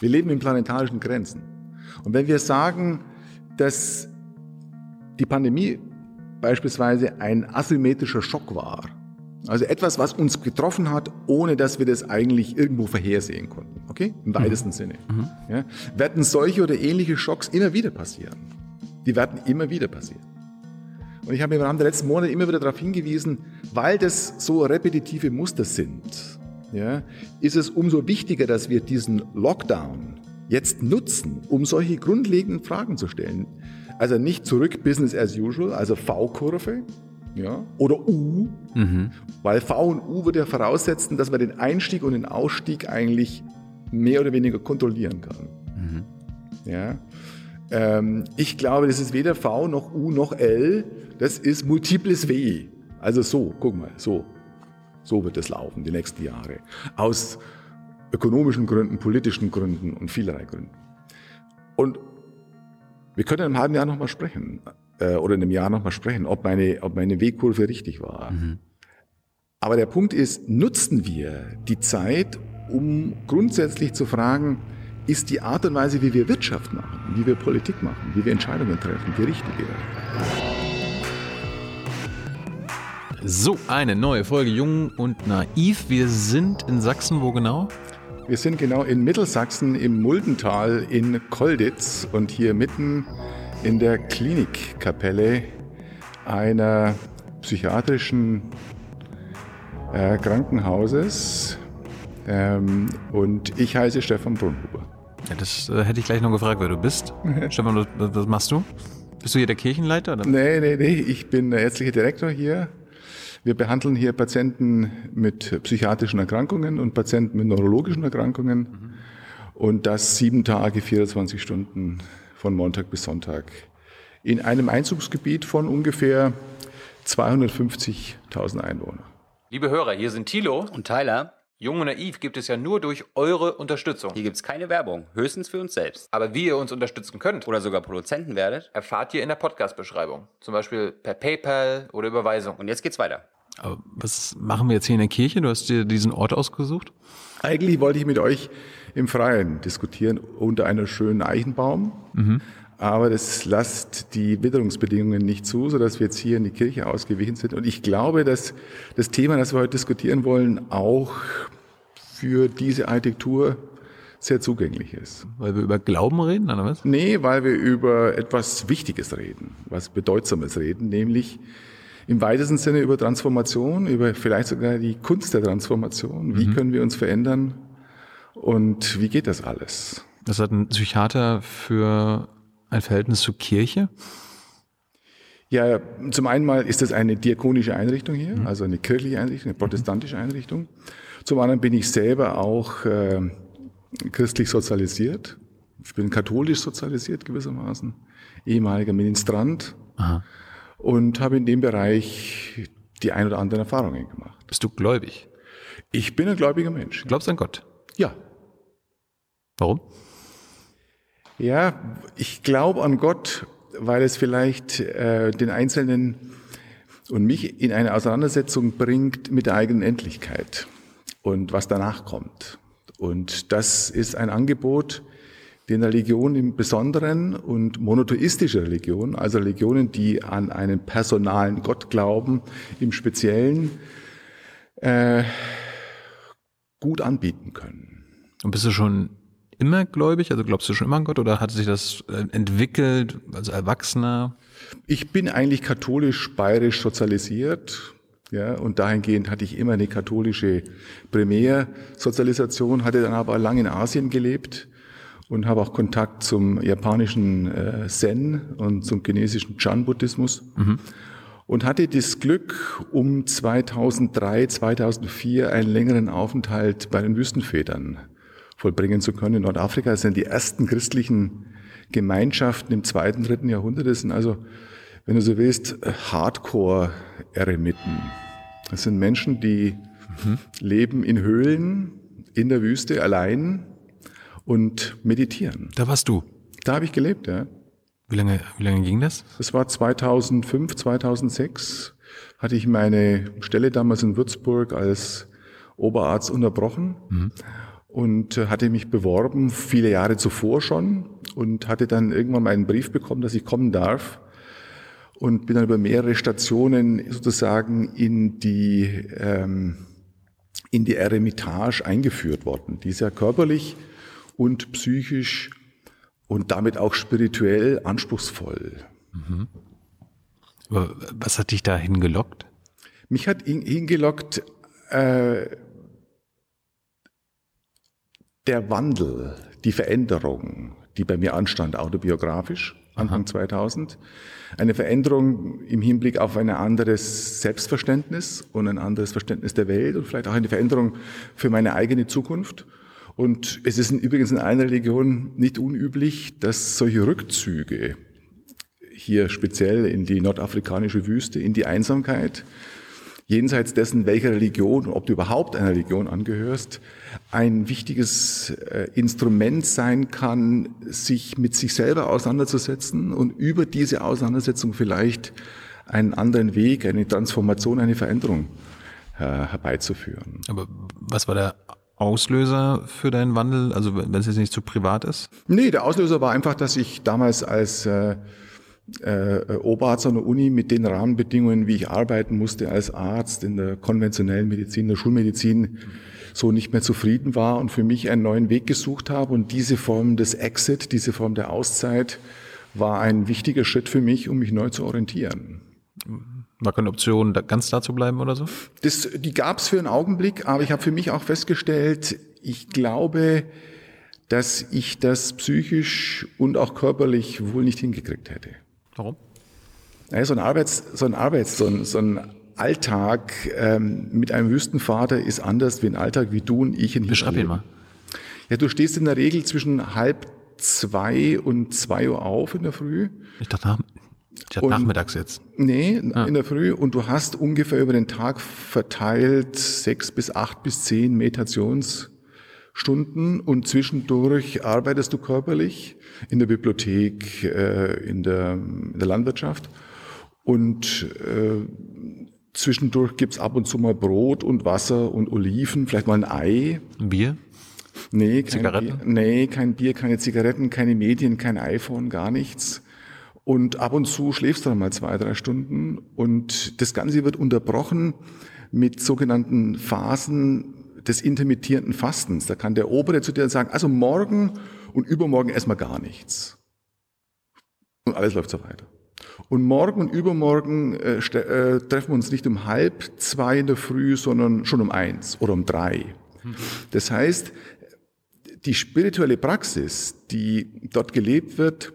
Wir leben in planetarischen Grenzen. Und wenn wir sagen, dass die Pandemie beispielsweise ein asymmetrischer Schock war, also etwas, was uns getroffen hat, ohne dass wir das eigentlich irgendwo vorhersehen konnten. Okay? Im weitesten mhm. Sinne. Mhm. Ja? Werden solche oder ähnliche Schocks immer wieder passieren. Die werden immer wieder passieren. Und ich habe im Rahmen der letzten Monate immer wieder darauf hingewiesen, weil das so repetitive Muster sind, ja, ist es umso wichtiger, dass wir diesen Lockdown jetzt nutzen, um solche grundlegenden Fragen zu stellen. Also nicht zurück Business as usual, also V-Kurve, ja, oder U, mhm. weil V und U würde ja voraussetzen, dass man den Einstieg und den Ausstieg eigentlich mehr oder weniger kontrollieren kann. Mhm. Ja. Ähm, ich glaube, das ist weder V noch U noch L, das ist multiples W. Also so, guck mal, so. So wird es laufen, die nächsten Jahre. Aus ökonomischen Gründen, politischen Gründen und vielerlei Gründen. Und wir können in einem halben Jahr nochmal sprechen äh, oder in einem Jahr nochmal sprechen, ob meine, ob meine Wegkurve richtig war. Mhm. Aber der Punkt ist, nutzen wir die Zeit, um grundsätzlich zu fragen, ist die Art und Weise, wie wir Wirtschaft machen, wie wir Politik machen, wie wir Entscheidungen treffen, die richtige? So, eine neue Folge Jung und Naiv. Wir sind in Sachsen, wo genau? Wir sind genau in Mittelsachsen im Muldental in Kolditz und hier mitten in der Klinikkapelle einer psychiatrischen äh, Krankenhauses. Ähm, und ich heiße Stefan Brunhuber. Ja, das äh, hätte ich gleich noch gefragt, wer du bist. Stefan, was, was, machst du? Bist du hier der Kirchenleiter? Oder? Nee, nee, nee. Ich bin der ärztliche Direktor hier. Wir behandeln hier Patienten mit psychiatrischen Erkrankungen und Patienten mit neurologischen Erkrankungen. Mhm. Und das sieben Tage, 24 Stunden von Montag bis Sonntag in einem Einzugsgebiet von ungefähr 250.000 Einwohnern. Liebe Hörer, hier sind Thilo und Tyler. Jung und Naiv gibt es ja nur durch eure Unterstützung. Hier gibt es keine Werbung, höchstens für uns selbst. Aber wie ihr uns unterstützen könnt oder sogar Produzenten werdet, erfahrt ihr in der Podcast-Beschreibung. Zum Beispiel per PayPal oder Überweisung. Und jetzt geht's weiter. Aber was machen wir jetzt hier in der Kirche? Du hast dir diesen Ort ausgesucht? Eigentlich wollte ich mit euch im Freien diskutieren unter einer schönen Eichenbaum. Mhm. Aber das lasst die Witterungsbedingungen nicht zu, sodass wir jetzt hier in die Kirche ausgewichen sind. Und ich glaube, dass das Thema, das wir heute diskutieren wollen, auch für diese Architektur sehr zugänglich ist. Weil wir über Glauben reden, oder was? Nee, weil wir über etwas Wichtiges reden, was Bedeutsames reden, nämlich im weitesten Sinne über Transformation, über vielleicht sogar die Kunst der Transformation. Wie mhm. können wir uns verändern und wie geht das alles? Das hat ein Psychiater für ein Verhältnis zur Kirche? Ja, zum einen mal ist das eine diakonische Einrichtung hier, mhm. also eine kirchliche Einrichtung, eine protestantische Einrichtung. Zum anderen bin ich selber auch äh, christlich sozialisiert. Ich bin katholisch sozialisiert gewissermaßen, ehemaliger Ministrant. Aha und habe in dem Bereich die ein oder anderen Erfahrungen gemacht. Bist du gläubig? Ich bin ein gläubiger Mensch. Glaubst du an Gott? Ja. Warum? Ja, ich glaube an Gott, weil es vielleicht äh, den Einzelnen und mich in eine Auseinandersetzung bringt mit der eigenen Endlichkeit und was danach kommt. Und das ist ein Angebot, den Religion im Besonderen und monotheistische Religion, also Religionen, die an einen personalen Gott glauben, im Speziellen äh, gut anbieten können. Und bist du schon immer gläubig? Also glaubst du schon immer an Gott oder hat sich das äh, entwickelt als Erwachsener? Ich bin eigentlich katholisch-bayerisch sozialisiert. Ja, und dahingehend hatte ich immer eine katholische Primärsozialisation, hatte dann aber lang in Asien gelebt und habe auch Kontakt zum japanischen äh, Zen und zum chinesischen Chan-Buddhismus. Mhm. Und hatte das Glück, um 2003, 2004 einen längeren Aufenthalt bei den Wüstenvätern vollbringen zu können. In Nordafrika sind die ersten christlichen Gemeinschaften im zweiten, dritten Jahrhundert. Das sind also, wenn du so willst, Hardcore-Eremiten. Das sind Menschen, die mhm. leben in Höhlen, in der Wüste allein und meditieren. Da warst du? Da habe ich gelebt, ja. Wie lange, wie lange ging das? Das war 2005, 2006. Hatte ich meine Stelle damals in Würzburg als Oberarzt unterbrochen. Mhm. Und äh, hatte mich beworben, viele Jahre zuvor schon und hatte dann irgendwann mal einen Brief bekommen, dass ich kommen darf und bin dann über mehrere Stationen sozusagen in die, ähm, in die Eremitage eingeführt worden. Die ist ja körperlich und psychisch und damit auch spirituell anspruchsvoll. Mhm. Was hat dich da hingelockt? Mich hat hingelockt äh, der Wandel, die Veränderung, die bei mir anstand, autobiografisch, Anfang Aha. 2000. Eine Veränderung im Hinblick auf ein anderes Selbstverständnis und ein anderes Verständnis der Welt und vielleicht auch eine Veränderung für meine eigene Zukunft. Und es ist übrigens in einer Religion nicht unüblich, dass solche Rückzüge hier speziell in die nordafrikanische Wüste, in die Einsamkeit, jenseits dessen, welcher Religion, ob du überhaupt einer Religion angehörst, ein wichtiges äh, Instrument sein kann, sich mit sich selber auseinanderzusetzen und über diese Auseinandersetzung vielleicht einen anderen Weg, eine Transformation, eine Veränderung äh, herbeizuführen. Aber was war der Auslöser für deinen Wandel? Also wenn es jetzt nicht zu privat ist? Nee, der Auslöser war einfach, dass ich damals als äh, äh, Oberarzt an der Uni mit den Rahmenbedingungen, wie ich arbeiten musste als Arzt in der konventionellen Medizin, der Schulmedizin, so nicht mehr zufrieden war und für mich einen neuen Weg gesucht habe. Und diese Form des Exit, diese Form der Auszeit, war ein wichtiger Schritt für mich, um mich neu zu orientieren. War keine Option, ganz da zu bleiben oder so? Das, die gab es für einen Augenblick, aber ich habe für mich auch festgestellt, ich glaube, dass ich das psychisch und auch körperlich wohl nicht hingekriegt hätte. Warum? Ja, so ein Arbeits, so ein Arbeits, so ein, so ein Alltag ähm, mit einem Wüstenvater ist anders wie ein Alltag wie du und ich in Beschreib ihn mal. Ja, du stehst in der Regel zwischen halb zwei und zwei Uhr auf in der Früh. Ich dachte, ich dachte und, nachmittags jetzt. Nee, ah. in der Früh und du hast ungefähr über den Tag verteilt sechs bis acht bis zehn Meditationsstunden und zwischendurch arbeitest du körperlich in der Bibliothek, äh, in, der, in der Landwirtschaft. Und äh, zwischendurch gibt's ab und zu mal Brot und Wasser und Oliven, vielleicht mal ein Ei. Ein Bier? Nee, kein Zigaretten? Bier, nee, kein Bier, keine Zigaretten, keine Medien, kein iPhone, gar nichts. Und ab und zu schläfst du dann mal zwei, drei Stunden. Und das Ganze wird unterbrochen mit sogenannten Phasen des intermittierenden Fastens. Da kann der Obere zu dir sagen, also morgen und übermorgen erstmal gar nichts. Und alles läuft so weiter. Und morgen und übermorgen äh, äh, treffen wir uns nicht um halb zwei in der Früh, sondern schon um eins oder um drei. Das heißt, die spirituelle Praxis, die dort gelebt wird,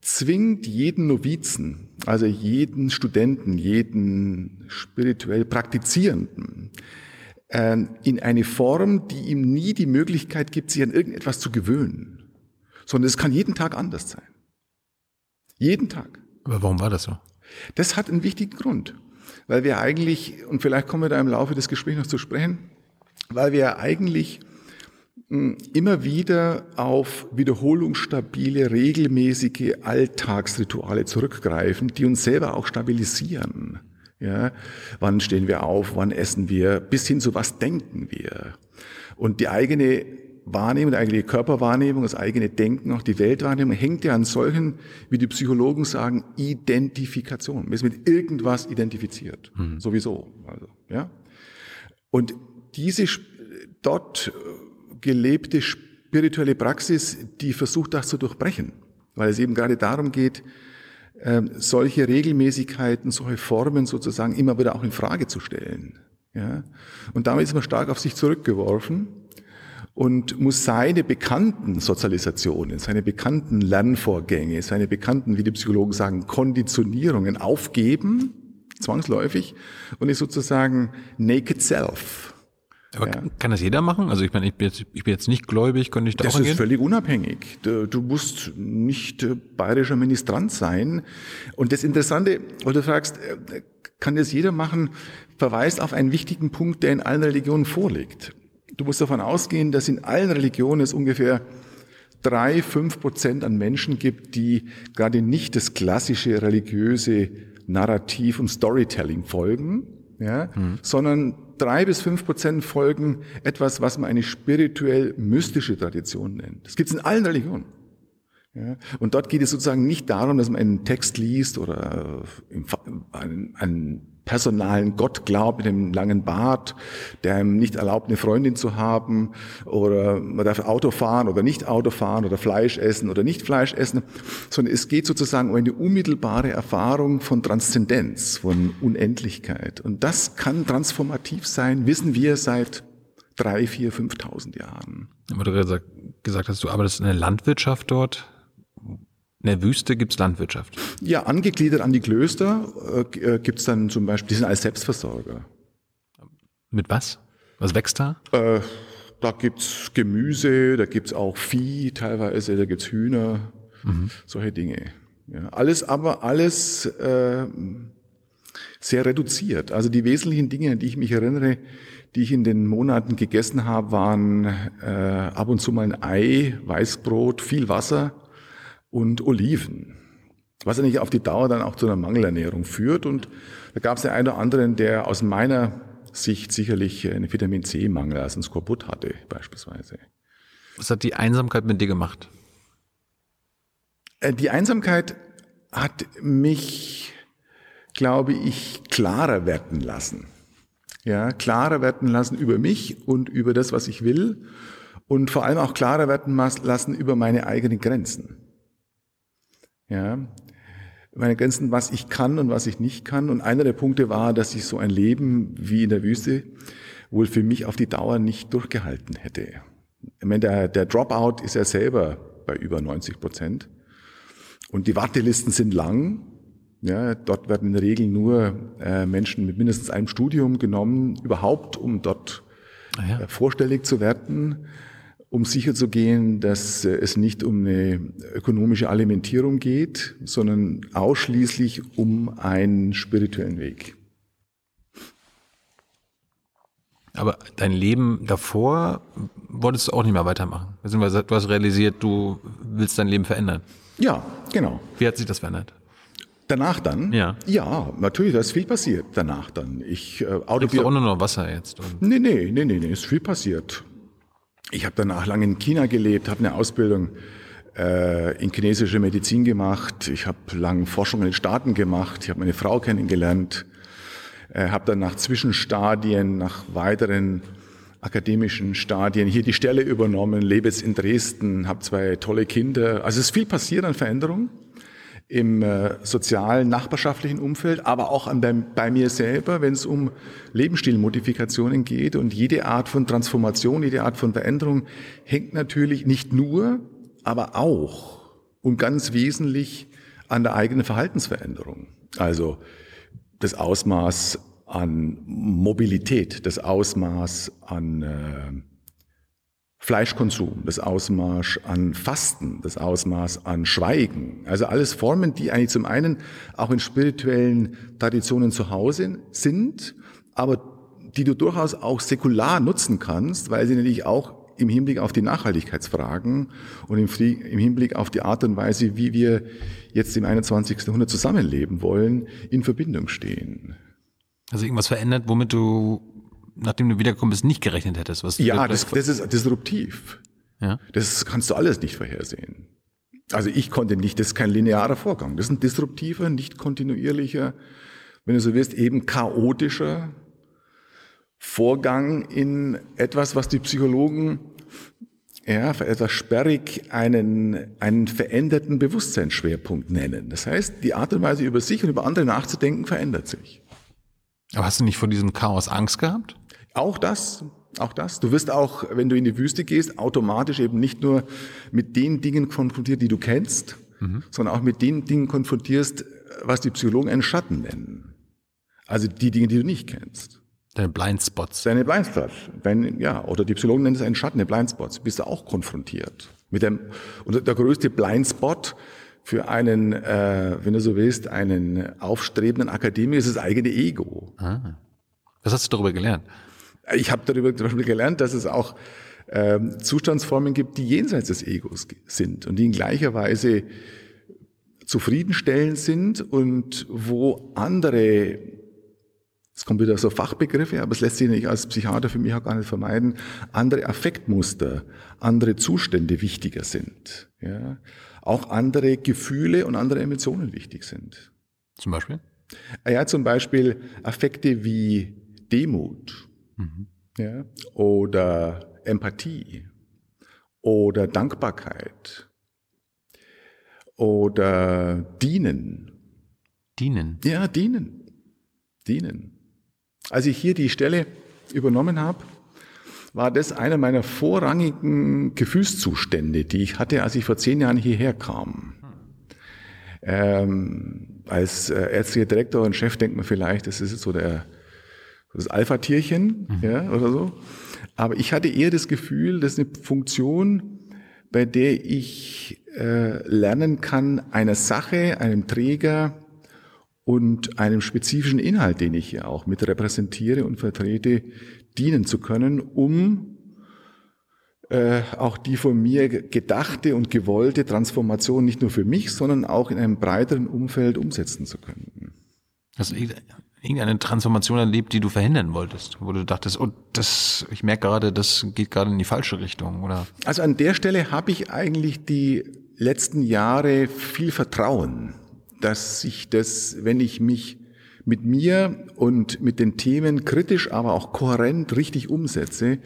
zwingt jeden Novizen, also jeden Studenten, jeden spirituell Praktizierenden, ähm, in eine Form, die ihm nie die Möglichkeit gibt, sich an irgendetwas zu gewöhnen, sondern es kann jeden Tag anders sein. Jeden Tag. Aber warum war das so? Das hat einen wichtigen Grund, weil wir eigentlich, und vielleicht kommen wir da im Laufe des Gesprächs noch zu sprechen, weil wir eigentlich hm, immer wieder auf wiederholungsstabile, regelmäßige Alltagsrituale zurückgreifen, die uns selber auch stabilisieren. Ja, wann stehen wir auf, wann essen wir, bis hin zu was denken wir. Und die eigene Wahrnehmung, die eigene Körperwahrnehmung, das eigene Denken, auch die Weltwahrnehmung hängt ja an solchen, wie die Psychologen sagen, Identifikation. Man ist mit irgendwas identifiziert. Mhm. Sowieso. Also, ja. Und diese dort gelebte spirituelle Praxis, die versucht das zu durchbrechen. Weil es eben gerade darum geht, ähm, solche Regelmäßigkeiten, solche Formen sozusagen immer wieder auch in Frage zu stellen. Ja? Und damit ist man stark auf sich zurückgeworfen und muss seine bekannten Sozialisationen, seine bekannten Lernvorgänge, seine bekannten, wie die Psychologen sagen, Konditionierungen aufgeben, zwangsläufig, und ist sozusagen naked self. Aber ja. kann das jeder machen? Also ich meine, ich bin jetzt, ich bin jetzt nicht gläubig, könnte ich da das auch Das ist völlig unabhängig. Du, du, musst nicht äh, bayerischer Ministrant sein. Und das Interessante, weil du fragst, äh, kann das jeder machen, verweist auf einen wichtigen Punkt, der in allen Religionen vorliegt. Du musst davon ausgehen, dass in allen Religionen es ungefähr drei, fünf Prozent an Menschen gibt, die gerade nicht das klassische religiöse Narrativ und Storytelling folgen, ja, mhm. sondern drei bis fünf Prozent folgen etwas, was man eine spirituell-mystische Tradition nennt. Das gibt es in allen Religionen. Ja, und dort geht es sozusagen nicht darum, dass man einen Text liest oder einen, einen personalen Gott glaubt mit einem langen Bart, der einem nicht erlaubt, eine Freundin zu haben oder man darf Auto fahren oder nicht Auto fahren oder Fleisch essen oder nicht Fleisch essen, sondern es geht sozusagen um eine unmittelbare Erfahrung von Transzendenz, von Unendlichkeit. Und das kann transformativ sein, wissen wir seit drei, vier, fünftausend Jahren. Aber du gesagt hast, du arbeitest in der Landwirtschaft dort. In der Wüste gibt's Landwirtschaft. Ja, angegliedert an die Klöster äh, gibt's dann zum Beispiel, die sind als Selbstversorger. Mit was? Was wächst da? Äh, da gibt's Gemüse, da gibt's auch Vieh teilweise, da gibt's Hühner, mhm. solche Dinge. Ja, alles aber alles äh, sehr reduziert. Also die wesentlichen Dinge, an die ich mich erinnere, die ich in den Monaten gegessen habe, waren äh, ab und zu mal ein Ei, Weißbrot, viel Wasser und Oliven. Was eigentlich auf die Dauer dann auch zu einer Mangelernährung führt. Und da gab es den einen oder anderen, der aus meiner Sicht sicherlich einen Vitamin C-Mangel, also ein Skorbut hatte beispielsweise. Was hat die Einsamkeit mit dir gemacht? Äh, die Einsamkeit hat mich, glaube ich, klarer werden lassen. Ja, klarer werden lassen über mich und über das, was ich will und vor allem auch klarer werden lassen über meine eigenen Grenzen. Ja, meine Grenzen, was ich kann und was ich nicht kann. Und einer der Punkte war, dass ich so ein Leben wie in der Wüste wohl für mich auf die Dauer nicht durchgehalten hätte. Ich meine, der, der Dropout ist ja selber bei über 90 Prozent. Und die Wartelisten sind lang. Ja, dort werden in der Regel nur äh, Menschen mit mindestens einem Studium genommen, überhaupt, um dort ah ja. äh, vorstellig zu werden um sicherzugehen, dass äh, es nicht um eine ökonomische Alimentierung geht, sondern ausschließlich um einen spirituellen Weg. Aber dein Leben davor wolltest du auch nicht mehr weitermachen. Beziehungsweise du hast realisiert, du willst dein Leben verändern. Ja, genau. Wie hat sich das verändert? Danach dann? Ja. Ja, natürlich, da ist viel passiert danach dann. Ich, äh, du auch nur noch Wasser jetzt? Und nee, nee, nee, nee, nee, ist viel passiert. Ich habe danach lange in China gelebt, habe eine Ausbildung äh, in chinesische Medizin gemacht. Ich habe lange Forschung in den Staaten gemacht. Ich habe meine Frau kennengelernt. Äh, habe dann nach Zwischenstadien, nach weiteren akademischen Stadien hier die Stelle übernommen, lebe jetzt in Dresden, habe zwei tolle Kinder. Also es ist viel passiert an Veränderungen im äh, sozialen, nachbarschaftlichen Umfeld, aber auch an bei, bei mir selber, wenn es um Lebensstilmodifikationen geht. Und jede Art von Transformation, jede Art von Veränderung hängt natürlich nicht nur, aber auch und ganz wesentlich an der eigenen Verhaltensveränderung. Also das Ausmaß an Mobilität, das Ausmaß an äh, Fleischkonsum, das Ausmaß an Fasten, das Ausmaß an Schweigen. Also alles Formen, die eigentlich zum einen auch in spirituellen Traditionen zu Hause sind, aber die du durchaus auch säkular nutzen kannst, weil sie natürlich auch im Hinblick auf die Nachhaltigkeitsfragen und im, Hinblick auf die Art und Weise, wie wir jetzt im 21. Jahrhundert zusammenleben wollen, in Verbindung stehen. Also irgendwas verändert, womit du nachdem du wiedergekommen bist, nicht gerechnet hättest? Was ja, das, das ist disruptiv. Ja? Das kannst du alles nicht vorhersehen. Also ich konnte nicht, das ist kein linearer Vorgang. Das ist ein disruptiver, nicht kontinuierlicher, wenn du so willst, eben chaotischer Vorgang in etwas, was die Psychologen ja, etwas sperrig einen, einen veränderten Bewusstseinsschwerpunkt nennen. Das heißt, die Art und Weise über sich und über andere nachzudenken verändert sich. Aber hast du nicht vor diesem Chaos Angst gehabt? Auch das, auch das. Du wirst auch, wenn du in die Wüste gehst, automatisch eben nicht nur mit den Dingen konfrontiert, die du kennst, mhm. sondern auch mit den Dingen konfrontierst, was die Psychologen einen Schatten nennen. Also die Dinge, die du nicht kennst. Deine Blindspots. Deine Blindspots. Dein, ja, oder die Psychologen nennen es einen Schatten, eine Blindspots. Bist du auch konfrontiert. Mit dem, und der größte Blindspot für einen, äh, wenn du so willst, einen aufstrebenden Akademiker ist das eigene Ego. Ah. Was hast du darüber gelernt? Ich habe darüber zum Beispiel gelernt, dass es auch ähm, Zustandsformen gibt, die jenseits des Egos sind und die in gleicher Weise zufriedenstellend sind und wo andere es kommen wieder so Fachbegriffe, aber es lässt sich nicht als Psychiater für mich auch gar nicht vermeiden, andere Affektmuster, andere Zustände wichtiger sind. Ja? Auch andere Gefühle und andere Emotionen wichtig sind. Zum Beispiel? Ja, zum Beispiel Affekte wie Demut mhm. ja? oder Empathie oder Dankbarkeit oder Dienen. Dienen? Ja, dienen. Dienen. Als ich hier die Stelle übernommen habe, war das einer meiner vorrangigen Gefühlszustände, die ich hatte, als ich vor zehn Jahren hierher kam. Ähm, als äh, ärztlicher Direktor und Chef denkt man vielleicht, das ist so der das Alpha-Tierchen mhm. ja, oder so. Aber ich hatte eher das Gefühl, das ist eine Funktion, bei der ich äh, lernen kann, einer Sache, einem Träger und einem spezifischen Inhalt, den ich hier auch mit repräsentiere und vertrete, dienen zu können, um äh, auch die von mir gedachte und gewollte Transformation nicht nur für mich, sondern auch in einem breiteren Umfeld umsetzen zu können. Du irgendeine Transformation erlebt, die du verhindern wolltest, wo du dachtest, oh, das, ich merke gerade, das geht gerade in die falsche Richtung, oder? Also an der Stelle habe ich eigentlich die letzten Jahre viel Vertrauen dass ich das, wenn ich mich mit mir und mit den Themen kritisch, aber auch kohärent richtig umsetze,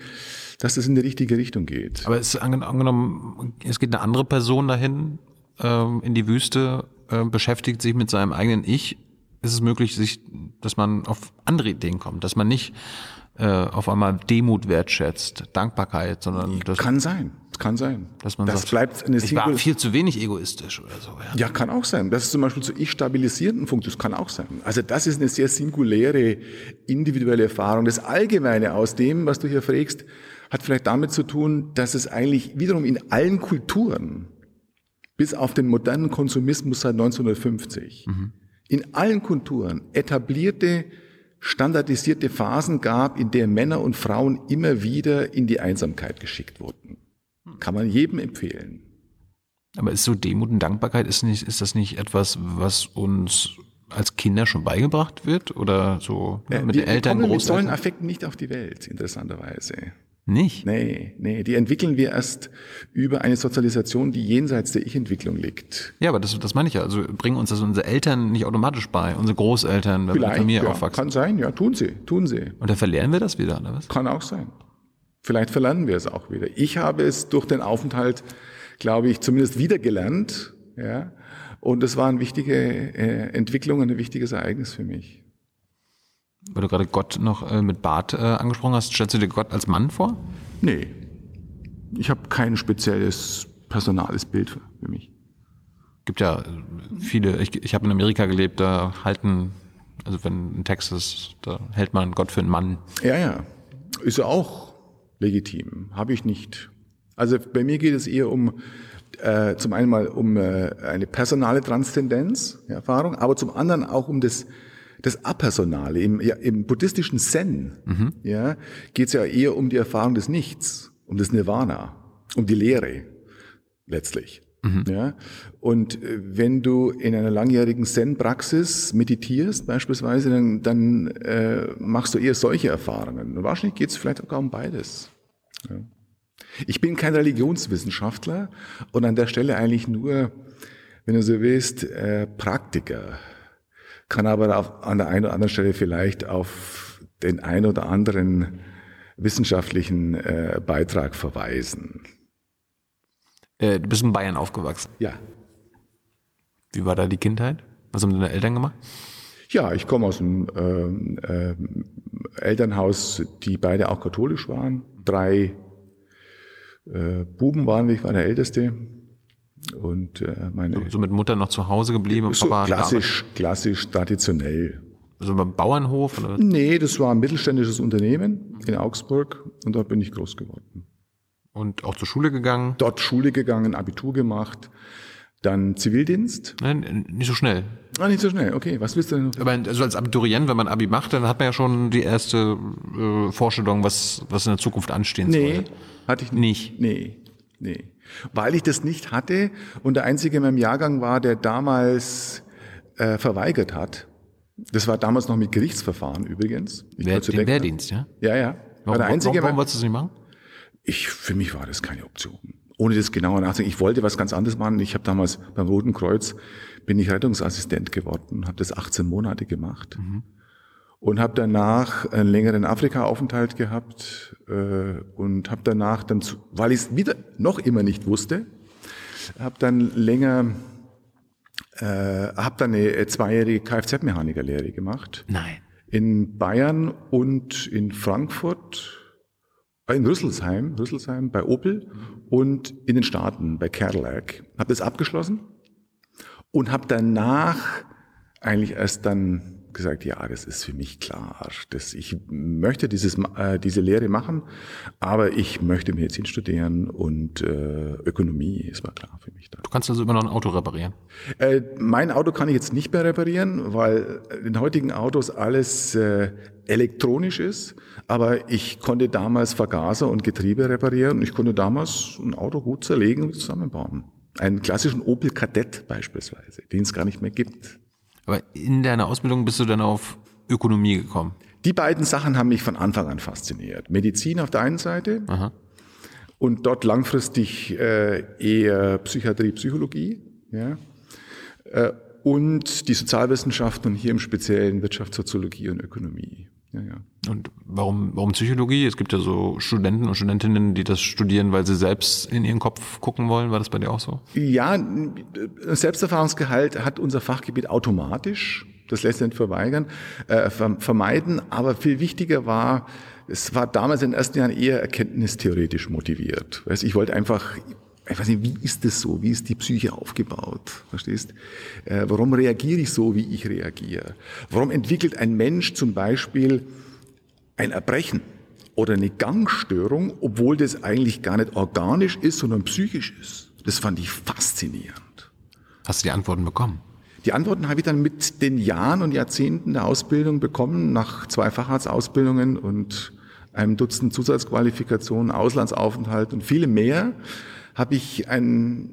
dass das in die richtige Richtung geht. Aber es ist angenommen, es geht eine andere Person dahin ähm, in die Wüste, äh, beschäftigt sich mit seinem eigenen Ich. Ist es möglich, sich, dass man auf andere Ideen kommt, dass man nicht äh, auf einmal Demut wertschätzt, Dankbarkeit, sondern das kann sein. Kann sein. Dass man das sagt, bleibt eine ich war viel zu wenig egoistisch oder so. Ja. ja, kann auch sein. Das ist zum Beispiel zu ich stabilisierenden Punkt. Das kann auch sein. Also das ist eine sehr singuläre, individuelle Erfahrung. Das Allgemeine aus dem, was du hier fragst, hat vielleicht damit zu tun, dass es eigentlich wiederum in allen Kulturen, bis auf den modernen Konsumismus seit 1950, mhm. In allen Kulturen etablierte standardisierte Phasen gab, in der Männer und Frauen immer wieder in die Einsamkeit geschickt wurden. Kann man jedem empfehlen. Aber ist so Demut und Dankbarkeit, ist, nicht, ist das nicht etwas, was uns als Kinder schon beigebracht wird? Oder so ja, mit den Eltern, kommen mit solchen Affekten nicht auf die Welt, interessanterweise. Nicht? Nee, nee, die entwickeln wir erst über eine Sozialisation, die jenseits der Ich-Entwicklung liegt. Ja, aber das, das meine ich ja. Also bringen uns das unsere Eltern nicht automatisch bei, unsere Großeltern, wenn wir in der Familie ja, aufwachsen. Kann sein, ja, tun sie, tun sie. Und dann verlernen wir das wieder, oder was? Kann auch sein. Vielleicht verlernen wir es auch wieder. Ich habe es durch den Aufenthalt, glaube ich, zumindest wieder gelernt, ja. Und es war eine wichtige äh, Entwicklung, ein wichtiges Ereignis für mich. Weil du gerade Gott noch äh, mit Bart äh, angesprochen hast, stellst du dir Gott als Mann vor? Nee. Ich habe kein spezielles personales Bild für, für mich. Gibt ja äh, viele, ich, ich habe in Amerika gelebt, da halten, also wenn in Texas, da hält man Gott für einen Mann. Ja, ja. Ist ja auch legitim. Habe ich nicht. Also bei mir geht es eher um äh, zum einen mal um äh, eine personale Transzendenz, Erfahrung, aber zum anderen auch um das das Apersonale. Im, ja, im buddhistischen Zen mhm. ja, geht es ja eher um die Erfahrung des Nichts, um das Nirvana, um die Lehre letztlich. Mhm. Ja? Und äh, wenn du in einer langjährigen Zen-Praxis meditierst beispielsweise, dann, dann äh, machst du eher solche Erfahrungen. Und wahrscheinlich geht es vielleicht sogar um beides. Ja. Ich bin kein Religionswissenschaftler und an der Stelle eigentlich nur, wenn du so willst, äh, Praktiker kann aber auf, an der einen oder anderen Stelle vielleicht auf den ein oder anderen wissenschaftlichen äh, Beitrag verweisen. Äh, du bist in Bayern aufgewachsen. Ja. Wie war da die Kindheit? Was haben deine Eltern gemacht? Ja, ich komme aus einem äh, äh, Elternhaus, die beide auch katholisch waren. Drei äh, Buben waren ich war der Älteste. Und äh, meine. So mit Mutter noch zu Hause geblieben so Papa klassisch, klassisch, traditionell. Also beim Bauernhof? Oder? Nee, das war ein mittelständisches Unternehmen in Augsburg und dort bin ich groß geworden. Und auch zur Schule gegangen? Dort Schule gegangen, Abitur gemacht, dann Zivildienst. Nein, nicht so schnell. Ah, nicht so schnell, okay. Was willst du denn? Aber also als Abiturient, wenn man Abi macht, dann hat man ja schon die erste äh, Vorstellung, was, was in der Zukunft anstehen nee, soll. Nee, hatte ich nicht. Nee, nee. Weil ich das nicht hatte und der Einzige in meinem Jahrgang war, der damals äh, verweigert hat, Das war damals noch mit Gerichtsverfahren übrigens. Ich wollte den weg- Wehrdienst, ja? Ja, ja. War Warum, der einzige, warum, warum wolltest du es nicht machen? Ich, für mich war das keine Option. Ohne das genauer nachzudenken. Ich wollte was ganz anderes machen. Ich habe damals beim Roten Kreuz bin ich Rettungsassistent geworden, habe das 18 Monate gemacht und habe danach einen längeren Afrika-Aufenthalt gehabt äh, und habe danach dann, zu, weil ich es wieder noch immer nicht wusste, habe dann länger, äh, habe dann eine zweijährige Kfz-Mechanikerlehre gemacht Nein. in Bayern und in Frankfurt, äh, in Rüsselsheim, Rüsselsheim bei Opel und in den Staaten bei Cadillac. Habe das abgeschlossen und habe danach eigentlich erst dann gesagt, ja, das ist für mich klar. Das, ich möchte dieses, äh, diese Lehre machen, aber ich möchte Medizin studieren und äh, Ökonomie, ist mal klar für mich da. Du kannst also immer noch ein Auto reparieren. Äh, mein Auto kann ich jetzt nicht mehr reparieren, weil in den heutigen Autos alles äh, elektronisch ist. Aber ich konnte damals Vergaser und Getriebe reparieren. Ich konnte damals ein Auto gut zerlegen und zusammenbauen. Einen klassischen Opel Kadett beispielsweise, den es gar nicht mehr gibt. Aber in deiner Ausbildung bist du dann auf Ökonomie gekommen. Die beiden Sachen haben mich von Anfang an fasziniert. Medizin auf der einen Seite Aha. und dort langfristig äh, eher Psychiatrie, Psychologie. Ja. Äh, und die Sozialwissenschaften und hier im Speziellen Wirtschaftssoziologie und Ökonomie. Ja, ja. Und warum, warum Psychologie? Es gibt ja so Studenten und Studentinnen, die das studieren, weil sie selbst in ihren Kopf gucken wollen. War das bei dir auch so? Ja, Selbsterfahrungsgehalt hat unser Fachgebiet automatisch, das lässt sich nicht verweigern, äh, ver- vermeiden. Aber viel wichtiger war, es war damals in den ersten Jahren eher erkenntnistheoretisch motiviert. Ich wollte einfach, ich weiß nicht, wie ist das so? Wie ist die Psyche aufgebaut? Verstehst? Äh, warum reagiere ich so, wie ich reagiere? Warum entwickelt ein Mensch zum Beispiel ein Erbrechen oder eine Gangstörung, obwohl das eigentlich gar nicht organisch ist, sondern psychisch ist? Das fand ich faszinierend. Hast du die Antworten bekommen? Die Antworten habe ich dann mit den Jahren und Jahrzehnten der Ausbildung bekommen, nach zwei Facharztausbildungen und einem Dutzend Zusatzqualifikationen, Auslandsaufenthalt und viele mehr, habe ich ein,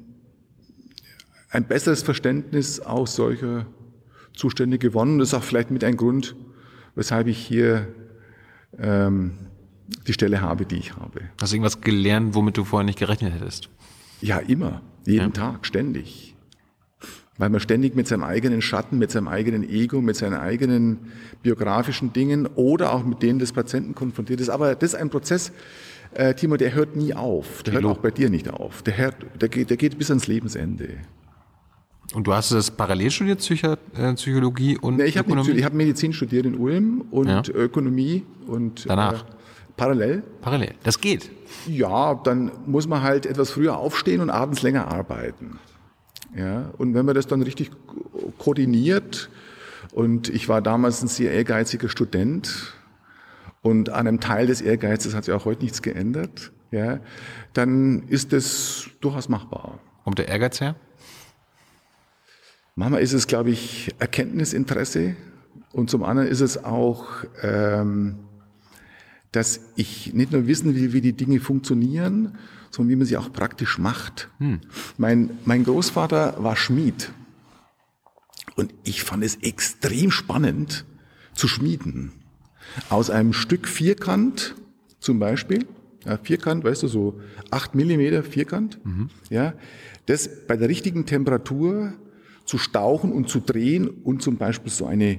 ein besseres Verständnis auch solcher Zustände gewonnen. Das ist auch vielleicht mit ein Grund, weshalb ich hier ähm, die Stelle habe, die ich habe. Hast du irgendwas gelernt, womit du vorher nicht gerechnet hättest? Ja, immer, jeden Tag, ständig. Weil man ständig mit seinem eigenen Schatten, mit seinem eigenen Ego, mit seinen eigenen biografischen Dingen oder auch mit denen des Patienten konfrontiert ist. Aber das ist ein Prozess, äh, Timo, der hört nie auf. Der hört Tilo. auch bei dir nicht auf. Der, hört, der, geht, der geht bis ans Lebensende. Und du hast das parallel studiert, Psychi äh, Psychologie und Nee, ich habe Ökonomie? ich hab Medizin studiert in Ulm und Ja. Ökonomie und Danach? Äh, parallel. Parallel. Das geht. Ja, dann muss man halt etwas früher aufstehen und abends länger arbeiten. Ja, und wenn man das dann richtig ko- koordiniert, und ich war damals ein sehr ehrgeiziger Student, und an einem Teil des Ehrgeizes hat sich auch heute nichts geändert, ja, dann ist das durchaus machbar. Kommt der Ehrgeiz her? Manchmal ist es, glaube ich, Erkenntnisinteresse und zum anderen ist es auch, ähm, dass ich nicht nur wissen will, wie die Dinge funktionieren, sondern wie man sie auch praktisch macht. Mein, mein Großvater war Schmied und ich fand es extrem spannend zu schmieden. Aus einem Stück Vierkant zum Beispiel, ja, Vierkant, weißt du, so acht Millimeter Vierkant, ja, das bei der richtigen Temperatur zu stauchen und zu drehen und zum Beispiel so eine,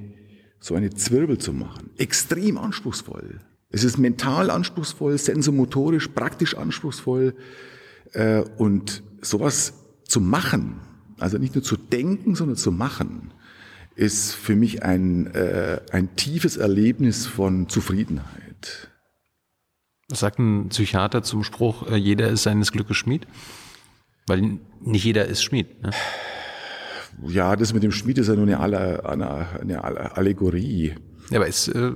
so eine Zwirbel zu machen. Extrem anspruchsvoll. Es ist mental anspruchsvoll, sensomotorisch, praktisch anspruchsvoll. Äh, und sowas zu machen, also nicht nur zu denken, sondern zu machen, ist für mich ein, äh, ein tiefes Erlebnis von Zufriedenheit. Was sagt ein Psychiater zum Spruch, äh, jeder ist seines Glückes Schmied? Weil nicht jeder ist Schmied. Ne? Ja, das mit dem Schmied ist ja nur eine, Alle, eine, eine Allegorie. Ja, aber ist, äh,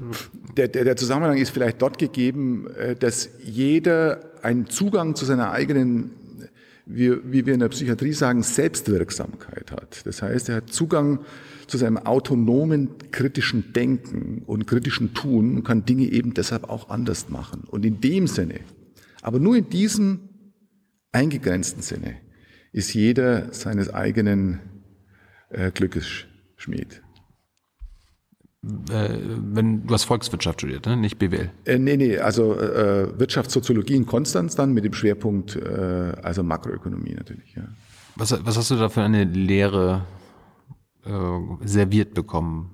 Der, der, der Zusammenhang ist vielleicht dort gegeben, äh, dass jeder einen Zugang zu seiner eigenen, wie, wie wir in der Psychiatrie sagen, Selbstwirksamkeit hat. Das heißt, er hat Zugang zu seinem autonomen kritischen Denken und kritischen Tun und kann Dinge eben deshalb auch anders machen. Und in dem Sinne, aber nur in diesem eingegrenzten Sinne, ist jeder seines eigenen äh, Glückes Schmied. Äh, wenn du hast Volkswirtschaft studiert, ne? nicht BWL. Äh, nee, nee, also äh, Wirtschaftssoziologie in Konstanz dann mit dem Schwerpunkt äh, also Makroökonomie natürlich. Ja. Was, was hast du da für eine Lehre äh, serviert bekommen?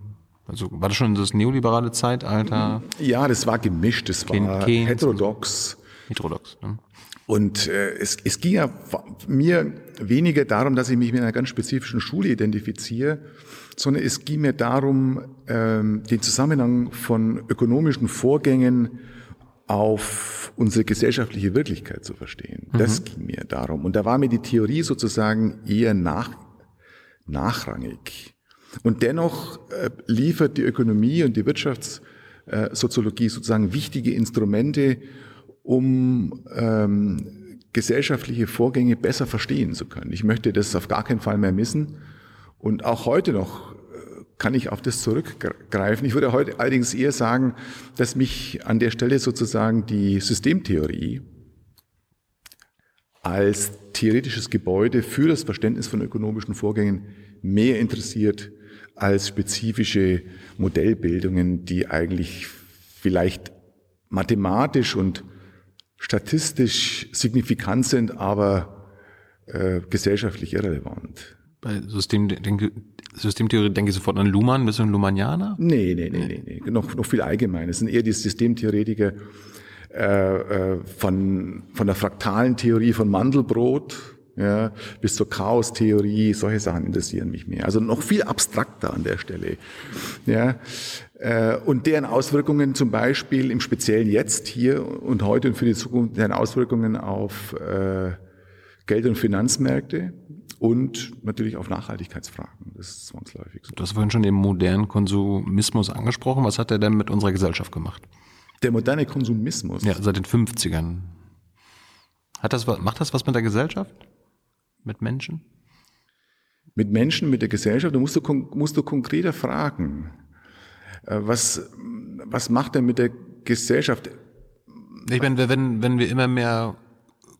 Also war das schon das neoliberale Zeitalter? Ja, das war gemischt, das war Keynes- heterodox. Heterodox. Ne? Und äh, es, es ging ja mir weniger darum, dass ich mich mit einer ganz spezifischen Schule identifiziere, sondern es ging mir darum, ähm, den Zusammenhang von ökonomischen Vorgängen auf unsere gesellschaftliche Wirklichkeit zu verstehen. Das ging mir darum. Und da war mir die Theorie sozusagen eher nach, nachrangig. Und dennoch äh, liefert die Ökonomie und die Wirtschaftssoziologie sozusagen wichtige Instrumente, um ähm, gesellschaftliche Vorgänge besser verstehen zu können. Ich möchte das auf gar keinen Fall mehr missen. Und auch heute noch äh, kann ich auf das zurückgreifen. Ich würde heute allerdings eher sagen, dass mich an der Stelle sozusagen die Systemtheorie als theoretisches Gebäude für das Verständnis von ökonomischen Vorgängen mehr interessiert als spezifische Modellbildungen, die eigentlich vielleicht mathematisch und statistisch signifikant sind, aber äh, gesellschaftlich irrelevant. Bei System, denke, Systemtheorie denke ich sofort an Luhmann. Bist du ein Luhmannianer? Nee, nee, nee, nee, nee. Noch, noch viel allgemeiner. Es sind eher die Systemtheoretiker äh, äh, von, von der fraktalen Theorie von Mandelbrot ja, bis zur Chaostheorie. Solche Sachen interessieren mich mehr. Also noch viel abstrakter an der Stelle. Ja, äh, und deren Auswirkungen zum Beispiel im Speziellen jetzt hier und heute und für die Zukunft, deren Auswirkungen auf äh, Geld- und Finanzmärkte und natürlich auf Nachhaltigkeitsfragen. Das ist zwangsläufig so. Du hast vorhin schon den modernen Konsumismus angesprochen. Was hat er denn mit unserer Gesellschaft gemacht? Der moderne Konsumismus. Ja, seit den 50ern. Hat das, macht das was mit der Gesellschaft? Mit Menschen? Mit Menschen, mit der Gesellschaft, da musst du, musst du konkreter fragen. Äh, Was, was macht er mit der Gesellschaft? Ich meine, wenn, wenn wir immer mehr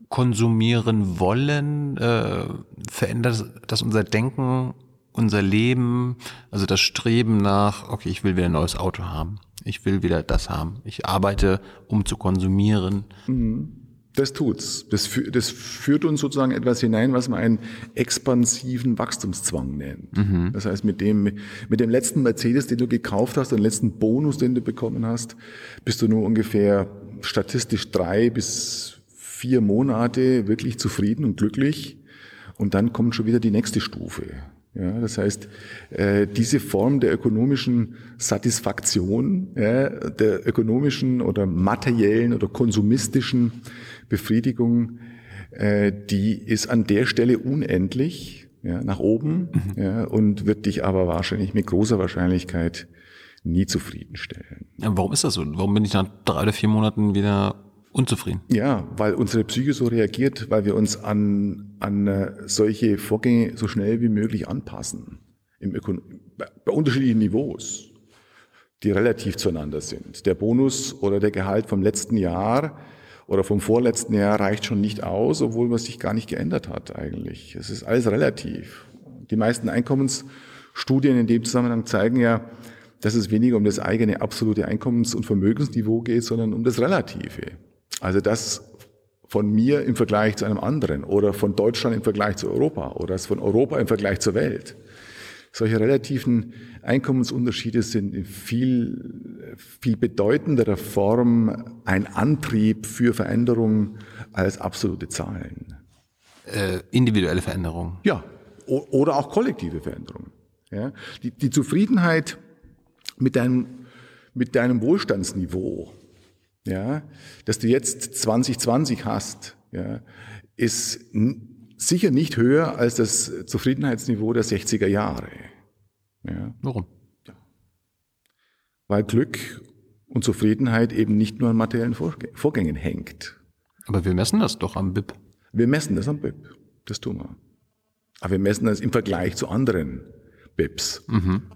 konsumieren wollen, äh, verändert das unser Denken, unser Leben, also das Streben nach, okay, ich will wieder ein neues Auto haben. Ich will wieder das haben. Ich arbeite, um zu konsumieren. Das tut's. Das, das führt uns sozusagen etwas hinein, was man einen expansiven Wachstumszwang nennt. Das heißt, mit dem, mit dem letzten Mercedes, den du gekauft hast, den letzten Bonus, den du bekommen hast, bist du nur ungefähr statistisch drei bis vier Monate wirklich zufrieden und glücklich. Und dann kommt schon wieder die nächste Stufe. Ja, das heißt, äh, diese Form der ökonomischen Satisfaktion, ja, der ökonomischen oder materiellen oder konsumistischen Befriedigung, äh, die ist an der Stelle unendlich ja, nach oben ja, und wird dich aber wahrscheinlich mit großer Wahrscheinlichkeit nie zufriedenstellen. Ja, Warum ist das so? Warum bin ich nach drei oder vier Monaten wieder unzufrieden? Ja, weil unsere Psyche so reagiert, weil wir uns an, an äh, solche Vorgänge so schnell wie möglich anpassen. Im Ökon bei, bei unterschiedlichen Niveaus, die relativ zueinander sind. Der Bonus oder der Gehalt vom letzten Jahr oder vom vorletzten Jahr reicht schon nicht aus, obwohl man sich gar nicht geändert hat eigentlich. Es ist alles relativ. Die meisten Einkommensstudien in dem Zusammenhang zeigen ja, dass es weniger um das eigene absolute Einkommens- und Vermögensniveau geht, sondern um das Relative. Also das von mir im Vergleich zu einem anderen oder von Deutschland im Vergleich zu Europa oder das von Europa im Vergleich zur Welt. Solche relativen Einkommensunterschiede sind in viel, viel bedeutenderer Form ein Antrieb für Veränderungen als absolute Zahlen. Äh, individuelle Veränderungen. Ja, o- oder auch kollektive Veränderungen. Ja, die, die Zufriedenheit mit deinem, mit deinem Wohlstandsniveau, ja, das du jetzt 2020 hast, ja, ist sicher nicht höher als das Zufriedenheitsniveau der 60er Jahre. Ja, Warum? weil Glück und Zufriedenheit eben nicht nur an materiellen Vorgä- Vorgängen hängt. Aber wir messen das doch am BIP. Wir messen das am BIP. Das tun wir. Aber wir messen das im Vergleich zu anderen BIPs.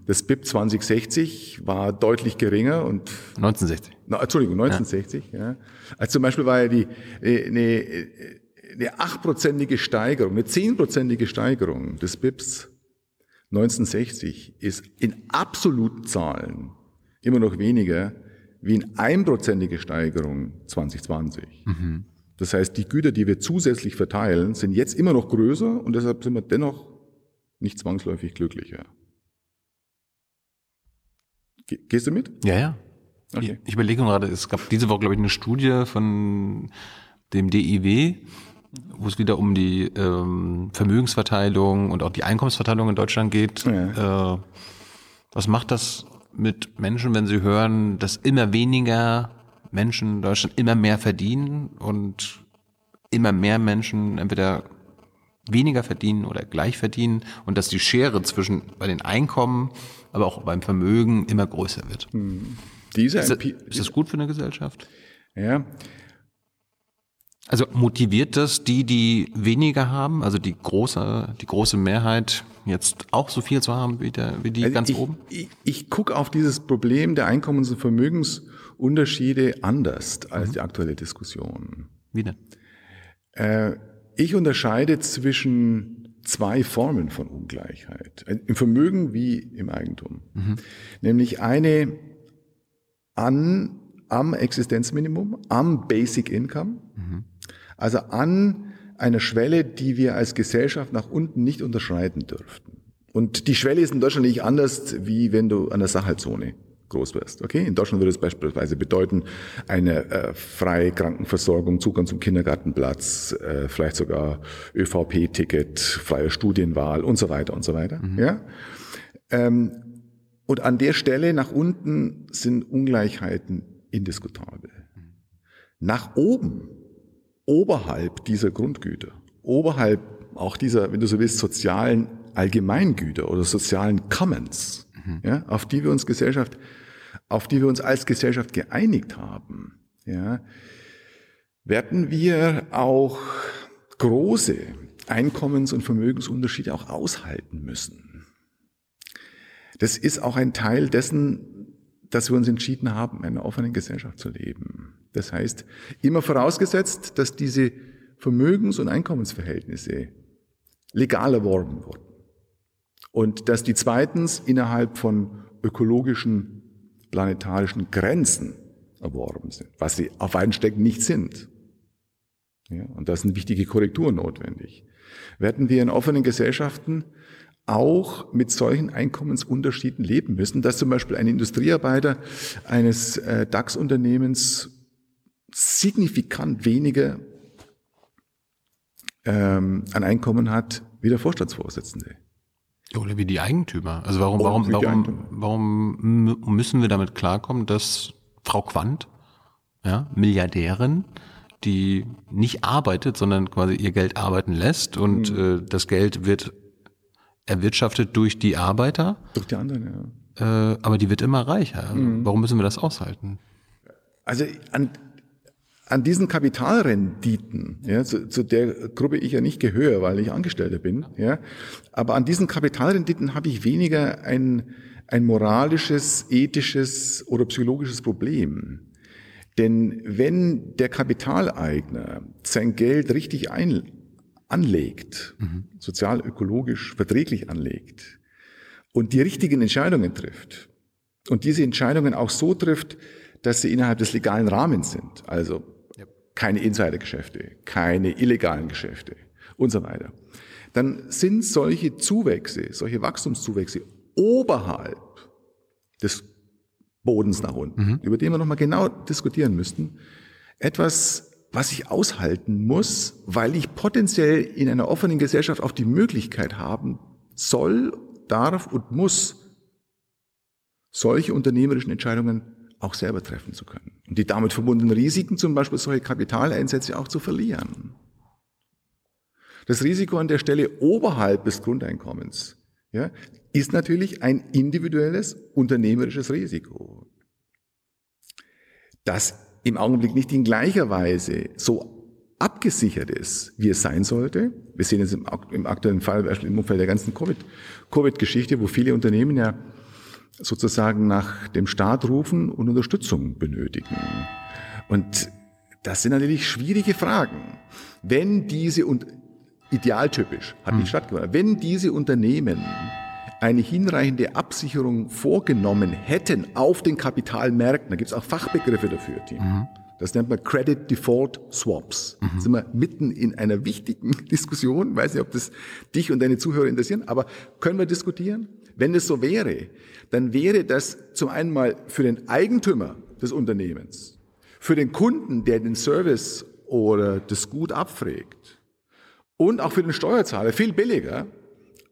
Das BIP 2060 war deutlich geringer und 1960. na, Entschuldigung, 1960, ja. Also zum Beispiel war ja die eine, eine achtprozentige Steigerung, eine zehnprozentige Steigerung des BIPs 1960 ist in absoluten Zahlen immer noch weniger wie eine einprozentige Steigerung 2020. Mhm. Das heißt, die Güter, die wir zusätzlich verteilen, sind jetzt immer noch größer und deshalb sind wir dennoch nicht zwangsläufig glücklicher. Gehst du mit? Ja, ja. Okay. Ich, ich überlege gerade, es gab diese Woche, glaube ich, eine Studie von dem DIW, wo es wieder um die ähm, Vermögensverteilung und auch die Einkommensverteilung in Deutschland geht. Ja. Äh, was macht das mit Menschen, wenn sie hören, dass immer weniger Menschen in Deutschland immer mehr verdienen und immer mehr Menschen entweder weniger verdienen oder gleich verdienen und dass die Schere zwischen bei den Einkommen, aber auch beim Vermögen immer größer wird. Hm. Diese ist, das, ist das gut für eine Gesellschaft? Ja. Also motiviert das die, die weniger haben, also die große, die große Mehrheit, jetzt auch so viel zu haben wie, der, wie die also ganz ich, oben? Ich, ich gucke auf dieses Problem der Einkommens- und Vermögensunterschiede anders als mhm. die aktuelle Diskussion. Wie denn? Äh, ich unterscheide zwischen zwei Formen von Ungleichheit. Im Vermögen wie im Eigentum. Mhm. Nämlich eine an, am Existenzminimum, am Basic Income, mhm. also an einer Schwelle, die wir als Gesellschaft nach unten nicht unterschreiten dürften. Und die Schwelle ist in Deutschland nicht anders, wie wenn du an der Sachalzone groß wirst. Okay? In Deutschland würde es beispielsweise bedeuten, eine äh, freie Krankenversorgung, Zugang zum Kindergartenplatz, äh, vielleicht sogar ÖVP-Ticket, freie Studienwahl und so weiter und so weiter. Mhm. Ja? Ähm, und an der Stelle nach unten sind Ungleichheiten indiskutabel. Nach oben, oberhalb dieser Grundgüter, oberhalb auch dieser, wenn du so willst, sozialen Allgemeingüter oder sozialen Commons, mhm. ja, auf die wir uns Gesellschaft, auf die wir uns als Gesellschaft geeinigt haben, ja, werden wir auch große Einkommens- und Vermögensunterschiede auch aushalten müssen. Das ist auch ein Teil dessen, dass wir uns entschieden haben, in einer offenen Gesellschaft zu leben. Das heißt, immer vorausgesetzt, dass diese Vermögens- und Einkommensverhältnisse legal erworben wurden. Und dass die zweitens innerhalb von ökologischen, planetarischen Grenzen erworben sind, was sie auf einen Steck nicht sind. Ja, und da sind wichtige Korrekturen notwendig. Werden wir in offenen Gesellschaften auch mit solchen Einkommensunterschieden leben müssen, dass zum Beispiel ein Industriearbeiter eines äh, DAX-Unternehmens signifikant weniger ähm, an Einkommen hat wie der Vorstandsvorsitzende. Oder wie die Eigentümer. Also warum, warum, warum, warum müssen wir damit klarkommen, dass Frau Quandt, ja, Milliardärin, die nicht arbeitet, sondern quasi ihr Geld arbeiten lässt und mhm. äh, das Geld wird erwirtschaftet durch die Arbeiter. Durch die anderen, ja. Äh, aber die wird immer reicher. Mhm. Warum müssen wir das aushalten? Also an, an diesen Kapitalrenditen, ja, zu, zu der Gruppe ich ja nicht gehöre, weil ich Angestellter bin, ja, aber an diesen Kapitalrenditen habe ich weniger ein, ein moralisches, ethisches oder psychologisches Problem. Denn wenn der Kapitaleigner sein Geld richtig ein, anlegt, mhm. sozial, ökologisch verträglich anlegt und die richtigen Entscheidungen trifft und diese Entscheidungen auch so trifft, dass sie innerhalb des legalen Rahmens sind, also keine Insidergeschäfte, keine illegalen Geschäfte und so weiter, dann sind solche Zuwächse, solche Wachstumszuwächse oberhalb des Bodens nach unten, mhm. über den wir nochmal genau diskutieren müssten, etwas was ich aushalten muss, weil ich potenziell in einer offenen Gesellschaft auch die Möglichkeit haben soll, darf und muss, solche unternehmerischen Entscheidungen auch selber treffen zu können. Und die damit verbundenen Risiken, zum Beispiel solche Kapitaleinsätze auch zu verlieren. Das Risiko an der Stelle oberhalb des Grundeinkommens ja, ist natürlich ein individuelles unternehmerisches Risiko. Das im Augenblick nicht in gleicher Weise so abgesichert ist, wie es sein sollte. Wir sehen es im, aktuellen Fall, im Umfeld der ganzen Covid-Geschichte, COVID wo viele Unternehmen ja sozusagen nach dem Staat rufen und Unterstützung benötigen. Und das sind natürlich schwierige Fragen. Wenn diese, und idealtypisch, hat nicht hm. stattgefunden, wenn diese Unternehmen eine hinreichende Absicherung vorgenommen hätten auf den Kapitalmärkten, da gibt es auch Fachbegriffe dafür, Tim. Mhm. Das nennt man Credit Default Swaps. Mhm. Da sind wir mitten in einer wichtigen Diskussion. weiß nicht, ob das dich und deine Zuhörer interessieren, aber können wir diskutieren? Wenn es so wäre, dann wäre das zum einen mal für den Eigentümer des Unternehmens, für den Kunden, der den Service oder das Gut abfragt und auch für den Steuerzahler viel billiger,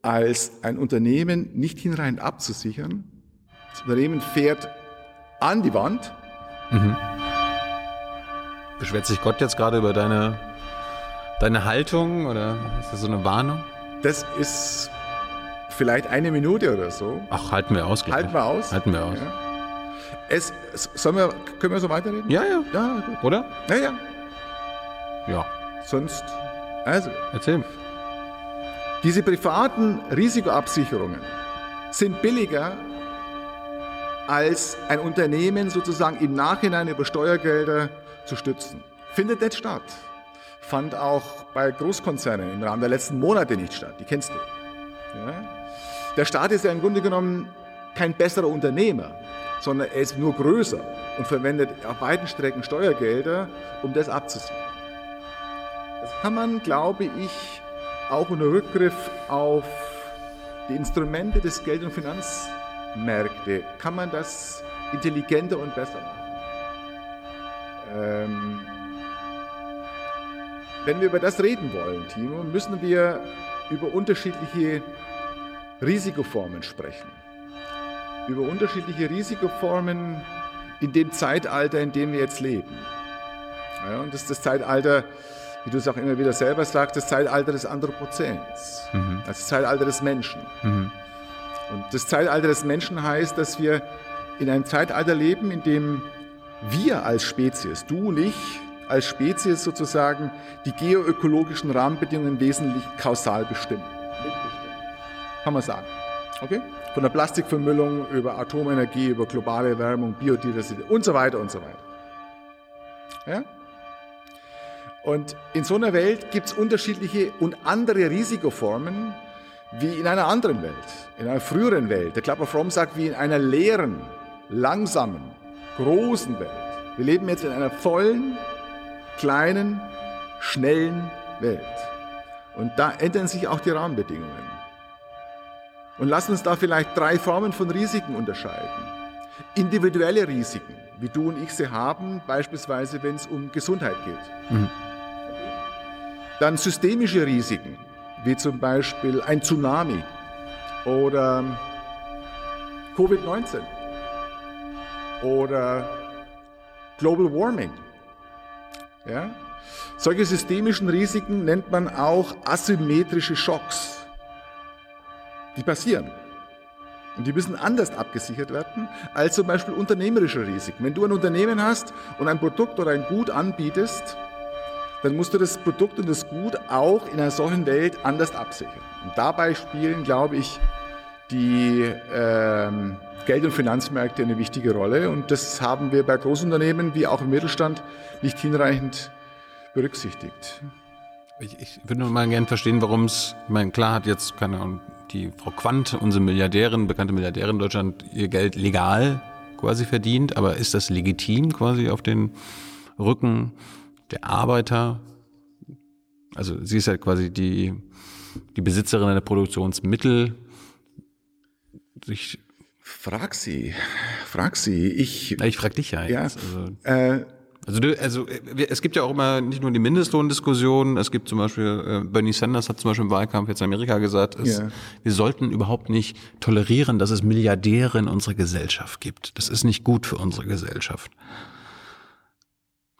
als ein Unternehmen nicht hinreichend abzusichern. Das Unternehmen fährt an die Wand. Mhm. Beschwert sich Gott jetzt gerade über deine, deine Haltung oder ist das so eine Warnung? Das ist vielleicht eine Minute oder so. Ach, halten wir aus. Halten wir aus. Halten wir aus. Ja. Es, sollen wir, können wir so weiterreden? Ja, ja. ja gut. Oder? Ja, ja. Ja. Sonst, also. Erzähl. Diese privaten Risikoabsicherungen sind billiger als ein Unternehmen sozusagen im Nachhinein über Steuergelder zu stützen. Findet nicht statt. Fand auch bei Großkonzernen im Rahmen der letzten Monate nicht statt. Die kennst du. Ja? Der Staat ist ja im Grunde genommen kein besserer Unternehmer, sondern er ist nur größer und verwendet auf weiten Strecken Steuergelder, um das abzusichern. Das kann man, glaube ich, auch unter Rückgriff auf die Instrumente des Geld- und Finanzmärkte, kann man das intelligenter und besser machen. Ähm, wenn wir über das reden wollen, Timo, müssen wir über unterschiedliche Risikoformen sprechen. Über unterschiedliche Risikoformen in dem Zeitalter, in dem wir jetzt leben. Ja, und das ist das Zeitalter, wie du es auch immer wieder selber sagst, das Zeitalter des Anthropozäns, mhm. das Zeitalter des Menschen. Mhm. Und das Zeitalter des Menschen heißt, dass wir in einem Zeitalter leben, in dem wir als Spezies, du und ich als Spezies sozusagen, die geoökologischen Rahmenbedingungen wesentlich kausal bestimmen. Kann man sagen. Okay? Von der Plastikvermüllung über Atomenergie, über globale Erwärmung, Biodiversität und so weiter und so weiter. Ja? Und in so einer Welt gibt es unterschiedliche und andere Risikoformen wie in einer anderen Welt, in einer früheren Welt. Der Klapper Fromm sagt, wie in einer leeren, langsamen, großen Welt. Wir leben jetzt in einer vollen, kleinen, schnellen Welt. Und da ändern sich auch die Rahmenbedingungen. Und lass uns da vielleicht drei Formen von Risiken unterscheiden. Individuelle Risiken, wie du und ich sie haben, beispielsweise wenn es um Gesundheit geht. Mhm. Dann systemische Risiken, wie zum Beispiel ein Tsunami oder Covid-19 oder Global Warming. Ja? Solche systemischen Risiken nennt man auch asymmetrische Schocks. Die passieren. Und die müssen anders abgesichert werden als zum Beispiel unternehmerische Risiken. Wenn du ein Unternehmen hast und ein Produkt oder ein Gut anbietest, dann musst du das Produkt und das Gut auch in einer solchen Welt anders absichern. Und dabei spielen, glaube ich, die ähm, Geld- und Finanzmärkte eine wichtige Rolle. Und das haben wir bei Großunternehmen wie auch im Mittelstand nicht hinreichend berücksichtigt. Ich, ich würde nur mal gerne verstehen, warum es, ich meine, klar hat jetzt, keine Ahnung, die Frau Quandt, unsere Milliardärin, bekannte Milliardärin in Deutschland, ihr Geld legal quasi verdient, aber ist das legitim quasi auf den Rücken der Arbeiter, also sie ist halt quasi die, die Besitzerin der Produktionsmittel, sich Frag sie, frag sie. Ich, ich frag dich ja. ja also, äh, also, du, also es gibt ja auch immer nicht nur die Mindestlohndiskussion, es gibt zum Beispiel, äh, Bernie Sanders hat zum Beispiel im Wahlkampf jetzt in Amerika gesagt, es, ja. wir sollten überhaupt nicht tolerieren, dass es Milliardäre in unserer Gesellschaft gibt. Das ist nicht gut für unsere Gesellschaft.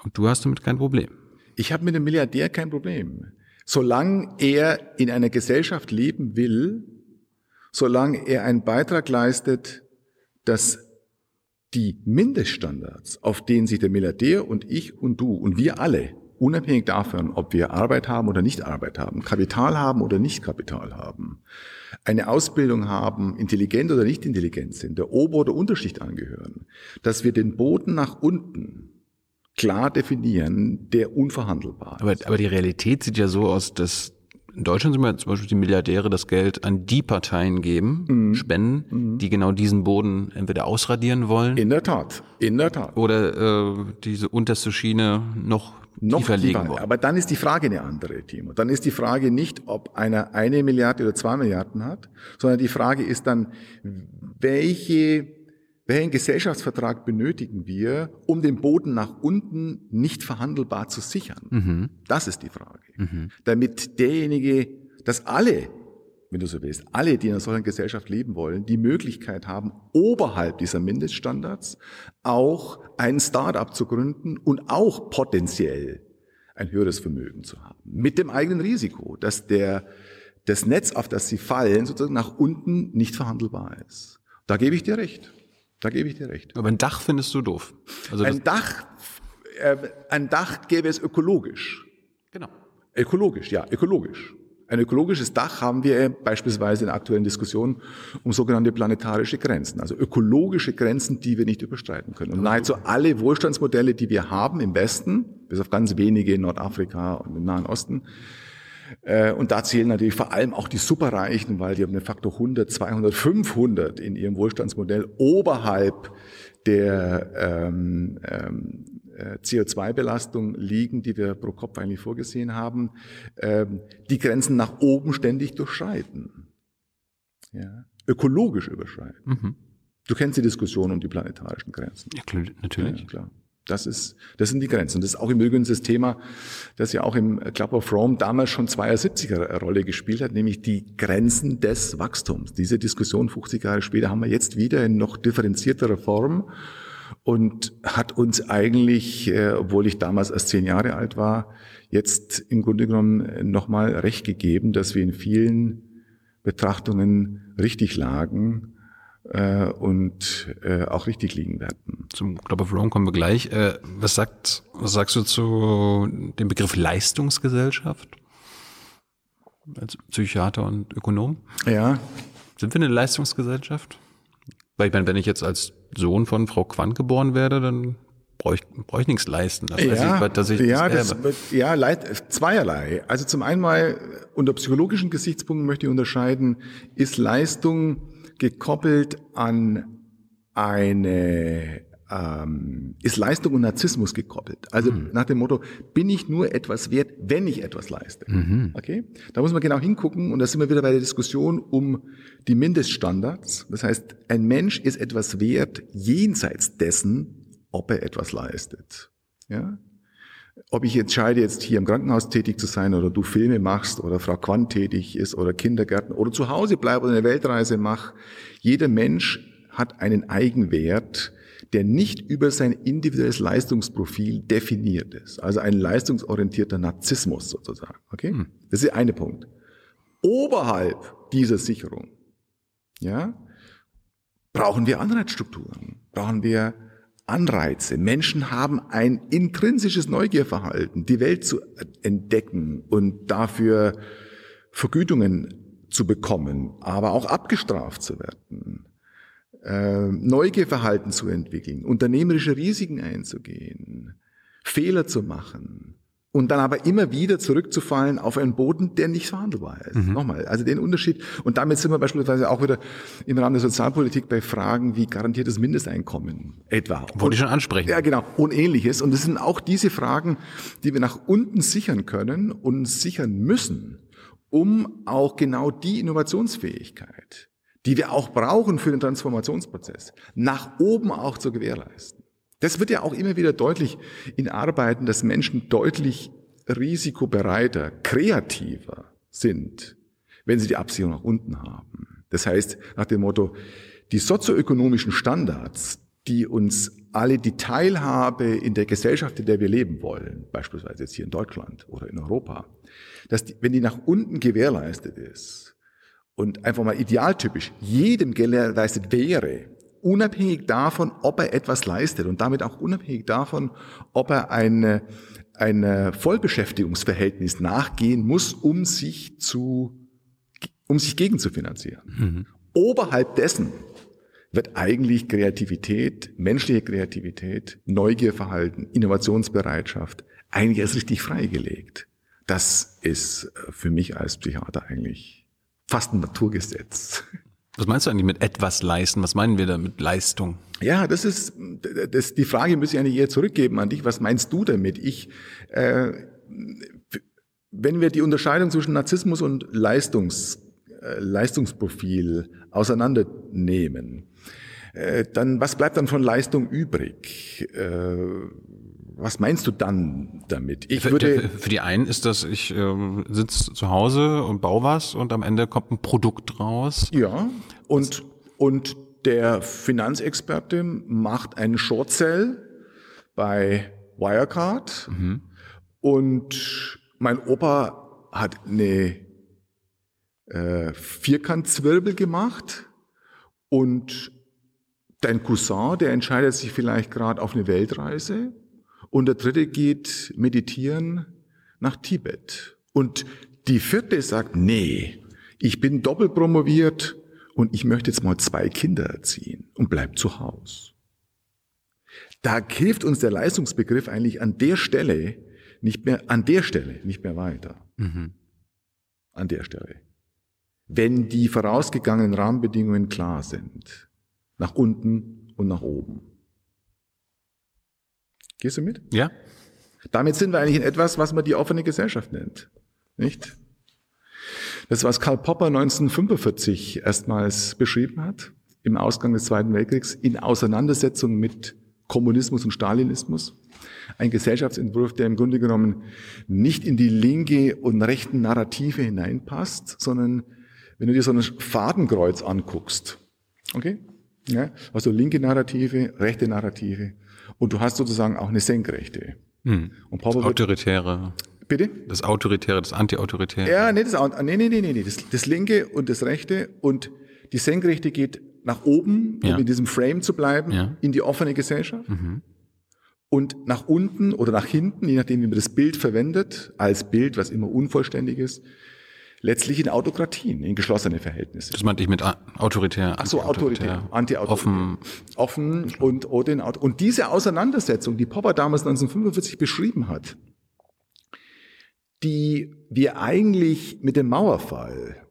Und du hast damit kein Problem. Ich habe mit dem Milliardär kein Problem. Solange er in einer Gesellschaft leben will, solange er einen Beitrag leistet, dass die Mindeststandards, auf denen sich der Milliardär und ich und du und wir alle, unabhängig davon, ob wir Arbeit haben oder nicht Arbeit haben, Kapital haben oder nicht Kapital haben, eine Ausbildung haben, intelligent oder nicht intelligent sind, der Ober- oder Unterschicht angehören, dass wir den Boden nach unten klar definieren, der unverhandelbar ist. Aber, aber die Realität sieht ja so aus, dass In Deutschland sind wir zum Beispiel die Milliardäre das Geld an die Parteien geben, Mhm. spenden, die genau diesen Boden entweder ausradieren wollen In der Tat, in der Tat. oder äh, diese unterste Schiene noch, noch tiefer legen wollen. Aber dann ist die Frage eine andere, Timo. Dann ist die Frage nicht, ob einer eine Milliarde oder zwei Milliarden hat, sondern die Frage ist dann, welche, welchen Gesellschaftsvertrag benötigen wir, um den Boden nach unten nicht verhandelbar zu sichern? Mhm. Das ist die Frage. Damit derjenige, dass alle, wenn du so willst, alle, die in einer solchen Gesellschaft leben wollen, die Möglichkeit haben, oberhalb dieser Mindeststandards auch ein Start-up zu gründen und auch potenziell ein höheres Vermögen zu haben. Mit dem eigenen Risiko, dass der, das Netz, auf das sie fallen, sozusagen nach unten nicht verhandelbar ist. Da gebe ich dir recht. Da gebe ich dir recht. Aber ein Dach findest du doof. Also Ein Dach, äh, ein Dach gäbe es ökologisch. genau. Ökologisch, ja, ökologisch. Ein ökologisches Dach haben wir beispielsweise in aktuellen Diskussionen um sogenannte planetarische Grenzen, also ökologische Grenzen, die wir nicht überstreiten können. Und nahezu alle Wohlstandsmodelle, die wir haben im Westen, bis auf ganz wenige in Nordafrika und im Nahen Osten, und da zählen natürlich vor allem auch die Superreichen, weil die haben einen Faktor 100, 200, 500 in ihrem Wohlstandsmodell oberhalb der ähm, ähm, äh, CO2-Belastung liegen, die wir pro Kopf eigentlich vorgesehen haben, ähm, die Grenzen nach oben ständig durchschreiten. Ja? Ökologisch überschreiten. Mhm. Du kennst die Diskussion um die planetarischen Grenzen. Ja, klar, natürlich. Ja, klar. Das ist, das sind die Grenzen. Das ist auch im Übrigen das Thema, das ja auch im Club of Rome damals schon 72er Rolle gespielt hat, nämlich die Grenzen des Wachstums. Diese Diskussion 50 Jahre später haben wir jetzt wieder in noch differenzierterer Form und hat uns eigentlich, äh, obwohl ich damals erst zehn Jahre alt war, jetzt im Grunde genommen nochmal recht gegeben, dass wir in vielen Betrachtungen richtig lagen äh, und äh, auch richtig liegen werden. Zum Club of Rome kommen wir gleich. Äh, was, sagt, was sagst du zu dem Begriff Leistungsgesellschaft? Als Psychiater und Ökonom? Ja, Sind wir eine Leistungsgesellschaft? Weil ich meine, wenn ich jetzt als Sohn von Frau Quandt geboren werde, dann brauche ich, brauche ich nichts leisten. Weiß ja, ich, dass ich ja, das das, ja, leid, zweierlei. Also zum einen mal unter psychologischen Gesichtspunkten möchte ich unterscheiden, ist Leistung gekoppelt an eine ähm, ist Leistung und Narzissmus gekoppelt. Also nach dem Motto, bin ich nur etwas wert, wenn ich etwas leiste. Okay? Da muss man genau hingucken und da sind wir wieder bei der Diskussion um die Mindeststandards. Das heißt, ein Mensch ist etwas wert jenseits dessen, ob er etwas leistet. Ja? Ob ich entscheide, jetzt hier im Krankenhaus tätig zu sein oder du Filme machst oder Frau Quandt tätig ist oder Kindergärten oder zu Hause bleibe oder eine Weltreise mache, jeder Mensch hat einen Eigenwert, der nicht über sein individuelles Leistungsprofil definiert ist. Also ein leistungsorientierter Narzissmus sozusagen. Okay? Das ist der eine Punkt. Oberhalb dieser Sicherung, ja, brauchen wir Anreizstrukturen, brauchen wir Anreize. Menschen haben ein intrinsisches Neugierverhalten, die Welt zu entdecken und dafür Vergütungen zu bekommen, aber auch abgestraft zu werden. Äh, Neugierverhalten zu entwickeln, unternehmerische Risiken einzugehen, Fehler zu machen und dann aber immer wieder zurückzufallen auf einen Boden, der nicht verhandelbar ist. Nochmal, also den Unterschied. Und damit sind wir beispielsweise auch wieder im Rahmen der Sozialpolitik bei Fragen wie garantiertes Mindesteinkommen etwa. Wollte ich schon ansprechen. Ja, genau. Und ähnliches. Und es sind auch diese Fragen, die wir nach unten sichern können und sichern müssen, um auch genau die Innovationsfähigkeit, die wir auch brauchen für den Transformationsprozess, nach oben auch zu gewährleisten. Das wird ja auch immer wieder deutlich in Arbeiten, dass Menschen deutlich risikobereiter, kreativer sind, wenn sie die Absicherung nach unten haben. Das heißt, nach dem Motto, die sozioökonomischen Standards, die uns alle die Teilhabe in der Gesellschaft, in der wir leben wollen, beispielsweise jetzt hier in Deutschland oder in Europa, dass die, wenn die nach unten gewährleistet ist und einfach mal idealtypisch jedem gewährleistet wäre, unabhängig davon, ob er etwas leistet und damit auch unabhängig davon, ob er eine, ein Vollbeschäftigungsverhältnis nachgehen muss, um sich zu, um sich gegen zu finanzieren. Oberhalb dessen wird eigentlich Kreativität, menschliche Kreativität, Neugierverhalten, Innovationsbereitschaft eigentlich erst richtig freigelegt. Das ist äh, für mich als Psychiater eigentlich fast ein Naturgesetz. Was meinst du eigentlich mit etwas leisten? Was meinen wir da mit Leistung? Ja, das ist das, die Frage müsste ich eigentlich eher zurückgeben an dich. Was meinst du damit? Ich, äh, wenn wir die Unterscheidung zwischen Narzissmus und Leistungs, äh, Leistungsprofil auseinandernehmen, äh, dann was bleibt dann von Leistung übrig? Äh, was meinst du dann damit? Ich für, würde für die einen ist das, ich äh, sitze zu Hause und baue was und am Ende kommt ein Produkt raus. Ja, und, und der Finanzexperte macht einen Short Sell bei Wirecard mhm. und mein Opa hat eine äh, Vierkantzwirbel gemacht und dein Cousin, der entscheidet sich vielleicht gerade auf eine Weltreise und der dritte geht meditieren nach Tibet. Und die vierte sagt, nee, ich bin doppelt promoviert und ich möchte jetzt mal zwei Kinder erziehen und bleib zu Hause. Da hilft uns der Leistungsbegriff eigentlich an der Stelle nicht mehr, an der Stelle nicht mehr weiter. Mhm. An der Stelle. Wenn die vorausgegangenen Rahmenbedingungen klar sind. Nach unten und nach oben. Gehst du mit? Ja. Damit sind wir eigentlich in etwas, was man die offene Gesellschaft nennt. Nicht? Das, was Karl Popper 1945 erstmals beschrieben hat, im Ausgang des Zweiten Weltkriegs, in Auseinandersetzung mit Kommunismus und Stalinismus. Ein Gesellschaftsentwurf, der im Grunde genommen nicht in die linke und rechten Narrative hineinpasst, sondern wenn du dir so ein Fadenkreuz anguckst, okay? Ja, also linke Narrative, rechte Narrative, und du hast sozusagen auch eine Senkrechte. Hm. Und Popper das Autoritäre. Bitte? Das Autoritäre, das Antiautoritäre. Ja, nee, das, nee, nee, nee, nee, das, das linke und das rechte und die Senkrechte geht nach oben, um ja. in diesem Frame zu bleiben, ja. in die offene Gesellschaft. Mhm. Und nach unten oder nach hinten, je nachdem, wie man das Bild verwendet, als Bild, was immer unvollständig ist, letztlich in Autokratien, in geschlossene Verhältnisse. Das meinte ich mit autoritär. Ach so, autoritär, anti-autoritär. Offen. Offen und, und, und diese Auseinandersetzung, die Popper damals 1945 beschrieben hat, die wir eigentlich mit dem Mauerfall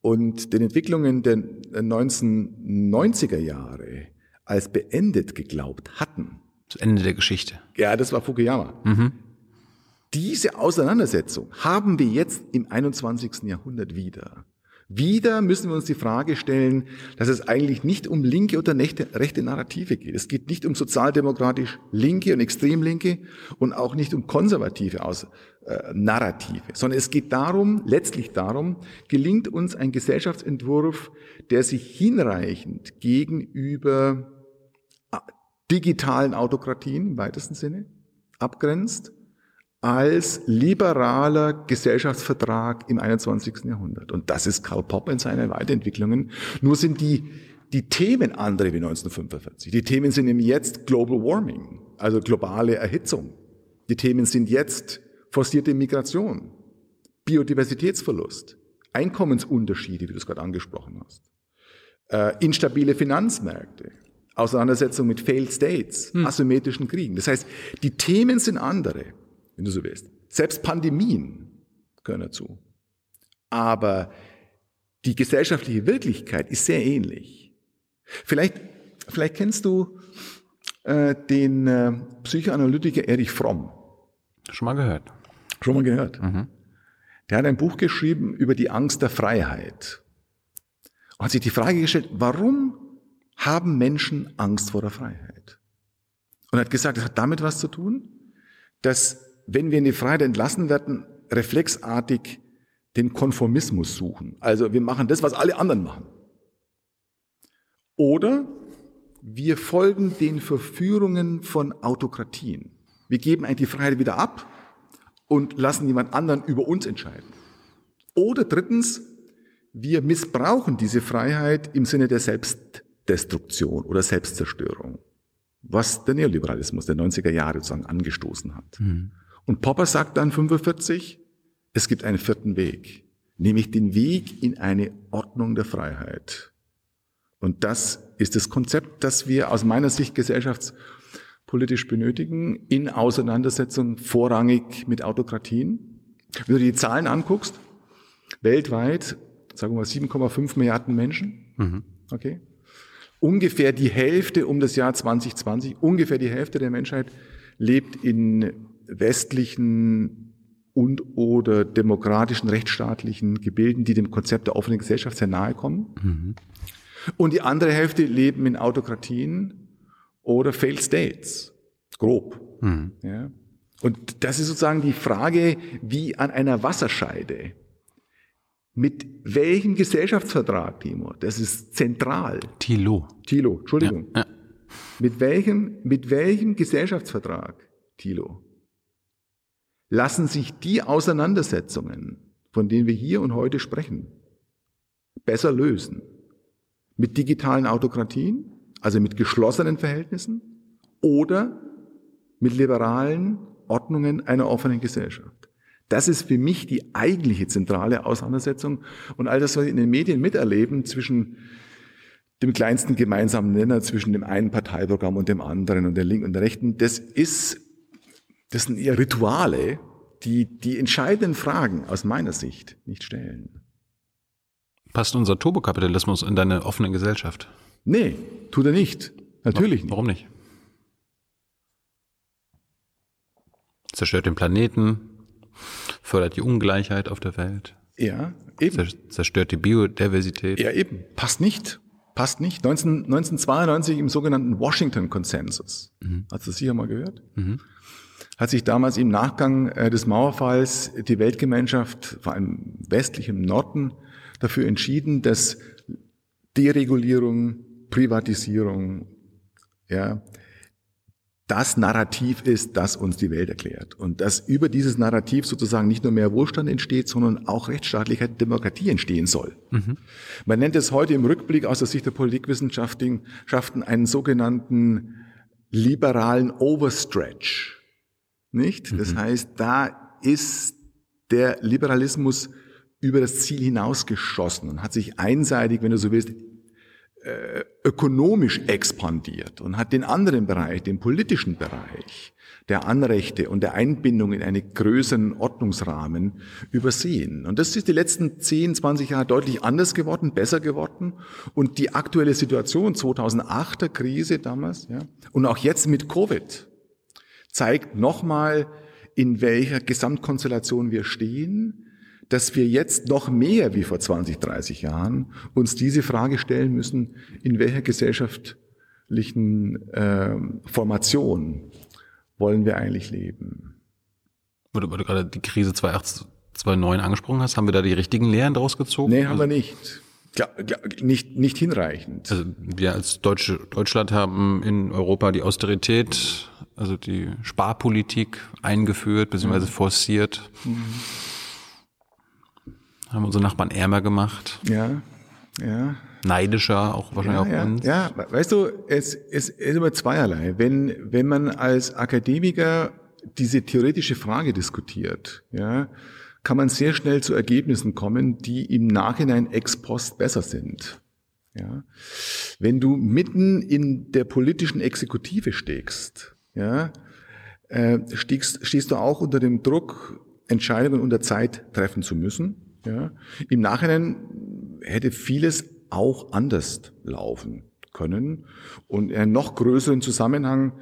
und den Entwicklungen der 1990er Jahre als beendet geglaubt hatten. Das Ende der Geschichte. Ja, das war Fukuyama. Mhm. Diese Auseinandersetzung haben wir jetzt im 21. Jahrhundert wieder. Wieder müssen wir uns die Frage stellen, dass es eigentlich nicht um linke oder rechte Narrative geht. Es geht nicht um sozialdemokratisch linke und extrem linke und auch nicht um konservative Aus äh, Narrative, sondern es geht darum, letztlich darum, gelingt uns ein Gesellschaftsentwurf, der sich hinreichend gegenüber äh, digitalen Autokratien im weitesten Sinne abgrenzt als liberaler Gesellschaftsvertrag im 21. Jahrhundert. Und das ist Karl Popper in seinen Weiterentwicklungen. Nur sind die, die Themen andere wie 1945. Die Themen sind im Jetzt Global Warming, also globale Erhitzung. Die Themen sind jetzt forcierte Migration, Biodiversitätsverlust, Einkommensunterschiede, wie du es gerade angesprochen hast, äh, instabile Finanzmärkte, Auseinandersetzung mit Failed States, hm. asymmetrischen Kriegen. Das heißt, die Themen sind andere wenn du so willst. Selbst Pandemien gehören dazu. Aber die gesellschaftliche Wirklichkeit ist sehr ähnlich. Vielleicht, vielleicht kennst du äh, den äh, Psychoanalytiker Erich Fromm. Schon mal gehört. Schon mal gehört. Mhm. Der hat ein Buch geschrieben über die Angst der Freiheit. Und hat sich die Frage gestellt, warum haben Menschen Angst vor der Freiheit? Und hat gesagt, das hat damit was zu tun, dass wenn wir in die Freiheit entlassen werden, reflexartig den Konformismus suchen. Also wir machen das, was alle anderen machen. Oder wir folgen den Verführungen von Autokratien. Wir geben eigentlich die Freiheit wieder ab und lassen jemand anderen über uns entscheiden. Oder drittens, wir missbrauchen diese Freiheit im Sinne der Selbstdestruktion oder Selbstzerstörung, was der Neoliberalismus der 90er Jahre sozusagen angestoßen hat. Mhm. Und Popper sagt dann 45, es gibt einen vierten Weg, nämlich den Weg in eine Ordnung der Freiheit. Und das ist das Konzept, das wir aus meiner Sicht gesellschaftspolitisch benötigen, in Auseinandersetzung vorrangig mit Autokratien, Wenn du die Zahlen anguckst, weltweit, sagen wir mal 7,5 Milliarden Menschen, mhm. okay, ungefähr die Hälfte um das Jahr 2020, ungefähr die Hälfte der Menschheit lebt in westlichen und oder demokratischen, rechtsstaatlichen Gebilden, die dem Konzept der offenen Gesellschaft sehr nahe kommen. Mhm. Und die andere Hälfte leben in Autokratien oder Failed States. Grob. Mhm. Ja. Und das ist sozusagen die Frage, wie an einer Wasserscheide. Mit welchem Gesellschaftsvertrag, Timo? Das ist zentral. Tilo. Tilo, Entschuldigung. Ja, ja. Mit welchem, mit welchem Gesellschaftsvertrag, Tilo, lassen sich die Auseinandersetzungen, von denen wir hier und heute sprechen, besser lösen? Mit digitalen Autokratien, also mit geschlossenen Verhältnissen, oder mit liberalen Ordnungen einer offenen Gesellschaft. Das ist für mich die eigentliche zentrale Auseinandersetzung. Und all das, was wir in den Medien miterleben zwischen dem kleinsten gemeinsamen Nenner, zwischen dem einen Parteiprogramm und dem anderen und der Linken und der Rechten, das ist, das sind eher Rituale, die die entscheidenden Fragen aus meiner Sicht nicht stellen. Passt unser Turbokapitalismus in deine offene Gesellschaft? Nee, tut er nicht. Natürlich nicht. Warum nicht? Zerstört den Planeten, fördert die Ungleichheit auf der Welt. Ja, eben. Zerstört die Biodiversität. Ja, eben. Passt nicht. Passt nicht. 19, 1992 im sogenannten Washington Consensus. Mhm. Hast du das sicher mal gehört? Mhm. Hat sich damals im Nachgang äh, des Mauerfalls die Weltgemeinschaft, vor allem westlich im Norden, dafür entschieden, dass Deregulierung, Privatisierung, ja, das Narrativ ist, das uns die Welt erklärt. Und dass über dieses Narrativ sozusagen nicht nur mehr Wohlstand entsteht, sondern auch Rechtsstaatlichkeit und Demokratie entstehen soll. Mhm. Man nennt es heute im Rückblick aus der Sicht der Politikwissenschaften einen sogenannten liberalen Overstretch. Nicht? Mhm. Das heißt, da ist der Liberalismus über das Ziel hinausgeschossen und hat sich einseitig, wenn du so willst, äh, ökonomisch expandiert und hat den anderen Bereich, den politischen Bereich der Anrechte und der Einbindung in einen größeren Ordnungsrahmen übersehen. Und das ist die letzten 10, 20 Jahre deutlich anders geworden, besser geworden. Und die aktuelle Situation 2008er Krise damals ja, und auch jetzt mit Covid zeigt nochmal, in welcher Gesamtkonstellation wir stehen dass wir jetzt noch mehr wie vor 20, 30 Jahren uns diese Frage stellen müssen, in welcher gesellschaftlichen äh, Formation wollen wir eigentlich leben. Weil du, weil du gerade die Krise 2008, 2009 angesprochen hast, haben wir da die richtigen Lehren daraus gezogen? Nee, haben also, wir nicht. Klar, klar, nicht, nicht hinreichend. Also wir als Deutsche, Deutschland haben in Europa die Austerität, also die Sparpolitik eingeführt bzw. Mhm. forciert. Mhm haben unsere Nachbarn ärmer gemacht. Ja, ja. Neidischer, auch wahrscheinlich ja, auf uns. Ja, weißt du, es, es ist immer zweierlei. Wenn, wenn man als Akademiker diese theoretische Frage diskutiert, ja, kann man sehr schnell zu Ergebnissen kommen, die im Nachhinein ex post besser sind. Ja. Wenn du mitten in der politischen Exekutive steckst, ja, äh, stehst, stehst du auch unter dem Druck, Entscheidungen unter Zeit treffen zu müssen. Ja. Im Nachhinein hätte vieles auch anders laufen können. Und in einem noch größeren Zusammenhang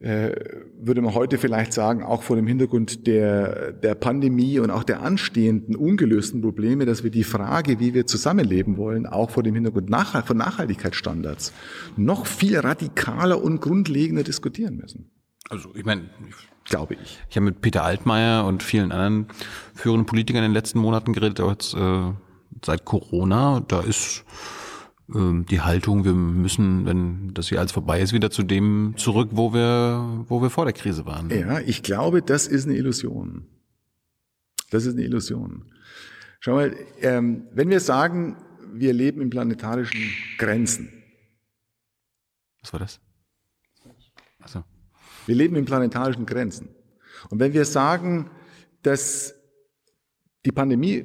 würde man heute vielleicht sagen, auch vor dem Hintergrund der, der Pandemie und auch der anstehenden ungelösten Probleme, dass wir die Frage, wie wir zusammenleben wollen, auch vor dem Hintergrund nach, von Nachhaltigkeitsstandards noch viel radikaler und grundlegender diskutieren müssen. Also ich meine, glaube ich. Ich habe mit Peter Altmaier und vielen anderen führenden Politikern in den letzten Monaten geredet, auch jetzt äh, seit Corona. Da ist äh, die Haltung, wir müssen, wenn das hier alles vorbei ist, wieder zu dem zurück, wo wir, wo wir vor der Krise waren. Ja, ich glaube, das ist eine Illusion. Das ist eine Illusion. Schau mal, ähm, wenn wir sagen, wir leben in planetarischen Grenzen. Was war das? Achso. Wir leben in planetarischen Grenzen. Und wenn wir sagen, dass die Pandemie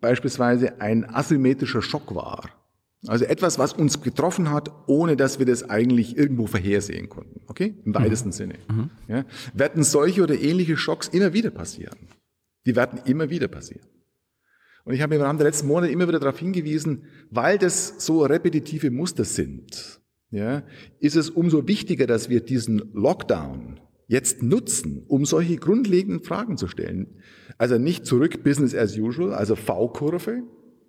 beispielsweise ein asymmetrischer Schock war, also etwas, was uns getroffen hat, ohne dass wir das eigentlich irgendwo vorhersehen konnten, okay? Im weitesten mhm. Sinne. Mhm. Ja? Werden solche oder ähnliche Schocks immer wieder passieren. Die werden immer wieder passieren. Und ich habe im Rahmen der letzten Monate immer wieder darauf hingewiesen, weil das so repetitive Muster sind, ja, ist es umso wichtiger, dass wir diesen Lockdown jetzt nutzen, um solche grundlegenden Fragen zu stellen. Also nicht zurück Business as usual, also V-Kurve,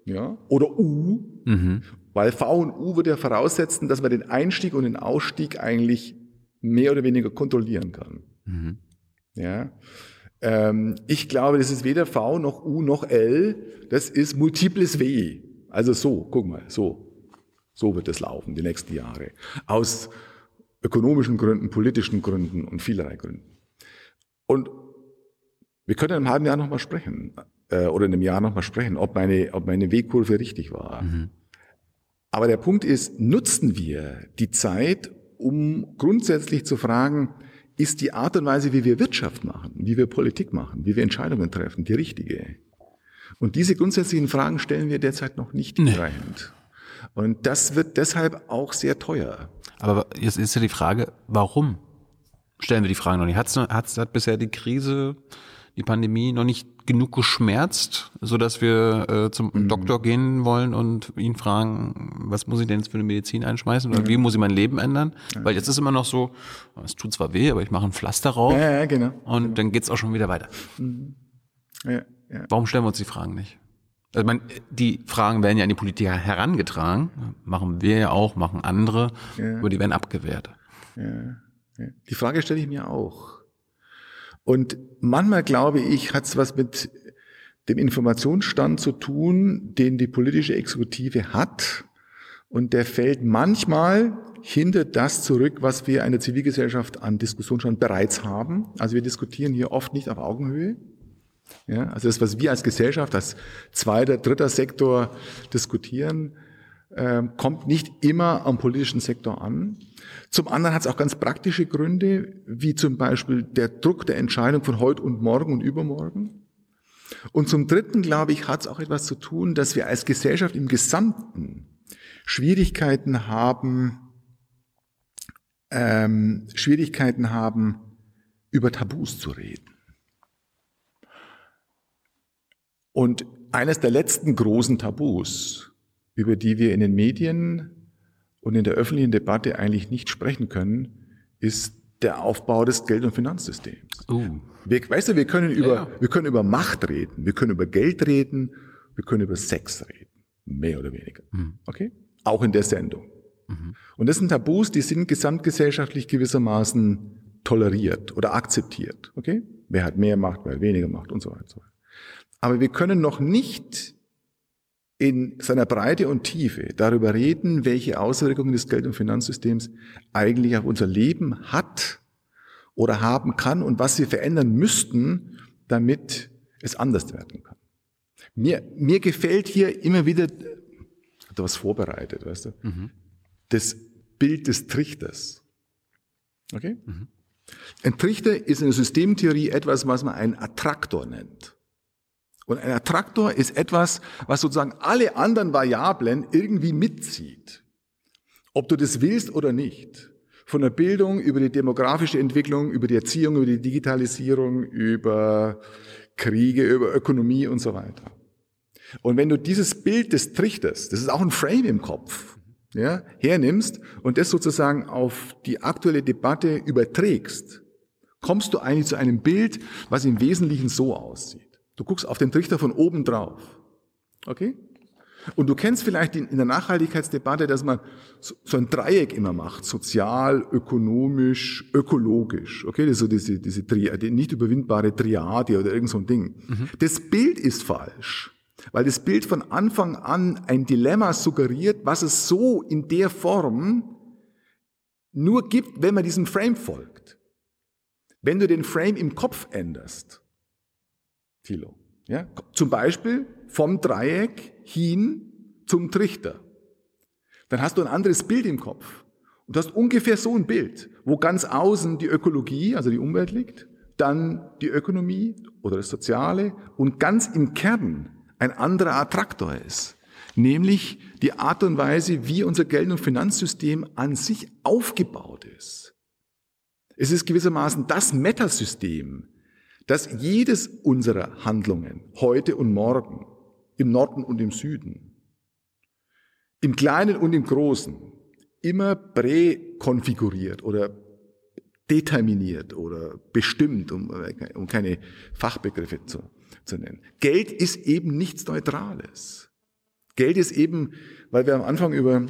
ja, oder U, mhm. weil V und U würde ja voraussetzen, dass man den Einstieg und den Ausstieg eigentlich mehr oder weniger kontrollieren kann. Mhm. Ja. Ähm, ich glaube, das ist weder V noch U noch L, das ist multiples W. Also so, guck mal, so. So wird es laufen, die nächsten Jahre. Aus ökonomischen Gründen, politischen Gründen und vielerlei Gründen. Und wir können in einem halben Jahr nochmal sprechen, äh, oder in einem Jahr nochmal sprechen, ob meine, ob meine Wegkurve richtig war. Mhm. Aber der Punkt ist, nutzen wir die Zeit, um grundsätzlich zu fragen, ist die Art und Weise, wie wir Wirtschaft machen, wie wir Politik machen, wie wir Entscheidungen treffen, die richtige? Und diese grundsätzlichen Fragen stellen wir derzeit noch nicht nee. hinreichend. Und das wird deshalb auch sehr teuer. Aber jetzt ist ja die Frage, warum stellen wir die Frage noch nicht? Hat's, hat's, hat bisher die Krise, die Pandemie noch nicht genug geschmerzt, so dass wir äh, zum mhm. Doktor gehen wollen und ihn fragen, was muss ich denn jetzt für eine Medizin einschmeißen oder mhm. wie muss ich mein Leben ändern? Ja. Weil jetzt ist immer noch so, es tut zwar weh, aber ich mache ein Pflaster rauf ja, ja, genau. und genau. dann geht's auch schon wieder weiter. Mhm. Ja, ja. Warum stellen wir uns die Fragen nicht? Also man, die Fragen werden ja an die Politiker herangetragen, machen wir ja auch, machen andere, aber die werden abgewehrt. Ja. Die Frage stelle ich mir auch. Und manchmal glaube ich, hat es was mit dem Informationsstand zu tun, den die politische Exekutive hat. Und der fällt manchmal hinter das zurück, was wir in der Zivilgesellschaft an Diskussionsstand bereits haben. Also wir diskutieren hier oft nicht auf Augenhöhe. Ja, also das, was wir als Gesellschaft, als zweiter, dritter Sektor diskutieren, äh, kommt nicht immer am politischen Sektor an. Zum anderen hat es auch ganz praktische Gründe, wie zum Beispiel der Druck der Entscheidung von heute und morgen und übermorgen. Und zum Dritten, glaube ich, hat es auch etwas zu tun, dass wir als Gesellschaft im Gesamten Schwierigkeiten haben, ähm, Schwierigkeiten haben, über Tabus zu reden. Und eines der letzten großen Tabus, über die wir in den Medien und in der öffentlichen Debatte eigentlich nicht sprechen können, ist der Aufbau des Geld- und Finanzsystems. Uh. Wir, weißt du, wir können über, ja, wir können über Macht reden, wir können über Geld reden, wir können über Sex reden. Mehr oder weniger. Mhm. Okay? Auch in der Sendung. Mhm. Und das sind Tabus, die sind gesamtgesellschaftlich gewissermaßen toleriert oder akzeptiert. Okay? Wer hat mehr Macht, wer hat weniger Macht und so weiter. Und so weiter. Aber wir können noch nicht in seiner Breite und Tiefe darüber reden, welche Auswirkungen des Geld- und Finanzsystems eigentlich auf unser Leben hat oder haben kann und was wir verändern müssten, damit es anders werden kann. Mir, mir gefällt hier immer wieder, hat er was vorbereitet, weißt du, mhm. das Bild des Trichters. Okay? Mhm. Ein Trichter ist in der Systemtheorie etwas, was man einen Attraktor nennt. Und ein Attraktor ist etwas, was sozusagen alle anderen Variablen irgendwie mitzieht. Ob du das willst oder nicht. Von der Bildung über die demografische Entwicklung, über die Erziehung, über die Digitalisierung, über Kriege, über Ökonomie und so weiter. Und wenn du dieses Bild des Trichters, das ist auch ein Frame im Kopf, ja, hernimmst und das sozusagen auf die aktuelle Debatte überträgst, kommst du eigentlich zu einem Bild, was im Wesentlichen so aussieht. Du guckst auf den Trichter von oben drauf. Okay? Und du kennst vielleicht in, der Nachhaltigkeitsdebatte, dass man so, ein Dreieck immer macht. Sozial, ökonomisch, ökologisch. Okay? Das ist so diese, diese Triade, nicht überwindbare Triade oder irgend so ein Ding. Mhm. Das Bild ist falsch. Weil das Bild von Anfang an ein Dilemma suggeriert, was es so in der Form nur gibt, wenn man diesem Frame folgt. Wenn du den Frame im Kopf änderst, Thilo. Ja? Zum Beispiel vom Dreieck hin zum Trichter. Dann hast du ein anderes Bild im Kopf. Und du hast ungefähr so ein Bild, wo ganz außen die Ökologie, also die Umwelt liegt, dann die Ökonomie oder das Soziale und ganz im Kern ein anderer Attraktor ist. Nämlich die Art und Weise, wie unser Geld- und Finanzsystem an sich aufgebaut ist. Es ist gewissermaßen das Metasystem, dass jedes unserer Handlungen heute und morgen, im Norden und im Süden, im Kleinen und im Großen, immer präkonfiguriert oder determiniert oder bestimmt, um, um keine Fachbegriffe zu, zu nennen. Geld ist eben nichts Neutrales. Geld ist eben, weil wir am Anfang über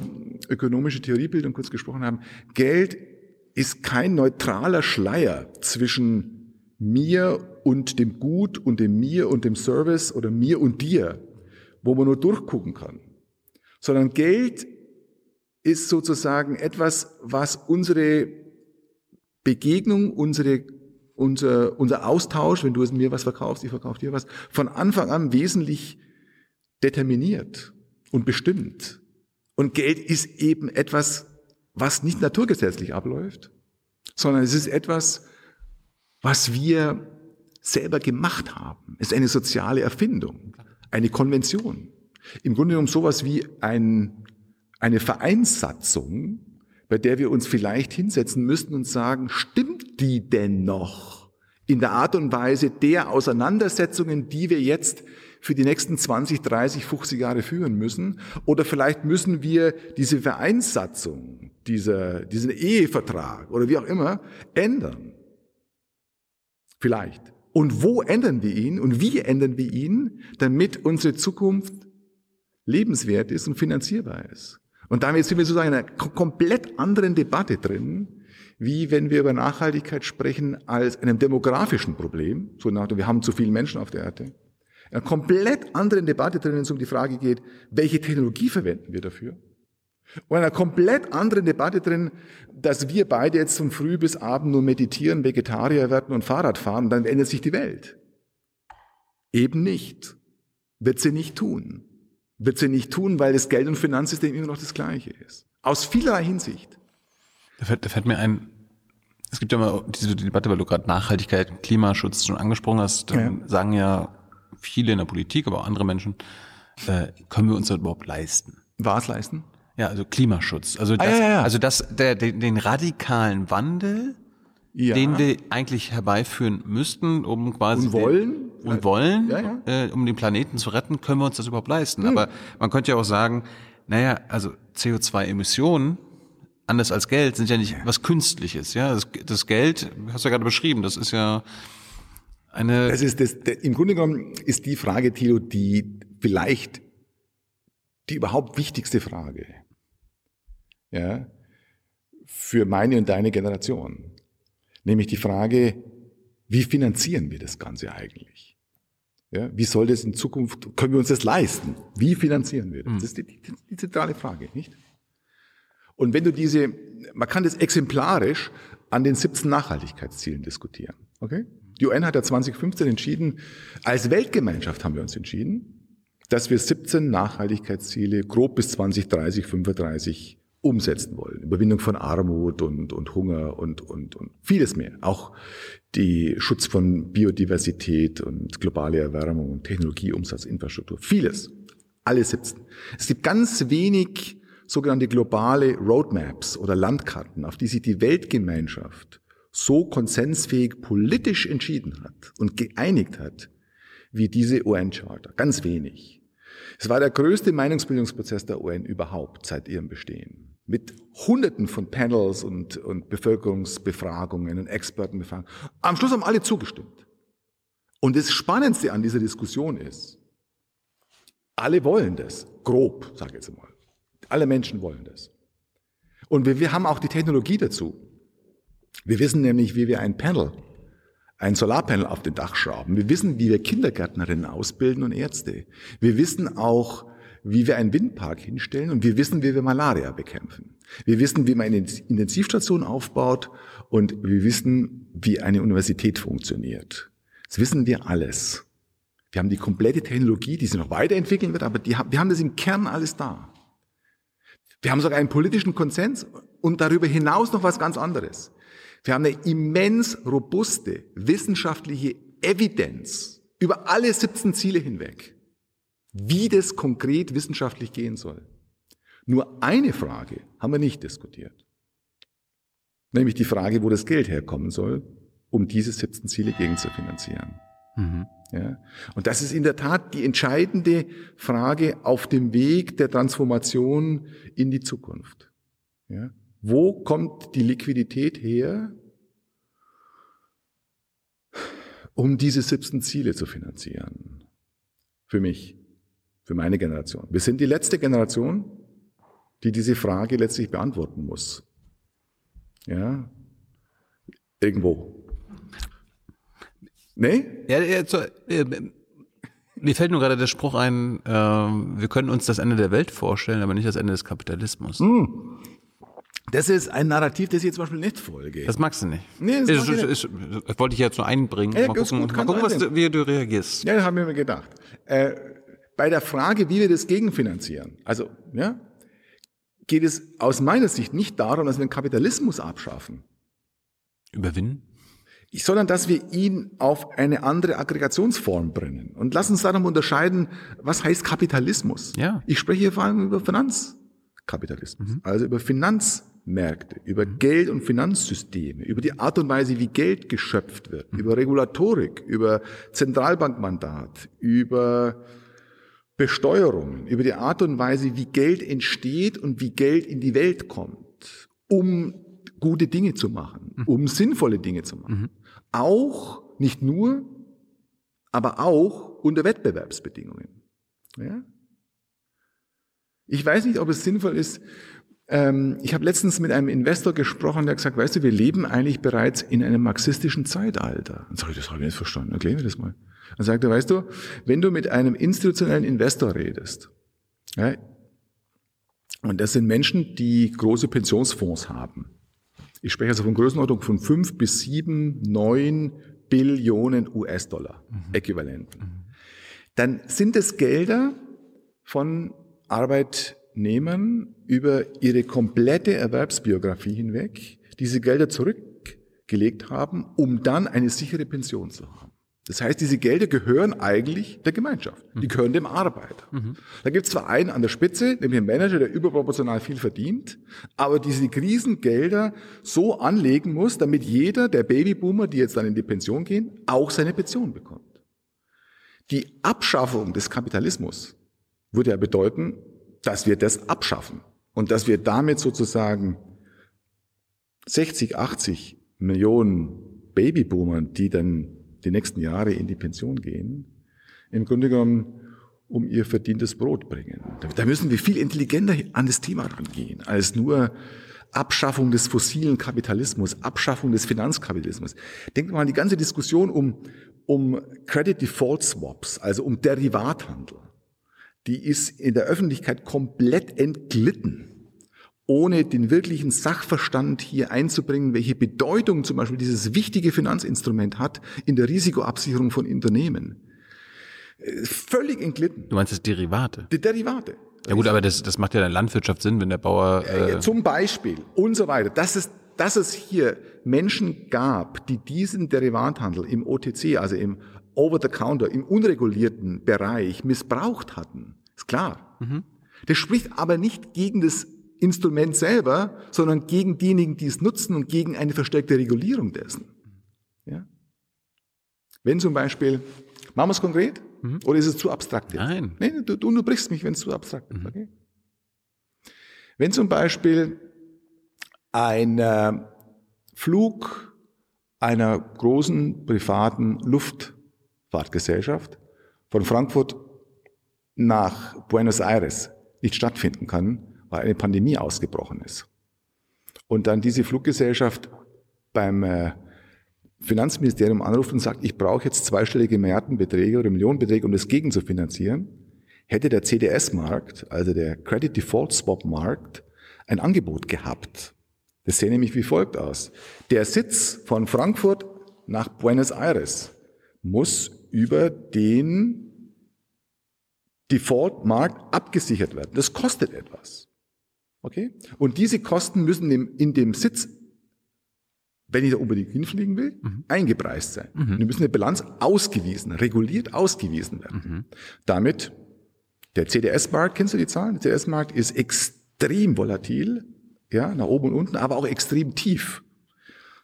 ökonomische Theoriebildung kurz gesprochen haben, Geld ist kein neutraler Schleier zwischen mir und dem Gut und dem mir und dem Service oder mir und dir, wo man nur durchgucken kann, sondern Geld ist sozusagen etwas, was unsere Begegnung, unsere, unser, unser Austausch, wenn du mir was verkaufst, ich verkaufe dir was, von Anfang an wesentlich determiniert und bestimmt. Und Geld ist eben etwas, was nicht naturgesetzlich abläuft, sondern es ist etwas, was wir selber gemacht haben. Ist eine soziale Erfindung, eine Konvention. Im Grunde genommen sowas wie ein, eine Vereinssatzung, bei der wir uns vielleicht hinsetzen müssten und sagen, stimmt die denn noch in der Art und Weise der Auseinandersetzungen, die wir jetzt für die nächsten 20, 30, 50 Jahre führen müssen? Oder vielleicht müssen wir diese Vereinssatzung, dieser, diesen Ehevertrag oder wie auch immer ändern. Vielleicht. Und wo ändern wir ihn und wie ändern wir ihn, damit unsere Zukunft lebenswert ist und finanzierbar ist? Und damit sind wir sozusagen in einer komplett anderen Debatte drin, wie wenn wir über Nachhaltigkeit sprechen als einem demografischen Problem. So nach, wir haben zu viele Menschen auf der Erde. In einer komplett anderen Debatte drin, wenn es um die Frage geht, welche Technologie verwenden wir dafür? Und in einer komplett anderen Debatte drin, dass wir beide jetzt von früh bis abend nur meditieren, Vegetarier werden und Fahrrad fahren, dann ändert sich die Welt. Eben nicht. Wird sie nicht tun wird sie nicht tun, weil das Geld- und Finanzsystem immer noch das gleiche ist. Aus vielerlei Hinsicht. Da fällt, da fällt mir ein, es gibt ja immer diese Debatte, weil du gerade Nachhaltigkeit, Klimaschutz schon angesprochen hast, ja. sagen ja viele in der Politik, aber auch andere Menschen, äh, können wir uns das überhaupt leisten? Was leisten? Ja, also Klimaschutz. Also das, ah, ja, ja. also das, der, den, den radikalen Wandel, ja. den wir eigentlich herbeiführen müssten, um quasi und wollen den, und wollen, ja, ja. Äh, um den Planeten zu retten, können wir uns das überhaupt leisten. Hm. Aber man könnte ja auch sagen, naja, also CO2-Emissionen anders als Geld sind ja nicht was Künstliches. Ja, das, das Geld hast du ja gerade beschrieben. Das ist ja eine. Das ist das. Der, Im Grunde genommen ist die Frage, Thilo, die vielleicht die überhaupt wichtigste Frage. Ja, für meine und deine Generation. Nämlich die Frage, wie finanzieren wir das Ganze eigentlich? Ja, wie soll das in Zukunft, können wir uns das leisten? Wie finanzieren wir das? Das ist die, die, die zentrale Frage, nicht? Und wenn du diese, man kann das exemplarisch an den 17 Nachhaltigkeitszielen diskutieren. Okay? Die UN hat ja 2015 entschieden, als Weltgemeinschaft haben wir uns entschieden, dass wir 17 Nachhaltigkeitsziele grob bis 2030, 35 umsetzen wollen. Überwindung von Armut und, und Hunger und, und, und vieles mehr. Auch die Schutz von Biodiversität und globale Erwärmung und Technologieumsatz, Infrastruktur. Vieles. Alle 17. Es gibt ganz wenig sogenannte globale Roadmaps oder Landkarten, auf die sich die Weltgemeinschaft so konsensfähig politisch entschieden hat und geeinigt hat, wie diese UN-Charta. Ganz wenig. Es war der größte Meinungsbildungsprozess der UN überhaupt seit ihrem Bestehen mit Hunderten von Panels und, und Bevölkerungsbefragungen und Expertenbefragungen. Am Schluss haben alle zugestimmt. Und das Spannendste an dieser Diskussion ist, alle wollen das, grob, sage ich jetzt mal. Alle Menschen wollen das. Und wir, wir haben auch die Technologie dazu. Wir wissen nämlich, wie wir ein Panel, ein Solarpanel auf den Dach schrauben. Wir wissen, wie wir Kindergärtnerinnen ausbilden und Ärzte. Wir wissen auch, wie wir einen Windpark hinstellen und wir wissen, wie wir Malaria bekämpfen. Wir wissen, wie man eine Intensivstation aufbaut und wir wissen, wie eine Universität funktioniert. Das wissen wir alles. Wir haben die komplette Technologie, die sich noch weiterentwickeln wird, aber die, wir haben das im Kern alles da. Wir haben sogar einen politischen Konsens und darüber hinaus noch was ganz anderes. Wir haben eine immens robuste wissenschaftliche Evidenz über alle 17 Ziele hinweg wie das konkret wissenschaftlich gehen soll. Nur eine Frage haben wir nicht diskutiert. Nämlich die Frage, wo das Geld herkommen soll, um diese 17 Ziele gegenzufinanzieren. Mhm. Ja? Und das ist in der Tat die entscheidende Frage auf dem Weg der Transformation in die Zukunft. Ja? Wo kommt die Liquidität her, um diese 17 Ziele zu finanzieren? Für mich, für meine Generation. Wir sind die letzte Generation, die diese Frage letztlich beantworten muss. Ja, irgendwo. Nee? Ja, ja so, äh, mir fällt nur gerade der Spruch ein, äh, wir können uns das Ende der Welt vorstellen, aber nicht das Ende des Kapitalismus. Hm. Das ist ein Narrativ, das ich jetzt zum Beispiel nicht folge. Das magst du nicht. Nee, das, ist, ist, ist, das wollte ich jetzt so einbringen. Ja, mal gucken, gut, mal gucken was du, wie du reagierst. Ja, das haben wir mir gedacht. Äh, bei der Frage, wie wir das gegenfinanzieren, also ja, geht es aus meiner Sicht nicht darum, dass wir den Kapitalismus abschaffen. Überwinden? sondern dass wir ihn auf eine andere Aggregationsform bringen. Und lass uns darum unterscheiden, was heißt Kapitalismus? Ja. Ich spreche hier vor allem über Finanzkapitalismus, mhm. also über Finanzmärkte, über mhm. Geld- und Finanzsysteme, über die Art und Weise, wie Geld geschöpft wird, mhm. über Regulatorik, über Zentralbankmandat, über Besteuerungen, über die Art und Weise, wie Geld entsteht und wie Geld in die Welt kommt, um gute Dinge zu machen, mhm. um sinnvolle Dinge zu machen. Mhm. Auch, nicht nur, aber auch unter Wettbewerbsbedingungen. Ja? Ich weiß nicht, ob es sinnvoll ist. Ähm, ich habe letztens mit einem Investor gesprochen, der hat gesagt, weißt du, wir leben eigentlich bereits in einem marxistischen Zeitalter. Dann sage ich, das habe ich nicht verstanden. Erklären wir das mal. Dann sagt er, weißt du, wenn du mit einem institutionellen Investor redest, ja, und das sind Menschen, die große Pensionsfonds haben, ich spreche also von Größenordnung von fünf bis sieben, neun Billionen US-Dollar mhm. Äquivalenten. Mhm. Dann sind es Gelder von Arbeitnehmern über ihre komplette Erwerbsbiografie hinweg, diese Gelder zurückgelegt haben, um dann eine sichere Pension zu haben. Das heißt, diese Gelder gehören eigentlich der Gemeinschaft. Die gehören dem Arbeiter. Mhm. Da gibt es zwar einen an der Spitze, nämlich einen Manager, der überproportional viel verdient, aber diese Krisengelder so anlegen muss, damit jeder der Babyboomer, die jetzt dann in die Pension gehen, auch seine Pension bekommt. Die Abschaffung des Kapitalismus würde ja bedeuten, dass wir das abschaffen und dass wir damit sozusagen 60, 80 Millionen Babyboomern, die dann die nächsten Jahre in die Pension gehen, im Grunde genommen um ihr verdientes Brot bringen. Da müssen wir viel intelligenter an das Thema rangehen, als nur Abschaffung des fossilen Kapitalismus, Abschaffung des Finanzkapitalismus. Denkt mal an die ganze Diskussion um, um Credit Default Swaps, also um Derivathandel. Die ist in der Öffentlichkeit komplett entglitten ohne den wirklichen Sachverstand hier einzubringen, welche Bedeutung zum Beispiel dieses wichtige Finanzinstrument hat in der Risikoabsicherung von Unternehmen. Völlig entglitten. Du meinst das Derivate? Die Derivate. Ja gut, aber das, das macht ja dann Landwirtschaft Sinn, wenn der Bauer... Äh Zum Beispiel und so weiter. Dass es, dass es hier Menschen gab, die diesen Derivathandel im OTC, also im Over-the-Counter, im unregulierten Bereich missbraucht hatten, ist klar. Mhm. Das spricht aber nicht gegen das Instrument selber, sondern gegen diejenigen, die es nutzen und gegen eine verstärkte Regulierung dessen. Ja? Wenn zum Beispiel, machen wir es konkret? Mhm. Oder ist es zu abstrakt jetzt? Nein. Nee, du, du unterbrichst mich, wenn es zu abstrakt ist. Mhm. Okay? Wenn zum Beispiel ein äh, Flug einer großen privaten Luftfahrtgesellschaft von Frankfurt nach Buenos Aires nicht stattfinden kann, weil eine Pandemie ausgebrochen ist. Und dann diese Fluggesellschaft beim äh, Finanzministerium anruft und sagt, ich brauche jetzt zweistellige Milliardenbeträge oder Millionenbeträge, um das gegen zu finanzieren, hätte der CDS-Markt, also der Credit Default Swap Markt, ein Angebot gehabt. Das sähe nämlich wie folgt aus. Der Sitz von Frankfurt nach Buenos Aires muss über den Default-Markt abgesichert werden. Das kostet etwas. Okay? Und diese Kosten müssen in dem Sitz, wenn ich da unbedingt hinfliegen will, mhm. eingepreist sein. Mhm. Die müssen in der Bilanz ausgewiesen, reguliert ausgewiesen werden. Mhm. Damit, der CDS-Markt, kennst du die Zahlen? Der CDS-Markt ist extrem volatil, ja, nach oben und unten, aber auch extrem tief.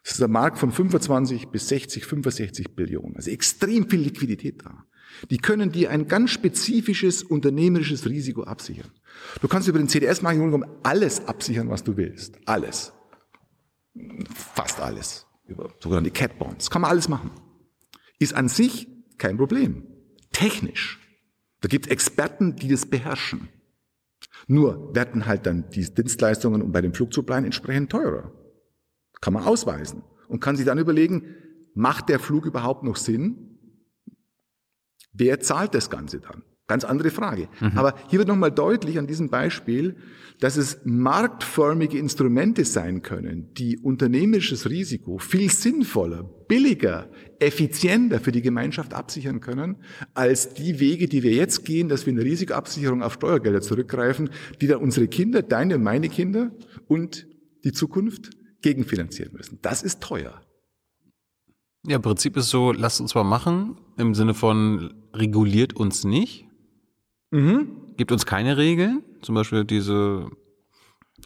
Das ist ein Markt von 25 bis 60, 65 Billionen. Also extrem viel Liquidität da. Die können dir ein ganz spezifisches unternehmerisches Risiko absichern. Du kannst über den CDS-Markt alles absichern, was du willst. Alles. Fast alles. Über sogenannte Cat Bonds. Kann man alles machen. Ist an sich kein Problem. Technisch. Da gibt es Experten, die das beherrschen. Nur werden halt dann die Dienstleistungen und bei den Flugzugplan entsprechend teurer. Kann man ausweisen und kann sich dann überlegen, macht der Flug überhaupt noch Sinn? Wer zahlt das Ganze dann? Ganz andere Frage. Mhm. Aber hier wird nochmal deutlich an diesem Beispiel, dass es marktförmige Instrumente sein können, die unternehmerisches Risiko viel sinnvoller, billiger, effizienter für die Gemeinschaft absichern können, als die Wege, die wir jetzt gehen, dass wir in der Risikoabsicherung auf Steuergelder zurückgreifen, die dann unsere Kinder, deine und meine Kinder und die Zukunft gegenfinanzieren müssen. Das ist teuer. Ja, im Prinzip ist so, lasst uns mal machen, im Sinne von reguliert uns nicht, mhm. gibt uns keine Regeln, zum Beispiel diese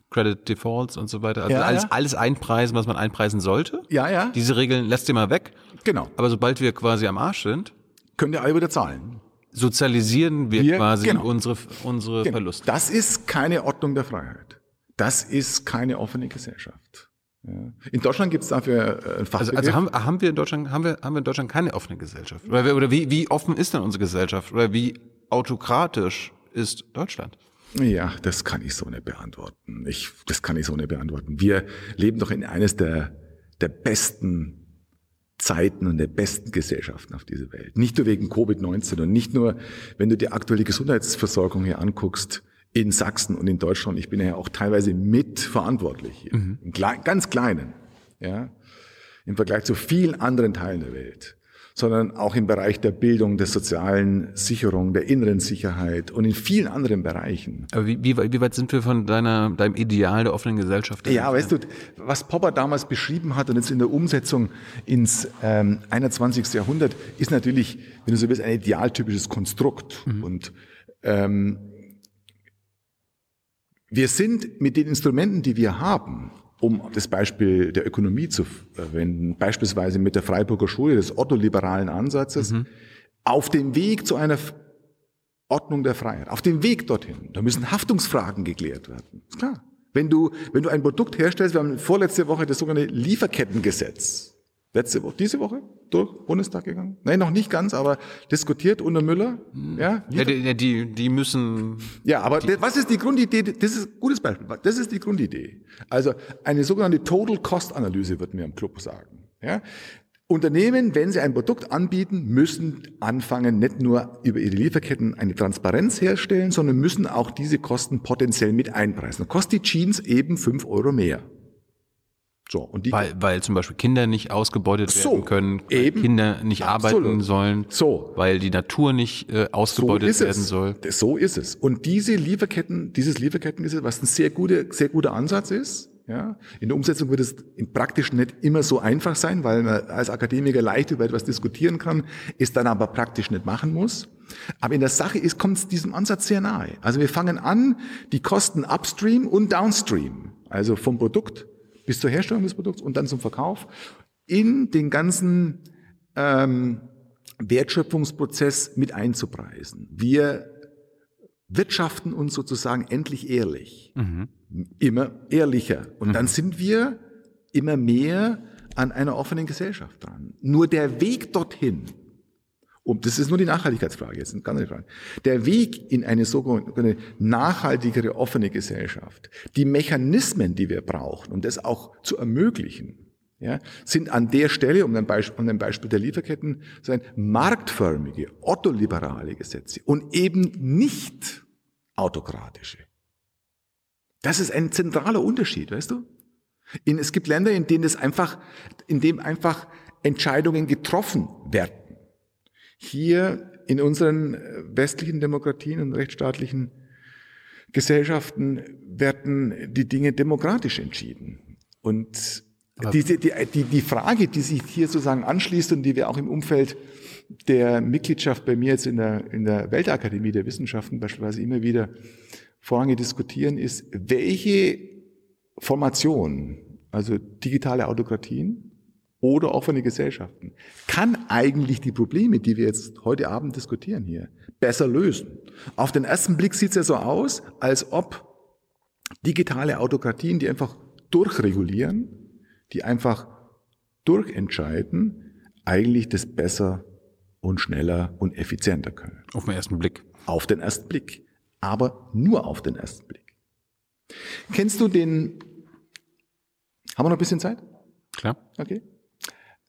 Credit Defaults und so weiter. Also ja, alles, ja. alles einpreisen, was man einpreisen sollte. Ja, ja. Diese Regeln lässt ihr mal weg. Genau. Aber sobald wir quasi am Arsch sind, können wir alle wieder zahlen. Sozialisieren wir, wir quasi genau. unsere, unsere genau. Verluste. Das ist keine Ordnung der Freiheit. Das ist keine offene Gesellschaft. Ja. In Deutschland gibt es dafür äh, ein Fachbegriff. Also, also haben, haben wir in Deutschland haben wir haben wir in Deutschland keine offene Gesellschaft oder, oder wie wie offen ist denn unsere Gesellschaft oder wie autokratisch ist Deutschland? Ja, das kann ich so nicht beantworten. Ich, das kann ich so nicht beantworten. Wir leben doch in eines der, der besten Zeiten und der besten Gesellschaften auf dieser Welt. Nicht nur wegen Covid-19 und nicht nur, wenn du die aktuelle Gesundheitsversorgung hier anguckst, in Sachsen und in Deutschland. Ich bin ja auch teilweise mitverantwortlich hier. Mhm. In ganz kleinen, ja. Im Vergleich zu vielen anderen Teilen der Welt sondern auch im Bereich der Bildung, der sozialen Sicherung, der inneren Sicherheit und in vielen anderen Bereichen. Aber wie, wie, wie weit sind wir von deiner, deinem Ideal der offenen Gesellschaft? Ja, weißt du, was Popper damals beschrieben hat und jetzt in der Umsetzung ins ähm, 21. Jahrhundert ist natürlich, wenn du so willst, ein idealtypisches Konstrukt. Mhm. Und ähm, wir sind mit den Instrumenten, die wir haben, um das Beispiel der Ökonomie zu verwenden, beispielsweise mit der Freiburger Schule des Otto-liberalen Ansatzes, mhm. auf dem Weg zu einer Ordnung der Freiheit, auf dem Weg dorthin. Da müssen Haftungsfragen geklärt werden. Ist klar. Wenn du, wenn du ein Produkt herstellst, wir haben vorletzte Woche das sogenannte Lieferkettengesetz letzte Woche, diese Woche durch Bundestag gegangen? Nein, noch nicht ganz, aber diskutiert unter Müller. Ja, ja die, die, die müssen. Ja, aber die, was ist die Grundidee? Das ist ein gutes Beispiel. Das ist die Grundidee. Also eine sogenannte Total Cost Analyse wird mir im Club sagen. Ja, Unternehmen, wenn sie ein Produkt anbieten, müssen anfangen, nicht nur über ihre Lieferketten eine Transparenz herstellen, sondern müssen auch diese Kosten potenziell mit einpreisen. Dann kostet die Jeans eben fünf Euro mehr. So, und die weil, weil zum Beispiel Kinder nicht ausgebeutet so, werden können, eben, Kinder nicht absolut. arbeiten sollen, so. weil die Natur nicht äh, ausgebeutet so werden soll. So ist es. Und diese Lieferketten, dieses Lieferkettengesetz, was ein sehr guter, sehr guter Ansatz ist, ja, in der Umsetzung wird es im Praktischen nicht immer so einfach sein, weil man als Akademiker leicht über etwas diskutieren kann, es dann aber praktisch nicht machen muss. Aber in der Sache ist, kommt es diesem Ansatz sehr nahe. Also wir fangen an, die Kosten upstream und downstream, also vom Produkt bis zur Herstellung des Produkts und dann zum Verkauf in den ganzen ähm, Wertschöpfungsprozess mit einzupreisen. Wir wirtschaften uns sozusagen endlich ehrlich, mhm. immer ehrlicher. Und mhm. dann sind wir immer mehr an einer offenen Gesellschaft dran. Nur der Weg dorthin, und das ist nur die Nachhaltigkeitsfrage, jetzt eine ganz Frage. Der Weg in eine sogenannte nachhaltigere, offene Gesellschaft, die Mechanismen, die wir brauchen, um das auch zu ermöglichen, ja, sind an der Stelle, um ein Beispiel, um ein Beispiel der Lieferketten zu sein, marktförmige, ottoliberale Gesetze und eben nicht autokratische. Das ist ein zentraler Unterschied, weißt du? In, es gibt Länder, in denen es einfach, in dem einfach Entscheidungen getroffen werden hier in unseren äh, westlichen Demokratien und rechtsstaatlichen Gesellschaften werden die Dinge demokratisch entschieden. Und diese, die, die, die Frage, die sich hier sozusagen anschließt und die wir auch im Umfeld der Mitgliedschaft bei mir jetzt in der, in der Weltakademie der Wissenschaften beispielsweise immer wieder vorrangig diskutieren, ist, welche Formation, also digitale Autokratien, oder offene Gesellschaften kann eigentlich die Probleme, die wir jetzt heute Abend diskutieren hier, besser lösen. Auf den ersten Blick sieht es ja so aus, als ob digitale Autokratien, die einfach durchregulieren, die einfach durchentscheiden, eigentlich das besser und schneller und effizienter können. Auf den ersten Blick. Auf den ersten Blick. Aber nur auf den ersten Blick. Kennst du den, haben wir noch ein bisschen Zeit? Klar. Okay.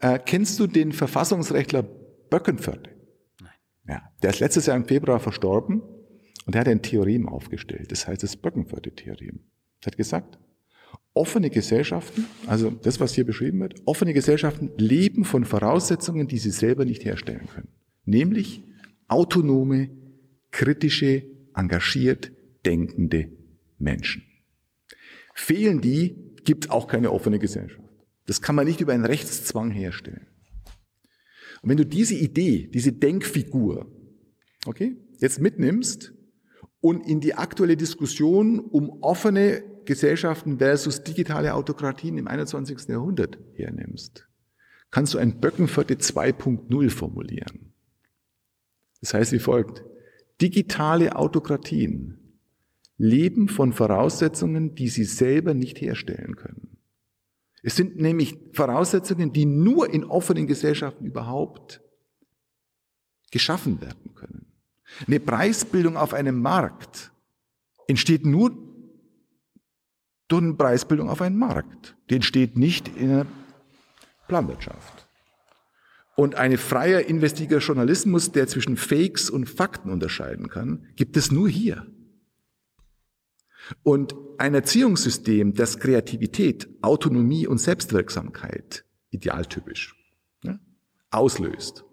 Äh, kennst du den Verfassungsrechtler Böckenförde? Nein. Ja, der ist letztes Jahr im Februar verstorben und er hat ein Theorem aufgestellt. Das heißt das Böckenförde-Theorem. Er hat gesagt, offene Gesellschaften, also das, was hier beschrieben wird, offene Gesellschaften leben von Voraussetzungen, die sie selber nicht herstellen können. Nämlich autonome, kritische, engagiert denkende Menschen. Fehlen die, gibt es auch keine offene Gesellschaft. Das kann man nicht über einen Rechtszwang herstellen. Und wenn du diese Idee, diese Denkfigur, okay, jetzt mitnimmst und in die aktuelle Diskussion um offene Gesellschaften versus digitale Autokratien im 21. Jahrhundert hernimmst, kannst du ein Böckenviertel 2.0 formulieren. Das heißt wie folgt. Digitale Autokratien leben von Voraussetzungen, die sie selber nicht herstellen können. Es sind nämlich Voraussetzungen, die nur in offenen Gesellschaften überhaupt geschaffen werden können. Eine Preisbildung auf einem Markt entsteht nur durch eine Preisbildung auf einem Markt. Die entsteht nicht in einer Planwirtschaft. Und ein freier investigativer Journalismus, der zwischen Fakes und Fakten unterscheiden kann, gibt es nur hier. Und ein Erziehungssystem, das Kreativität, Autonomie und Selbstwirksamkeit, idealtypisch, ne, auslöst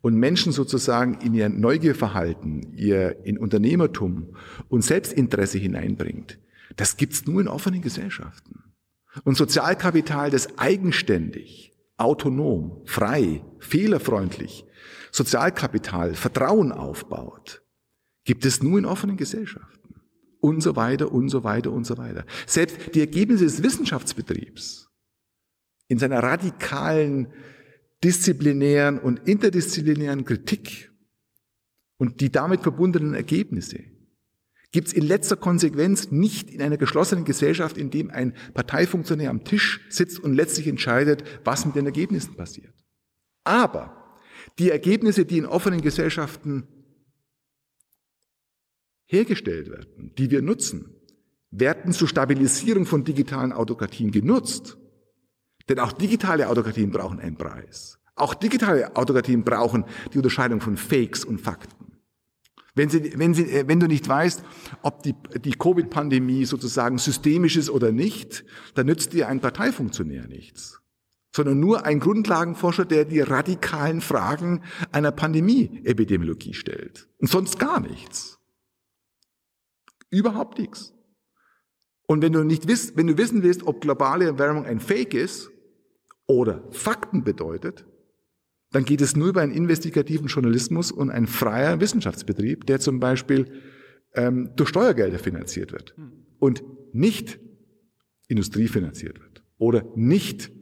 und Menschen sozusagen in ihr Neugierverhalten, ihr in Unternehmertum und Selbstinteresse hineinbringt, das gibt's nur in offenen Gesellschaften. Und Sozialkapital, das eigenständig, autonom, frei, fehlerfreundlich, Sozialkapital, Vertrauen aufbaut, gibt es nur in offenen Gesellschaften und so weiter und so weiter und so weiter. Selbst die Ergebnisse des Wissenschaftsbetriebs in seiner radikalen disziplinären und interdisziplinären Kritik und die damit verbundenen Ergebnisse gibt es in letzter Konsequenz nicht in einer geschlossenen Gesellschaft, in dem ein Parteifunktionär am Tisch sitzt und letztlich entscheidet, was mit den Ergebnissen passiert. Aber die Ergebnisse, die in offenen Gesellschaften hergestellt werden, die wir nutzen, werden zur Stabilisierung von digitalen Autokratien genutzt. Denn auch digitale Autokratien brauchen einen Preis. Auch digitale Autokratien brauchen die Unterscheidung von Fakes und Fakten. Wenn, sie, wenn, sie, wenn du nicht weißt, ob die, die Covid-Pandemie sozusagen systemisch ist oder nicht, dann nützt dir ein Parteifunktionär nichts, sondern nur ein Grundlagenforscher, der die radikalen Fragen einer Pandemie-Epidemiologie stellt. Und sonst gar nichts. Überhaupt nichts. Und wenn du nicht wisst, wenn du wissen willst, ob globale Erwärmung ein Fake ist oder Fakten bedeutet, dann geht es nur über einen investigativen Journalismus und einen freier Wissenschaftsbetrieb, der zum Beispiel ähm, durch Steuergelder finanziert wird und nicht industriefinanziert wird oder nicht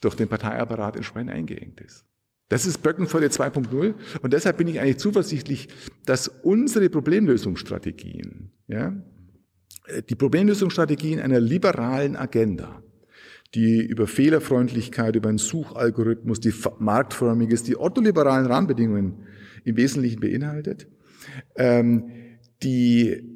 durch den Parteiapparat entsprechend eingeengt ist. Das ist Böckenförde 2.0 und deshalb bin ich eigentlich zuversichtlich, dass unsere Problemlösungsstrategien, ja, die Problemlösungsstrategien einer liberalen Agenda, die über Fehlerfreundlichkeit, über einen Suchalgorithmus, die marktförmig ist, die ortholiberalen Rahmenbedingungen im Wesentlichen beinhaltet, ähm, die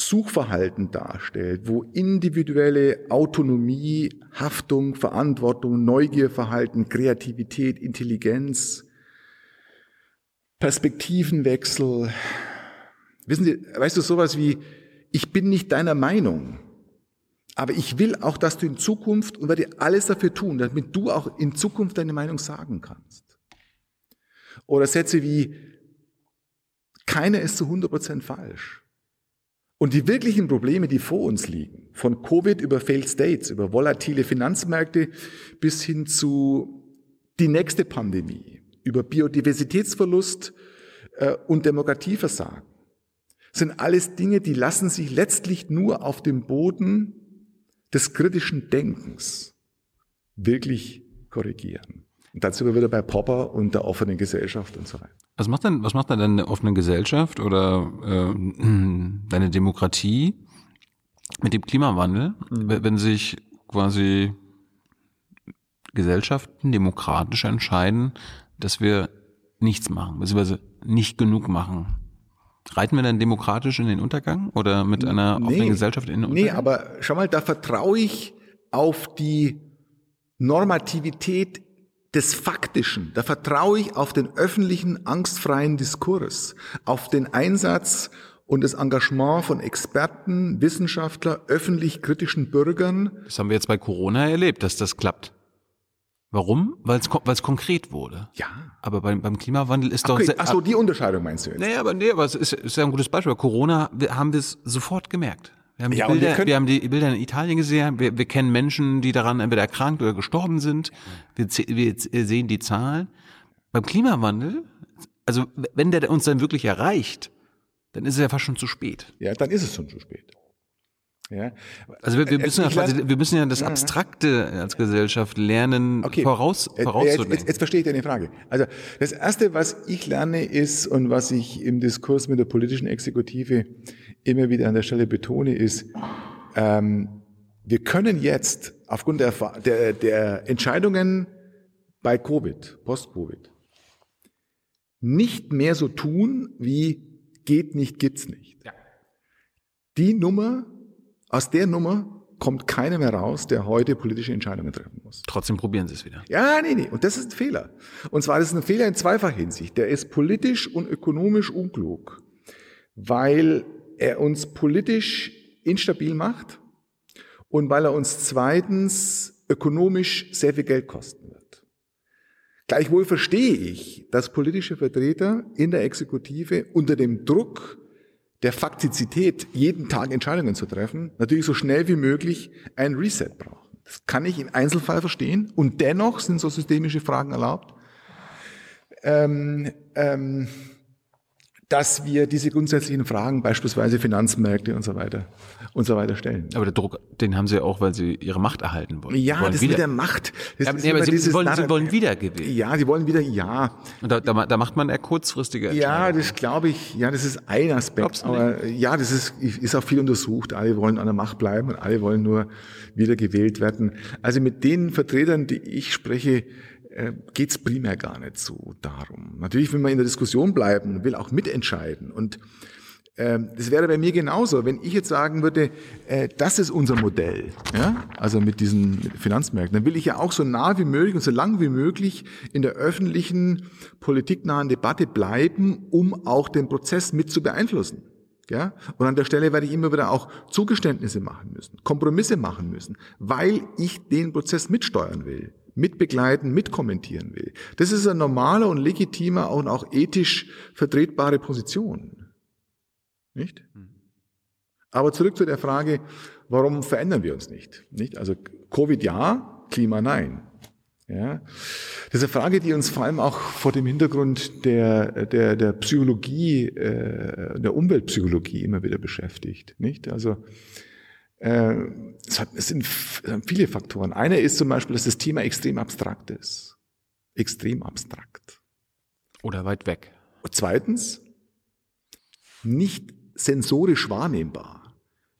Suchverhalten darstellt, wo individuelle Autonomie, Haftung, Verantwortung, Neugierverhalten, Kreativität, Intelligenz, Perspektivenwechsel. Wissen Sie, weißt du, sowas wie, ich bin nicht deiner Meinung, aber ich will auch, dass du in Zukunft und werde alles dafür tun, damit du auch in Zukunft deine Meinung sagen kannst. Oder Sätze wie, keiner ist zu 100% falsch. Und die wirklichen Probleme, die vor uns liegen, von Covid über Failed States, über volatile Finanzmärkte bis hin zu die nächste Pandemie, über Biodiversitätsverlust äh, und Demokratieversagen, sind alles Dinge, die lassen sich letztlich nur auf dem Boden des kritischen Denkens wirklich korrigieren. Und dazu sind wir wieder bei Popper und der offenen Gesellschaft und so weiter. Was macht denn, was macht denn eine offene Gesellschaft oder äh, deine Demokratie mit dem Klimawandel, mhm. wenn sich quasi Gesellschaften demokratisch entscheiden, dass wir nichts machen, beziehungsweise nicht genug machen? Reiten wir dann demokratisch in den Untergang oder mit einer offenen nee, Gesellschaft in den Untergang? Nee, aber schau mal, da vertraue ich auf die Normativität des Faktischen. Da vertraue ich auf den öffentlichen, angstfreien Diskurs, auf den Einsatz und das Engagement von Experten, Wissenschaftler, öffentlich kritischen Bürgern. Das haben wir jetzt bei Corona erlebt, dass das klappt. Warum? Weil es konkret wurde. Ja. Aber beim, beim Klimawandel ist okay. doch. Ach so, die Unterscheidung meinst du jetzt? Naja, aber nee, aber es ist, ist ja ein gutes Beispiel. Bei Corona haben wir es sofort gemerkt. Wir haben, die ja, Bilder, wir, wir, haben die Bilder in Italien gesehen, wir, wir kennen Menschen, die daran entweder erkrankt oder gestorben sind. Wir, wir sehen die Zahlen. Beim Klimawandel, also wenn der uns dann wirklich erreicht, dann ist es ja fast schon zu spät. Ja, dann ist es schon zu spät. Ja. Also wir, wir, müssen ja wir müssen ja das Abstrakte als Gesellschaft lernen, okay. voraus, vorauszudenken. Jetzt, jetzt verstehe ich deine Frage. Also das Erste, was ich lerne, ist und was ich im Diskurs mit der politischen Exekutive immer wieder an der Stelle betone, ist, ähm, wir können jetzt aufgrund der, der, der Entscheidungen bei Covid, Post-Covid, nicht mehr so tun wie geht nicht, gibt's nicht. Ja. Die Nummer aus der Nummer kommt keiner mehr raus, der heute politische Entscheidungen treffen muss. Trotzdem probieren Sie es wieder. Ja, nee, nee. Und das ist ein Fehler. Und zwar das ist ein Fehler in zweifacher Hinsicht. Der ist politisch und ökonomisch unklug, weil er uns politisch instabil macht und weil er uns zweitens ökonomisch sehr viel Geld kosten wird. Gleichwohl verstehe ich, dass politische Vertreter in der Exekutive unter dem Druck der Faktizität, jeden Tag Entscheidungen zu treffen, natürlich so schnell wie möglich ein Reset brauchen. Das kann ich im Einzelfall verstehen. Und dennoch sind so systemische Fragen erlaubt. Ähm, ähm, dass wir diese grundsätzlichen Fragen, beispielsweise Finanzmärkte und so weiter und so weiter stellen. Aber der Druck, den haben Sie auch, weil Sie Ihre Macht erhalten wollen. Ja, wollen das wieder. mit der Macht. Das ja, nee, aber Sie, wollen, Sie wollen wiedergewinnen. Ja, Sie wollen wieder, ja. Und da, da, da macht man eher kurzfristige Ja, das glaube ich, ja, das ist ein Aspekt. Aber ja, das ist, ist auch viel untersucht. Alle wollen an der Macht bleiben und alle wollen nur wiedergewählt werden. Also mit den Vertretern, die ich spreche, äh, geht es primär gar nicht so darum. Natürlich will man in der Diskussion bleiben, will auch mitentscheiden. Und äh, das wäre bei mir genauso, wenn ich jetzt sagen würde, äh, das ist unser Modell, ja? also mit diesen Finanzmärkten, dann will ich ja auch so nah wie möglich und so lang wie möglich in der öffentlichen, politiknahen Debatte bleiben, um auch den Prozess mit zu beeinflussen. Ja? Und an der Stelle werde ich immer wieder auch Zugeständnisse machen müssen, Kompromisse machen müssen, weil ich den Prozess mitsteuern will mitbegleiten, mitkommentieren will. Das ist eine normale und legitime und auch ethisch vertretbare Position. Nicht? Aber zurück zu der Frage, warum verändern wir uns nicht? Nicht? Also Covid ja, Klima nein. Ja, das ist eine Frage, die uns vor allem auch vor dem Hintergrund der, der, der Psychologie, äh, der Umweltpsychologie immer wieder beschäftigt. Nicht? Also äh, es, hat, es sind viele Faktoren. Einer ist zum Beispiel, dass das Thema extrem abstrakt ist. Extrem abstrakt. Oder weit weg. Und zweitens, nicht sensorisch wahrnehmbar.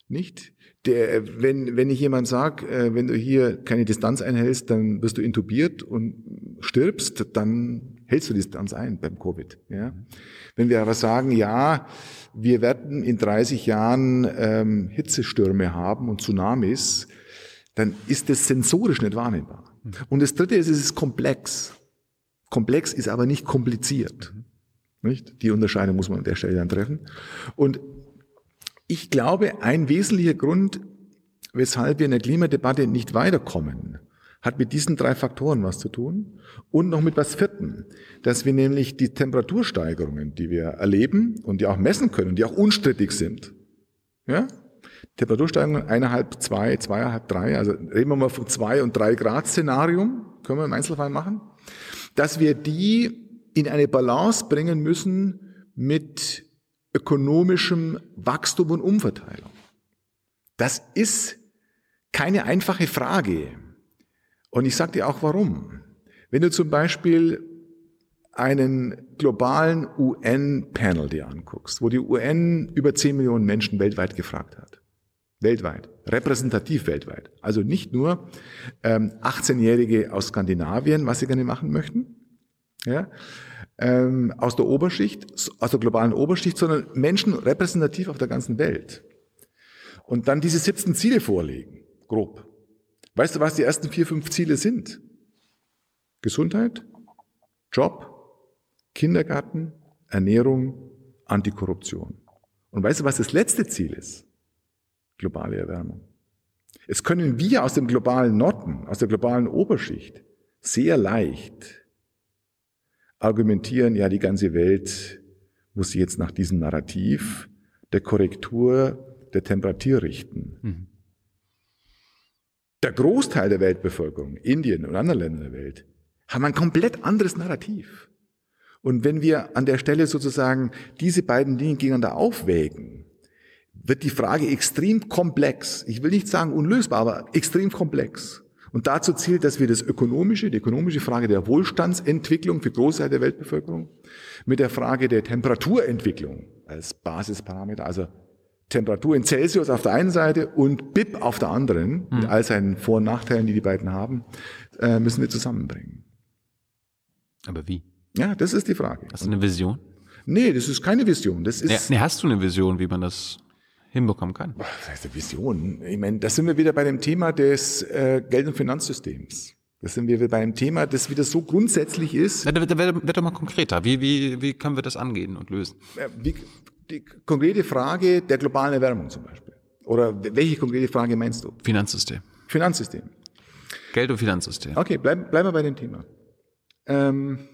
Nicht? Der, wenn, wenn ich jemand sage, äh, wenn du hier keine Distanz einhältst, dann wirst du intubiert und stirbst, dann hältst du die Distanz ein beim Covid. Ja? Wenn wir aber sagen, ja, wir werden in 30 Jahren ähm, Hitzestürme haben und Tsunamis, dann ist das sensorisch nicht wahrnehmbar. Und das Dritte ist, es ist komplex. Komplex ist aber nicht kompliziert. Nicht? Die Unterscheidung muss man an der Stelle dann treffen. Und ich glaube, ein wesentlicher Grund, weshalb wir in der Klimadebatte nicht weiterkommen, hat mit diesen drei Faktoren was zu tun und noch mit was vierten, dass wir nämlich die Temperatursteigerungen, die wir erleben und die auch messen können, die auch unstrittig sind, ja, Temperatursteigerungen eineinhalb, zwei, zweieinhalb, drei, also reden wir mal von zwei und drei Grad Szenarium, können wir im Einzelfall machen, dass wir die in eine Balance bringen müssen mit ökonomischem Wachstum und Umverteilung. Das ist keine einfache Frage. Und ich sage dir auch warum. Wenn du zum Beispiel einen globalen UN-Panel dir anguckst, wo die UN über 10 Millionen Menschen weltweit gefragt hat. Weltweit. Repräsentativ weltweit. Also nicht nur ähm, 18-Jährige aus Skandinavien, was sie gerne machen möchten, ja, ähm, aus der Oberschicht, aus der globalen Oberschicht, sondern Menschen repräsentativ auf der ganzen Welt. Und dann diese 17 Ziele vorlegen, grob. Weißt du, was die ersten vier, fünf Ziele sind? Gesundheit, Job, Kindergarten, Ernährung, Antikorruption. Und weißt du, was das letzte Ziel ist? Globale Erwärmung. Es können wir aus dem globalen Norden, aus der globalen Oberschicht sehr leicht argumentieren, ja, die ganze Welt muss sich jetzt nach diesem Narrativ der Korrektur der Temperatur richten. Mhm. Der Großteil der Weltbevölkerung, Indien und andere Länder der Welt, haben ein komplett anderes Narrativ. Und wenn wir an der Stelle sozusagen diese beiden Dinge gegeneinander aufwägen, wird die Frage extrem komplex. Ich will nicht sagen unlösbar, aber extrem komplex. Und dazu zielt, dass wir das ökonomische, die ökonomische Frage der Wohlstandsentwicklung für Großteil der Weltbevölkerung mit der Frage der Temperaturentwicklung als Basisparameter, also Temperatur in Celsius auf der einen Seite und BIP auf der anderen, mhm. mit all seinen Vor- und Nachteilen, die die beiden haben, äh, müssen wir zusammenbringen. Aber wie? Ja, das ist die Frage. Hast du eine Vision? Nee, das ist keine Vision. Das ist. Nee, hast du eine Vision, wie man das hinbekommen kann? Was heißt eine Vision? Ich meine, da sind wir wieder bei dem Thema des äh, Geld- und Finanzsystems. Da sind wir wieder bei einem Thema, das wieder so grundsätzlich ist. Da, da, wird doch mal konkreter. Wie, wie, wie können wir das angehen und lösen? Wie, die konkrete Frage der globalen Erwärmung zum Beispiel. Oder welche konkrete Frage meinst du? Finanzsystem. Finanzsystem. Geld- und Finanzsystem. Okay, bleiben bleib wir bei dem Thema. Ähm,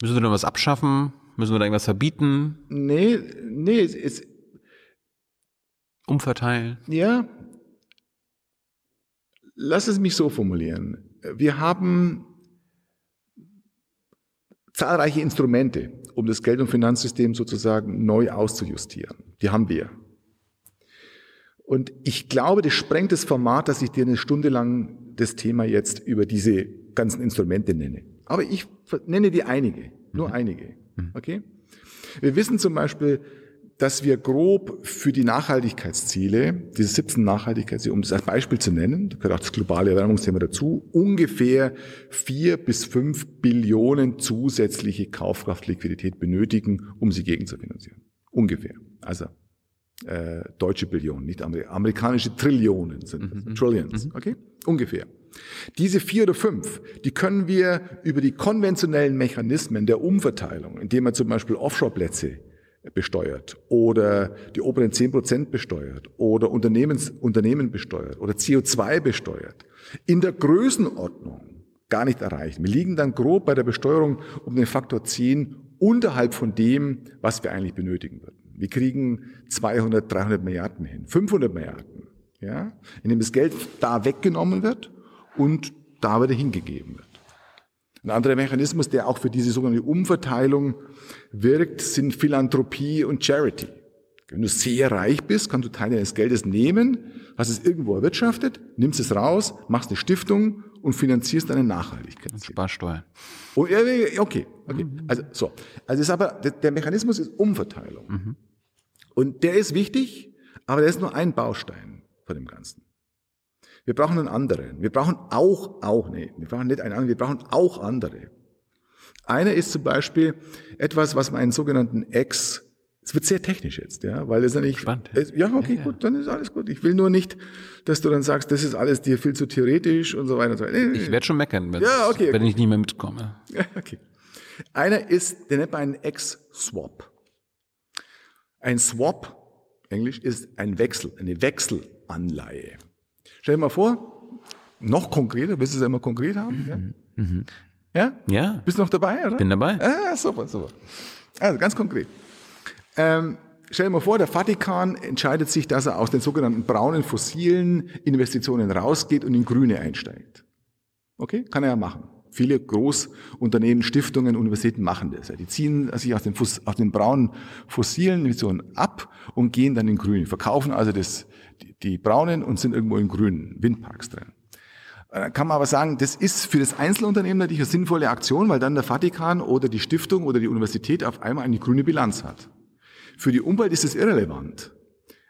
Müssen wir da was abschaffen? Müssen wir da irgendwas verbieten? Nee, nee, es, es Umverteilen? Ja. Lass es mich so formulieren. Wir haben zahlreiche Instrumente, um das Geld- und Finanzsystem sozusagen neu auszujustieren. Die haben wir. Und ich glaube, das sprengt das Format, dass ich dir eine Stunde lang das Thema jetzt über diese ganzen Instrumente nenne. Aber ich nenne dir einige, nur mhm. einige. Mhm. Okay? Wir wissen zum Beispiel, dass wir grob für die Nachhaltigkeitsziele, diese 17 Nachhaltigkeitsziele, um das als Beispiel zu nennen, da gehört auch das globale Erwärmungsthema dazu, ungefähr vier bis fünf Billionen zusätzliche Kaufkraftliquidität benötigen, um sie gegenzufinanzieren. Ungefähr. Also äh, deutsche Billionen, nicht Amer amerikanische Trillionen sind mhm. Trillions, mhm. okay? Ungefähr. Diese vier oder fünf, die können wir über die konventionellen Mechanismen der Umverteilung, indem man zum Beispiel Offshore-Plätze besteuert oder die oberen zehn Prozent besteuert oder Unternehmens, Unternehmen besteuert oder CO2 besteuert, in der Größenordnung gar nicht erreichen. Wir liegen dann grob bei der Besteuerung um den Faktor 10 unterhalb von dem, was wir eigentlich benötigen würden. Wir kriegen 200, 300 Milliarden hin, 500 Milliarden, ja, indem das Geld da weggenommen wird und da wieder hingegeben wird. Ein anderer Mechanismus, der auch für diese sogenannte Umverteilung wirkt, sind Philanthropie und Charity. Wenn du sehr reich bist, kannst du Teile deines Geldes nehmen, hast es irgendwo erwirtschaftet, nimmst es raus, machst eine Stiftung und finanzierst eine Nachhaltigkeit. Und Sparsteuer. Oh, okay, okay. Mhm. Also so. Also ist aber der Mechanismus ist Umverteilung. Mhm. Und der ist wichtig, aber der ist nur ein Baustein von dem Ganzen. Wir brauchen einen anderen. Wir brauchen auch, auch, nee, wir brauchen nicht einen anderen, wir brauchen auch andere. Einer ist zum Beispiel etwas, was man einen sogenannten Ex, es wird sehr technisch jetzt, ja, weil es ja nicht, Spannend. Es, ja, okay, ja, ja. gut, dann ist alles gut. Ich will nur nicht, dass du dann sagst, das ist alles dir viel zu theoretisch und so weiter und so weiter. Ich werde schon meckern, wenn, ja, okay, wenn okay. ich nicht mehr mitkomme. Ja, okay. Einer ist, der nennt man einen Ex-Swap. Ein Swap, Englisch, ist ein Wechsel, eine Wechselanleihe. Stell dir mal vor, noch konkreter, willst du es immer konkret haben? Ja? Mhm. mhm. ja? Ja. Bist du noch dabei, oder? Bin dabei. Ah, super, super. Also ganz konkret. Ähm, stell dir mal vor, der Vatikan entscheidet sich, dass er aus den sogenannten braunen fossilen Investitionen rausgeht und in grüne einsteigt. Okay, kann er ja machen. Viele Großunternehmen, Stiftungen, Universitäten machen das. Die ziehen sich aus den, aus den braunen fossilen Investitionen ab und gehen dann in grüne, verkaufen also das die, braunen und sind irgendwo in grünen Windparks drin. Dann kann man aber sagen, das ist für das Einzelunternehmen natürlich eine sinnvolle Aktion, weil dann der Vatikan oder die Stiftung oder die Universität auf einmal eine grüne Bilanz hat. Für die Umwelt ist es irrelevant,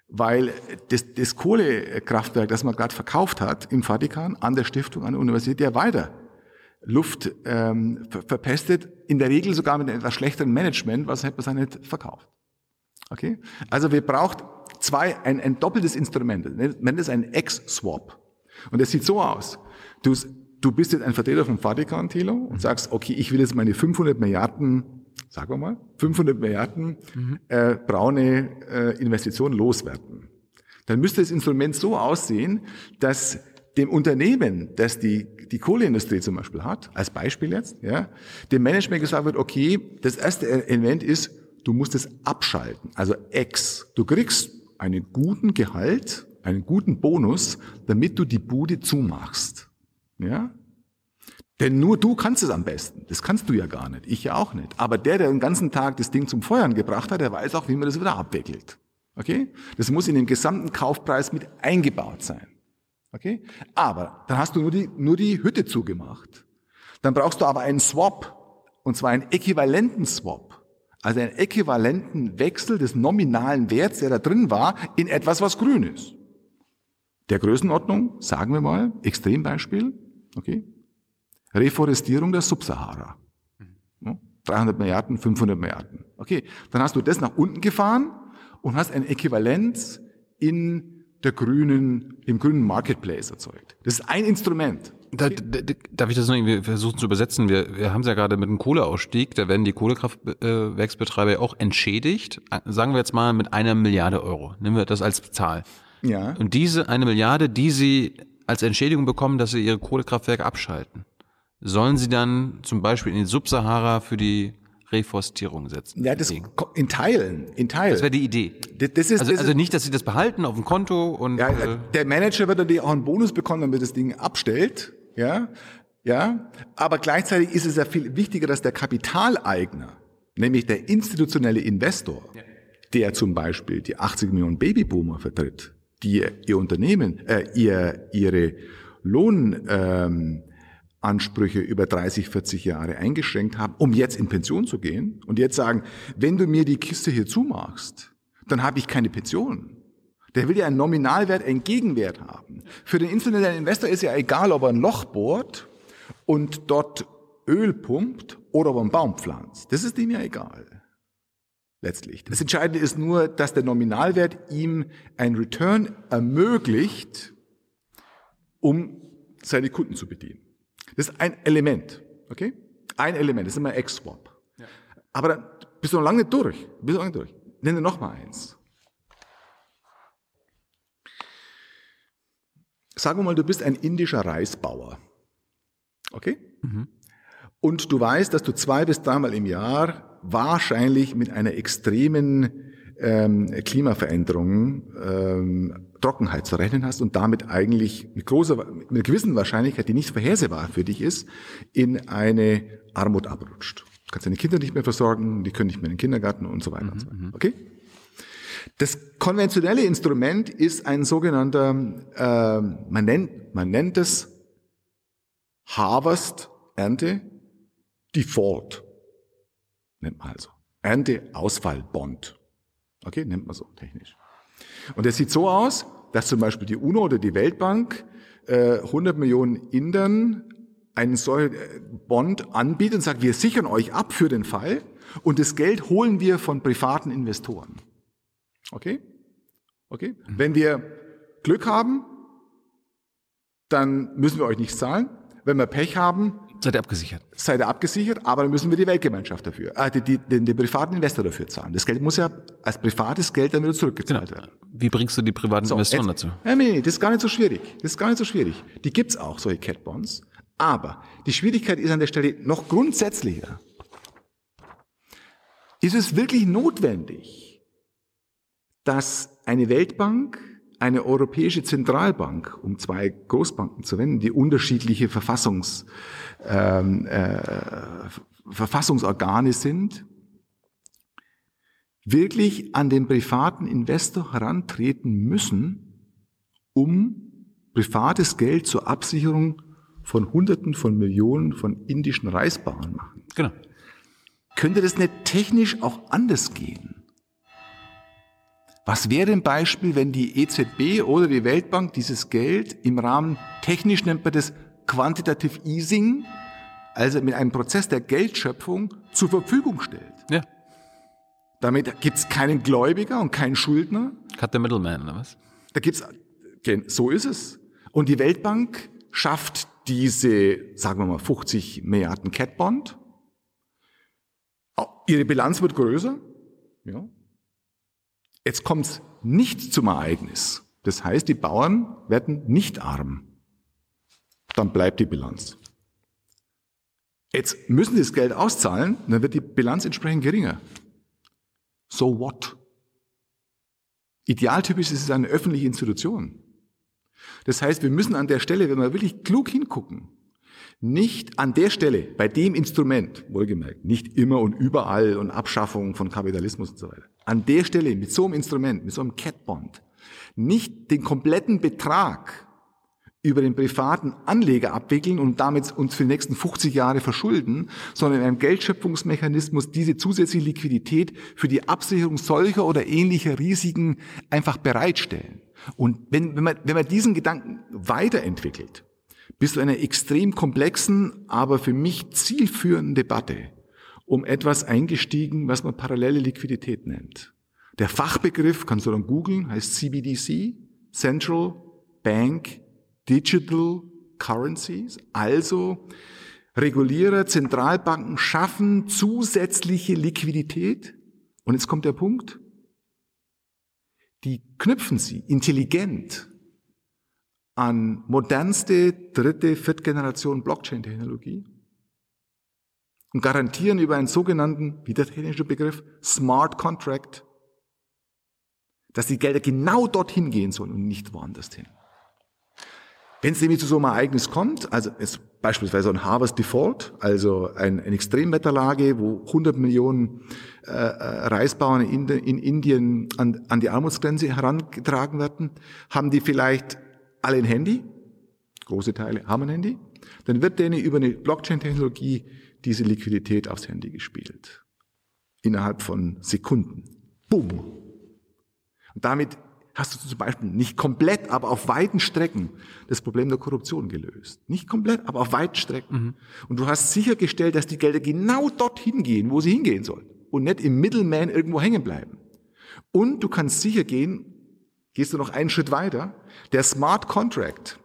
weil das, das Kohlekraftwerk, das man gerade verkauft hat im Vatikan an der Stiftung, an der Universität, ja weiter Luft ähm, ver verpestet, in der Regel sogar mit einem etwas schlechteren Management, was hätte man nicht verkauft. Okay? Also wir braucht zwei, ein, ein doppeltes Instrument, nennt es ein X-Swap. Und es sieht so aus. Du, du bist jetzt ein Vertreter vom Vatikan, Thilo, und sagst, okay, ich will jetzt meine 500 Milliarden, sagen wir mal, 500 Milliarden mhm. äh, braune äh, Investitionen loswerden. Dann müsste das Instrument so aussehen, dass dem Unternehmen, das die, die Kohleindustrie zum Beispiel hat, als Beispiel jetzt, ja, dem Management gesagt wird, okay, das erste Element ist, du musst es abschalten, also X. Du kriegst einen guten Gehalt, einen guten Bonus, damit du die Bude zumachst. Ja? Denn nur du kannst es am besten. Das kannst du ja gar nicht. Ich ja auch nicht. Aber der, der den ganzen Tag das Ding zum Feuern gebracht hat, der weiß auch, wie man das wieder abwickelt. Okay? Das muss in den gesamten Kaufpreis mit eingebaut sein. Okay? Aber dann hast du nur die, nur die Hütte zugemacht. Dann brauchst du aber einen Swap. Und zwar einen äquivalenten Swap. Also einen äquivalenten Wechsel des nominalen Werts, der da drin war, in etwas, was grün ist. Der Größenordnung, sagen wir mal, Extrembeispiel, okay? Reforestierung der Subsahara. 300 Milliarden, 500 Milliarden. Okay, dann hast du das nach unten gefahren und hast ein Äquivalent in der grünen, im grünen Marketplace erzeugt. Das ist ein Instrument. Da, da, darf ich das noch irgendwie versuchen zu übersetzen? Wir, wir haben es ja gerade mit dem Kohleausstieg, da werden die Kohlekraftwerksbetreiber auch entschädigt, sagen wir jetzt mal mit einer Milliarde Euro. Nehmen wir das als Zahl. Ja. Und diese eine Milliarde, die sie als Entschädigung bekommen, dass sie ihre Kohlekraftwerke abschalten, sollen sie dann zum Beispiel in die Subsahara für die Reforestierung setzen. Ja, das in Teilen, in Teilen. Das wäre die Idee. Das, das ist, also, das also nicht, dass sie das behalten auf dem Konto und. Ja, äh, der Manager wird natürlich auch einen Bonus bekommen, wenn man das Ding abstellt. Ja, ja. Aber gleichzeitig ist es ja viel wichtiger, dass der Kapitaleigner, nämlich der institutionelle Investor, ja. der zum Beispiel die 80 Millionen Babyboomer vertritt, die ihr Unternehmen, äh, ihr, ihre Lohn, ähm, Ansprüche über 30, 40 Jahre eingeschränkt haben, um jetzt in Pension zu gehen und jetzt sagen, wenn du mir die Kiste hier zumachst, dann habe ich keine Pension. Der will ja einen Nominalwert, einen Gegenwert haben. Für den institutionellen Investor ist ja egal, ob er ein Loch bohrt und dort Öl pumpt oder ob er einen Baum pflanzt. Das ist ihm ja egal. Letztlich. Das Entscheidende ist nur, dass der Nominalwert ihm ein Return ermöglicht, um seine Kunden zu bedienen. Das ist ein Element. Okay? Ein Element. Das ist immer X-Swap. Ja. Aber dann bist du noch lange nicht durch. Bist du noch lange durch. Nenne noch mal eins. Sagen wir mal, du bist ein indischer Reisbauer. Okay? Mhm. Und du weißt, dass du zwei bis dreimal im Jahr wahrscheinlich mit einer extremen ähm, Klimaveränderung, ähm, Trockenheit zu rechnen hast und damit eigentlich mit großer, mit einer gewissen Wahrscheinlichkeit, die nicht vorhersehbar für dich ist, in eine Armut abrutscht. Du kannst deine Kinder nicht mehr versorgen, die können nicht mehr in den Kindergarten und so weiter mhm, und so weiter. Mhm. Okay? Das konventionelle Instrument ist ein sogenannter, äh, man nennt, man nennt es Harvest, Ernte, Default. Nennt man also. Ernte-Ausfall-Bond. Okay, nennt man so technisch. Und es sieht so aus, dass zum Beispiel die UNO oder die Weltbank äh, 100 Millionen Indern einen solchen äh, Bond anbietet und sagt, wir sichern euch ab für den Fall und das Geld holen wir von privaten Investoren. Okay? Okay? Mhm. Wenn wir Glück haben, dann müssen wir euch nichts zahlen. Wenn wir Pech haben, Seid ihr abgesichert? Seid ihr abgesichert, aber dann müssen wir die Weltgemeinschaft dafür, äh, die, die, den, den privaten Investor dafür zahlen. Das Geld muss ja als privates Geld dann wieder zurückgezahlt genau. werden. Wie bringst du die privaten so, Investoren jetzt, dazu? Ja, nee, nee, das ist gar nicht so schwierig. Das ist gar nicht so schwierig. Die gibt's auch, solche Cat Bonds. Aber die Schwierigkeit ist an der Stelle noch grundsätzlicher. Ist es wirklich notwendig, dass eine Weltbank eine europäische Zentralbank, um zwei Großbanken zu nennen, die unterschiedliche Verfassungs, ähm, äh, Verfassungsorgane sind, wirklich an den privaten Investor herantreten müssen, um privates Geld zur Absicherung von Hunderten von Millionen von indischen Reisbauern machen. Genau. Könnte das nicht technisch auch anders gehen? Was wäre ein Beispiel, wenn die EZB oder die Weltbank dieses Geld im Rahmen, technisch nennt man das Quantitative Easing, also mit einem Prozess der Geldschöpfung zur Verfügung stellt? Ja. Damit gibt es keinen Gläubiger und keinen Schuldner. Cut the middleman, oder was? Da gibt's, so ist es. Und die Weltbank schafft diese, sagen wir mal, 50 Milliarden Cat Bond. Ihre Bilanz wird größer. Ja. Jetzt kommt's nicht zum Ereignis. Das heißt, die Bauern werden nicht arm. Dann bleibt die Bilanz. Jetzt müssen sie das Geld auszahlen, dann wird die Bilanz entsprechend geringer. So what? Idealtypisch ist es eine öffentliche Institution. Das heißt, wir müssen an der Stelle, wenn wir wirklich klug hingucken, nicht an der Stelle, bei dem Instrument, wohlgemerkt, nicht immer und überall und Abschaffung von Kapitalismus und so weiter, an der Stelle mit so einem Instrument, mit so einem Catbond, nicht den kompletten Betrag über den privaten Anleger abwickeln und damit uns für die nächsten 50 Jahre verschulden, sondern in einem Geldschöpfungsmechanismus diese zusätzliche Liquidität für die Absicherung solcher oder ähnlicher Risiken einfach bereitstellen. Und wenn, wenn, man, wenn man diesen Gedanken weiterentwickelt, bis zu einer extrem komplexen, aber für mich zielführenden Debatte um etwas eingestiegen, was man parallele Liquidität nennt. Der Fachbegriff, kannst du dann googeln, heißt CBDC, Central Bank Digital Currencies, also Regulierer, Zentralbanken schaffen zusätzliche Liquidität. Und jetzt kommt der Punkt. Die knüpfen sie intelligent an modernste dritte, vierte Generation Blockchain-Technologie und garantieren über einen sogenannten, wie der technische Begriff, Smart Contract, dass die Gelder genau dorthin gehen sollen und nicht woanders hin. Wenn es nämlich zu so einem Ereignis kommt, also es beispielsweise ein Harvest Default, also ein, eine Extremwetterlage, wo 100 Millionen äh, äh, Reisbauern in, in Indien an, an die Armutsgrenze herangetragen werden, haben die vielleicht alle ein Handy, große Teile haben ein Handy, dann wird denen über eine Blockchain-Technologie diese Liquidität aufs Handy gespielt. Innerhalb von Sekunden. Boom. Und damit hast du zum Beispiel nicht komplett, aber auf weiten Strecken das Problem der Korruption gelöst. Nicht komplett, aber auf weiten Strecken. Mhm. Und du hast sichergestellt, dass die Gelder genau dorthin gehen, wo sie hingehen sollen. Und nicht im Middleman irgendwo hängen bleiben. Und du kannst sicher gehen, gehst du noch einen Schritt weiter, der Smart Contract,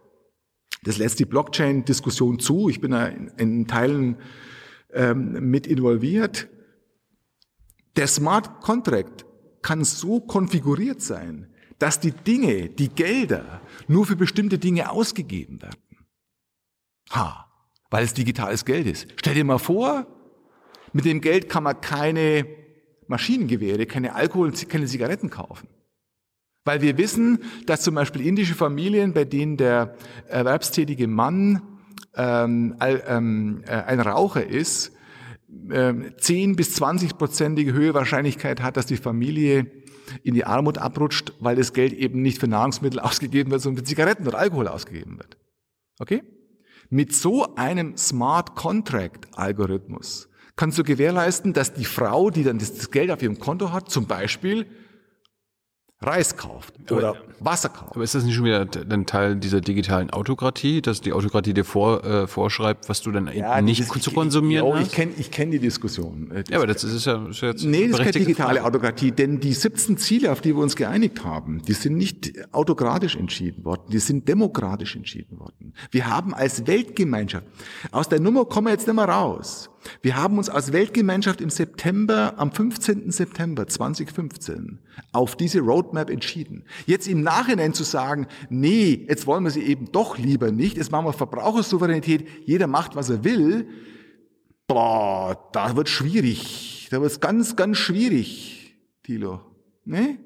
das lässt die Blockchain-Diskussion zu. Ich bin da in, in Teilen ähm, mit involviert. Der Smart Contract kann so konfiguriert sein, dass die Dinge, die Gelder nur für bestimmte Dinge ausgegeben werden. Ha, weil es digitales Geld ist. Stell dir mal vor, mit dem Geld kann man keine Maschinengewehre, keine Alkohol, keine Zigaretten kaufen. Weil wir wissen, dass zum Beispiel indische Familien, bei denen der erwerbstätige Mann ähm, ähm, äh, ein Raucher ist, äh, 10 bis 20 prozentige höhere Wahrscheinlichkeit hat, dass die Familie in die Armut abrutscht, weil das Geld eben nicht für Nahrungsmittel ausgegeben wird, sondern für Zigaretten oder Alkohol ausgegeben wird. Okay? Mit so einem Smart Contract Algorithmus kannst du gewährleisten, dass die Frau, die dann das Geld auf ihrem Konto hat, zum Beispiel Reis kauft oder aber, Wasser kauft. Aber ist das nicht schon wieder ein Teil dieser digitalen Autokratie, dass die Autokratie dir vor, äh, vorschreibt, was du dann ja, nicht dieses, zu konsumieren ich, hast? Ich kenne ich kenn die Diskussion. Das ja, aber das ist ja, ist ja jetzt Nee, das ist keine digitale Frage. Autokratie, denn die 17 Ziele, auf die wir uns geeinigt haben, die sind nicht autokratisch entschieden worden, die sind demokratisch entschieden worden. Wir haben als Weltgemeinschaft, aus der Nummer kommen wir jetzt nicht mehr raus. Wir haben uns als Weltgemeinschaft im September, am 15. September 2015 auf diese Roadmap entschieden. Jetzt im Nachhinein zu sagen, nee, jetzt wollen wir sie eben doch lieber nicht, jetzt machen wir Verbrauchersouveränität, jeder macht, was er will, boah, da wird schwierig. Da wird ganz, ganz schwierig, Thilo. Ne?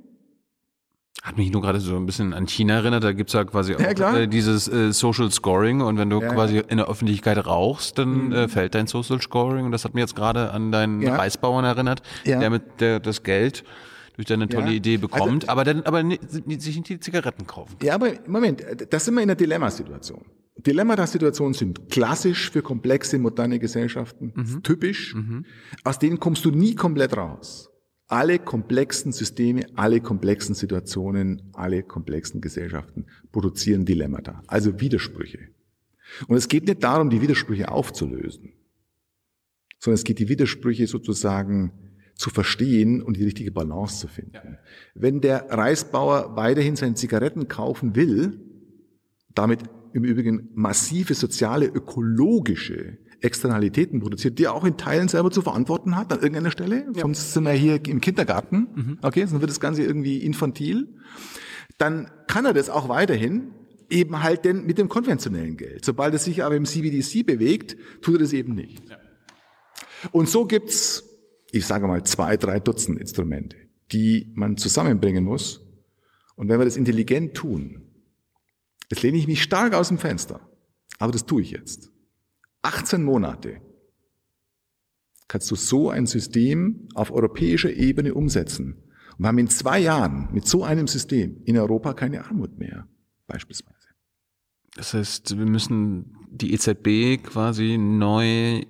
Hat mich nur gerade so ein bisschen an China erinnert. Da gibt's ja quasi auch äh, dieses äh, Social Scoring und wenn du ja, quasi in der Öffentlichkeit rauchst, dann mhm. äh, fällt dein Social Scoring und das hat mich jetzt gerade an deinen ja. Reisbauern erinnert, ja. der mit der das Geld durch deine tolle Idee bekommt, also, aber dann aber sich nicht die Zigaretten kaufen. Ja, aber Moment, das sind wir in einer Dilemmasituation. Dilemmata-Situationen sind klassisch für komplexe moderne Gesellschaften, typisch. Aus denen kommst du nie komplett raus. Alle komplexen Systeme, alle komplexen Situationen, alle komplexen Gesellschaften produzieren Dilemmata, also Widersprüche. Und es geht nicht darum, die Widersprüche aufzulösen, sondern es geht die Widersprüche sozusagen zu verstehen und die richtige Balance zu finden. Wenn der Reisbauer weiterhin seine Zigaretten kaufen will, damit im Übrigen massive soziale, ökologische Externalitäten produziert, die er auch in Teilen selber zu verantworten hat, an irgendeiner Stelle. Sonst sind wir hier im Kindergarten. Okay, sonst wird das Ganze irgendwie infantil. Dann kann er das auch weiterhin eben halt denn mit dem konventionellen Geld. Sobald es sich aber im CBDC bewegt, tut er das eben nicht. Und so gibt's, ich sage mal, zwei, drei Dutzend Instrumente, die man zusammenbringen muss. Und wenn wir das intelligent tun, Jetzt lehne ich mich stark aus dem Fenster, aber das tue ich jetzt. 18 Monate kannst du so ein System auf europäischer Ebene umsetzen. Und wir haben in zwei Jahren mit so einem System in Europa keine Armut mehr, beispielsweise. Das heißt, wir müssen die EZB quasi neu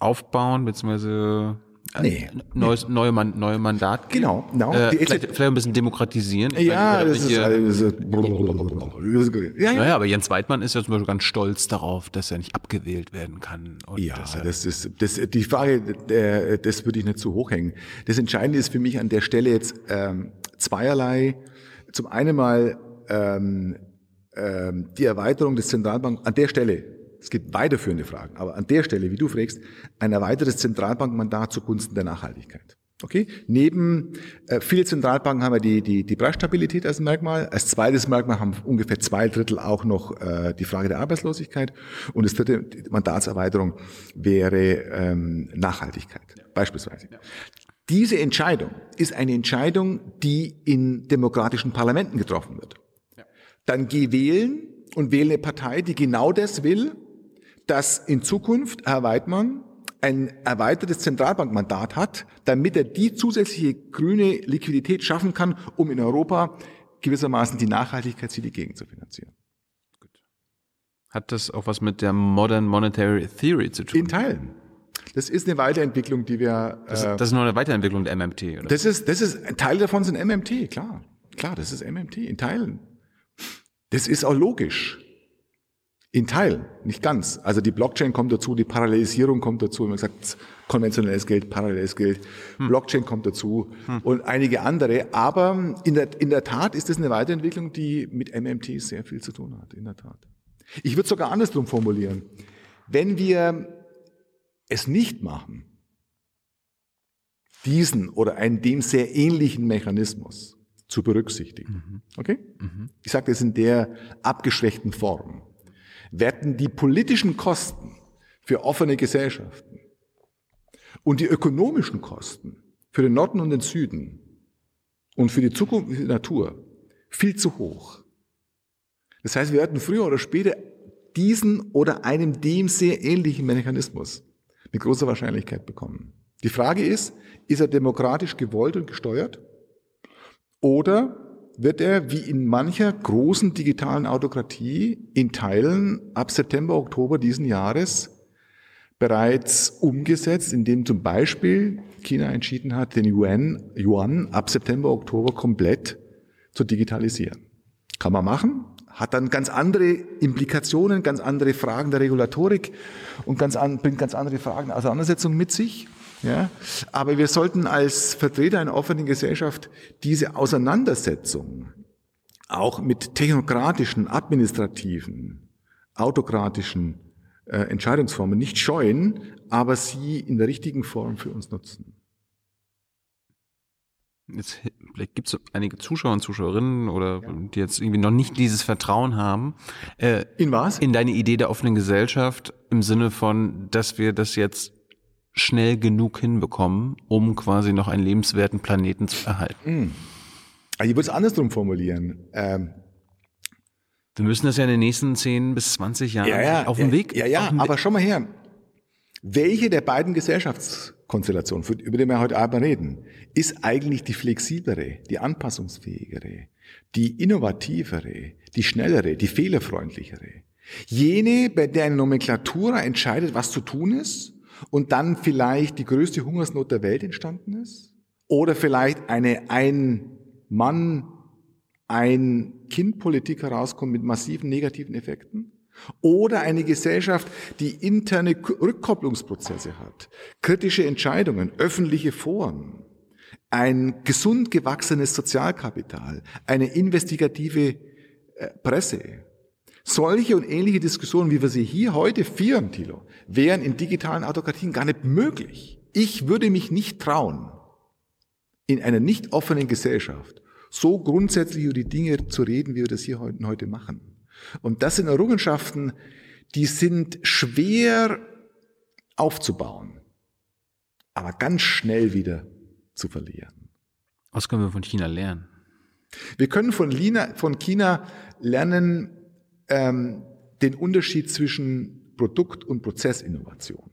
aufbauen, beziehungsweise Nee. neues, neue, Man neue Mandat. Genau, genau. Äh, Die vielleicht, vielleicht ein bisschen demokratisieren. Ich Ja, meine, das ist alles. Ja, ja. Naja, aber Jens Weidmann ist ja zum Beispiel ganz stolz darauf, dass er nicht abgewählt werden kann. Ja, das ist das, die Frage, der, das würde ich nicht zu hoch hängen. Das Entscheidende ist für mich an der Stelle jetzt ähm, zweierlei. Zum einen mal ähm, ähm, die Erweiterung des Zentralbank an der Stelle. Es gibt weiterführende Fragen, aber an der Stelle, wie du fragst, ein erweitertes Zentralbankmandat zugunsten der Nachhaltigkeit. Okay? Neben äh, viele Zentralbanken haben wir die, die, die Preisstabilität als Merkmal. Als zweites Merkmal haben ungefähr zwei Drittel auch noch äh, die Frage der Arbeitslosigkeit. Und das dritte Mandatserweiterung wäre ähm, Nachhaltigkeit, beispielsweise. Diese Entscheidung ist eine Entscheidung, die in demokratischen Parlamenten getroffen wird. Dann geh wählen und wähle eine Partei, die genau das will, dass in Zukunft Herr Weidmann ein erweitertes Zentralbankmandat hat, damit er die zusätzliche grüne Liquidität schaffen kann, um in Europa gewissermaßen die Nachhaltigkeitsziele gegenzufinanzieren. Hat das auch was mit der Modern Monetary Theory zu tun? In Teilen. Das ist eine Weiterentwicklung, die wir. das, äh, das ist nur eine Weiterentwicklung der MMT, oder? das ist, das ist ein Teil davon sind MMT, klar, klar, das ist MMT in Teilen. Das ist auch logisch. In Teilen, nicht ganz. Also die Blockchain kommt dazu, die Parallelisierung kommt dazu. Wie gesagt, konventionelles Geld, paralleles Geld, Blockchain kommt dazu und einige andere. Aber in der, in der Tat ist es eine Weiterentwicklung, die mit MMT sehr viel zu tun hat. In der Tat. Ich würde sogar andersrum formulieren. Wenn wir es nicht machen, diesen oder einen dem sehr ähnlichen Mechanismus zu berücksichtigen. Okay? Ich sage das in der abgeschwächten Form. Werden die politischen Kosten für offene Gesellschaften und die ökonomischen Kosten für den Norden und den Süden und für die Zukunft der Natur viel zu hoch. Das heißt, wir werden früher oder später diesen oder einem dem sehr ähnlichen Mechanismus mit großer Wahrscheinlichkeit bekommen. Die Frage ist, ist er demokratisch gewollt und gesteuert? Oder wird er wie in mancher großen digitalen Autokratie in Teilen ab September, Oktober diesen Jahres bereits umgesetzt, indem zum Beispiel China entschieden hat, den Yuan, Yuan ab September, Oktober komplett zu digitalisieren. Kann man machen, hat dann ganz andere Implikationen, ganz andere Fragen der Regulatorik und ganz an, bringt ganz andere Fragen der Auseinandersetzung mit sich. Ja, aber wir sollten als Vertreter einer offenen Gesellschaft diese Auseinandersetzung auch mit technokratischen, administrativen, autokratischen äh, Entscheidungsformen nicht scheuen, aber sie in der richtigen Form für uns nutzen. Jetzt, vielleicht gibt es einige Zuschauer und Zuschauerinnen oder die jetzt irgendwie noch nicht dieses Vertrauen haben. Äh, In was? in deine Idee der offenen Gesellschaft im Sinne von, dass wir das jetzt schnell genug hinbekommen, um quasi noch einen lebenswerten Planeten zu erhalten. Also ich würde es andersrum formulieren. Ähm, Wir müssen das ja in den nächsten 10 bis 20 Jahren auf dem ja, Weg. Ja, ja, aber schau mal her. Welche der beiden Gesellschaftskonstellationen, über die wir heute Abend reden, ist eigentlich die flexiblere, die anpassungsfähigere, die innovativere, die schnellere, die fehlerfreundlichere? Jene, bei der eine Nomenklatura entscheidet, was zu tun ist und dann vielleicht die größte Hungersnot der Welt entstanden ist? Oder vielleicht eine ein Mann, ein Kind Politik herauskommt mit massiven negativen Effekten? Oder eine Gesellschaft, die interne Rückkopplungsprozesse hat, kritische Entscheidungen, öffentliche Foren, ein gesund gewachsenes Sozialkapital, eine investigative äh, Presse. Solche und ähnliche Diskussionen, wie wir sie hier heute führen, Thilo, wären in digitalen Autokratien gar nicht möglich. Ich würde mich nicht trauen, in einer nicht offenen Gesellschaft so grundsätzlich über die Dinge zu reden, wie wir das hier heute machen. Und das sind Errungenschaften, die sind schwer aufzubauen, aber ganz schnell wieder zu verlieren. Was können wir von China lernen? Wir können von, China, von China lernen ähm, den Unterschied zwischen Produkt- und Prozessinnovation.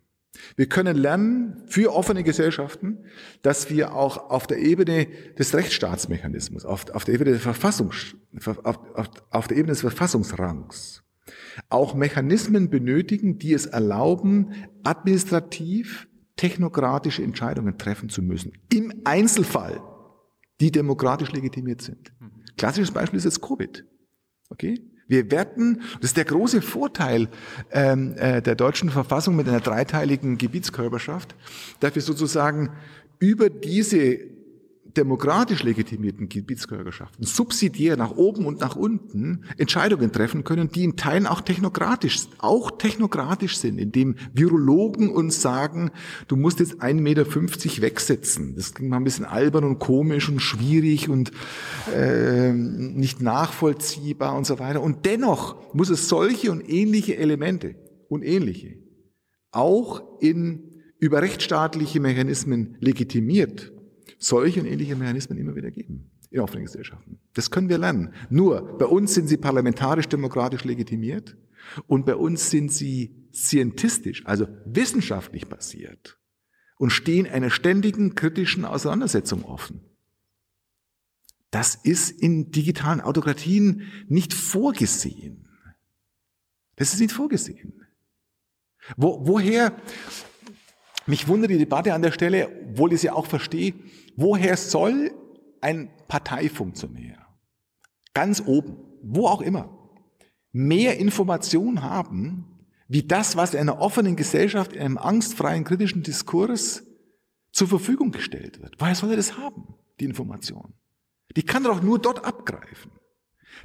Wir können lernen für offene Gesellschaften, dass wir auch auf der Ebene des Rechtsstaatsmechanismus, auf, auf der Ebene der Verfassungs, auf, auf, auf der Ebene des Verfassungsrangs auch Mechanismen benötigen, die es erlauben, administrativ technokratische Entscheidungen treffen zu müssen. Im Einzelfall, die demokratisch legitimiert sind. Klassisches Beispiel ist jetzt Covid. Okay? Wir werten, das ist der große Vorteil ähm, äh, der deutschen Verfassung mit einer dreiteiligen Gebietskörperschaft, dass wir sozusagen über diese demokratisch legitimierten Gebietskörperschaften subsidiär nach oben und nach unten Entscheidungen treffen können, die in Teilen auch technokratisch, auch technokratisch sind, indem Virologen uns sagen, du musst jetzt 1,50 Meter wegsetzen. Das klingt mal ein bisschen albern und komisch und schwierig und äh, nicht nachvollziehbar und so weiter. Und dennoch muss es solche und ähnliche Elemente und ähnliche auch in über rechtsstaatliche Mechanismen legitimiert solche und ähnliche Mechanismen immer wieder geben in offenen Gesellschaften. Das können wir lernen. Nur bei uns sind sie parlamentarisch-demokratisch legitimiert und bei uns sind sie scientistisch, also wissenschaftlich basiert und stehen einer ständigen kritischen Auseinandersetzung offen. Das ist in digitalen Autokratien nicht vorgesehen. Das ist nicht vorgesehen. Wo, woher, mich wundert die Debatte an der Stelle, obwohl ich sie auch verstehe, woher soll ein Parteifunktionär ganz oben, wo auch immer, mehr Information haben, wie das, was in einer offenen Gesellschaft, in einem angstfreien, kritischen Diskurs zur Verfügung gestellt wird. Woher soll er das haben, die Information? Die kann er doch nur dort abgreifen.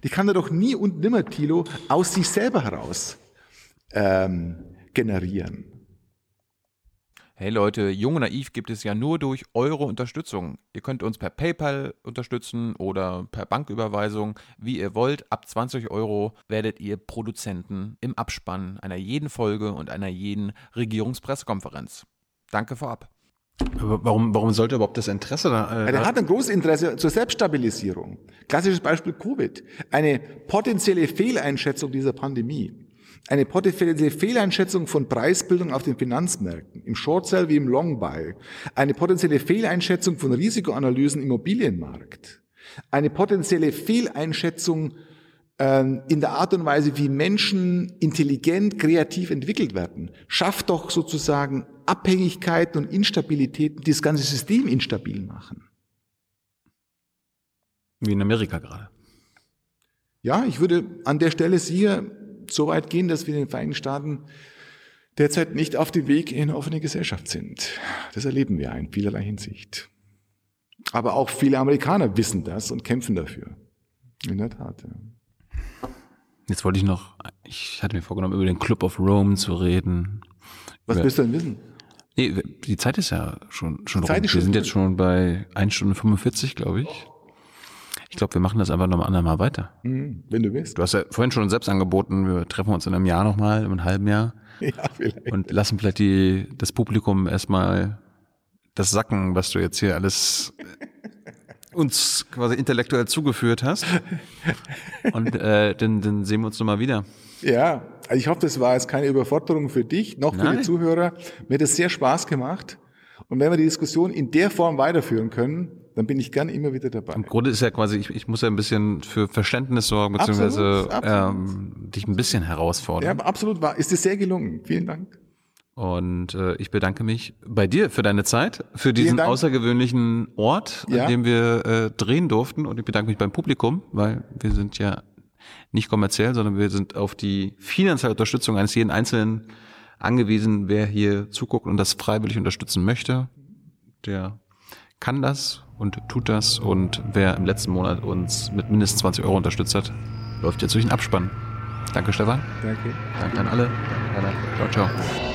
Die kann er doch nie und nimmer, Thilo, aus sich selber heraus ähm, generieren. Hey Leute, Jung und Naiv gibt es ja nur durch eure Unterstützung. Ihr könnt uns per PayPal unterstützen oder per Banküberweisung, wie ihr wollt. Ab 20 Euro werdet ihr Produzenten im Abspann einer jeden Folge und einer jeden Regierungspressekonferenz. Danke vorab. Aber warum, warum sollte überhaupt das Interesse da? Äh, er hat ein großes Interesse zur Selbststabilisierung. Klassisches Beispiel Covid. Eine potenzielle Fehleinschätzung dieser Pandemie eine potenzielle Fehleinschätzung von Preisbildung auf den Finanzmärkten, im Short Sell wie im Long Buy, eine potenzielle Fehleinschätzung von Risikoanalysen im Immobilienmarkt, eine potenzielle Fehleinschätzung ähm, in der Art und Weise, wie Menschen intelligent, kreativ entwickelt werden, schafft doch sozusagen Abhängigkeiten und Instabilitäten, die das ganze System instabil machen. Wie in Amerika gerade. Ja, ich würde an der Stelle Sie so weit gehen, dass wir in den Vereinigten Staaten derzeit nicht auf dem Weg in eine offene Gesellschaft sind. Das erleben wir in vielerlei Hinsicht. Aber auch viele Amerikaner wissen das und kämpfen dafür. In der Tat. Ja. Jetzt wollte ich noch, ich hatte mir vorgenommen, über den Club of Rome zu reden. Was über, willst du denn wissen? Nee, die Zeit ist ja schon, schon rum. Wir sind jetzt schon bei 1 Stunde 45, glaube ich. Ich glaube, wir machen das einfach noch ein andermal weiter. Hm, wenn du willst. Du hast ja vorhin schon selbst angeboten, wir treffen uns in einem Jahr nochmal, in einem halben Jahr Ja, vielleicht. und lassen vielleicht die, das Publikum erstmal das sacken, was du jetzt hier alles uns quasi intellektuell zugeführt hast. Und äh, dann, dann sehen wir uns nochmal wieder. Ja, also ich hoffe, das war jetzt keine Überforderung für dich, noch für Nein. die Zuhörer. Mir hat es sehr Spaß gemacht. Und wenn wir die Diskussion in der Form weiterführen können, dann bin ich gern immer wieder dabei. Im Grunde ist ja quasi, ich, ich muss ja ein bisschen für Verständnis sorgen, beziehungsweise Absolut, absolut. Ähm, dich ein bisschen herausfordern. Ja, aber absolut war. Ist es sehr gelungen. Vielen Dank. Und äh, ich bedanke mich bei dir für deine Zeit, für diesen außergewöhnlichen Ort, Ja. an dem wir äh, drehen durften. Und ich bedanke mich beim Publikum, weil wir sind ja nicht kommerziell, sondern wir sind auf die finanzielle Unterstützung eines jeden Einzelnen angewiesen. Wer hier zuguckt und das freiwillig unterstützen möchte, der kann das und tut das. Und wer im letzten Monat uns mit mindestens 20 Euro unterstützt hat, läuft jetzt durch den Abspann. Danke, Stefan. Danke. Danke an alle. Danke, Rainer. Ciao, ciao.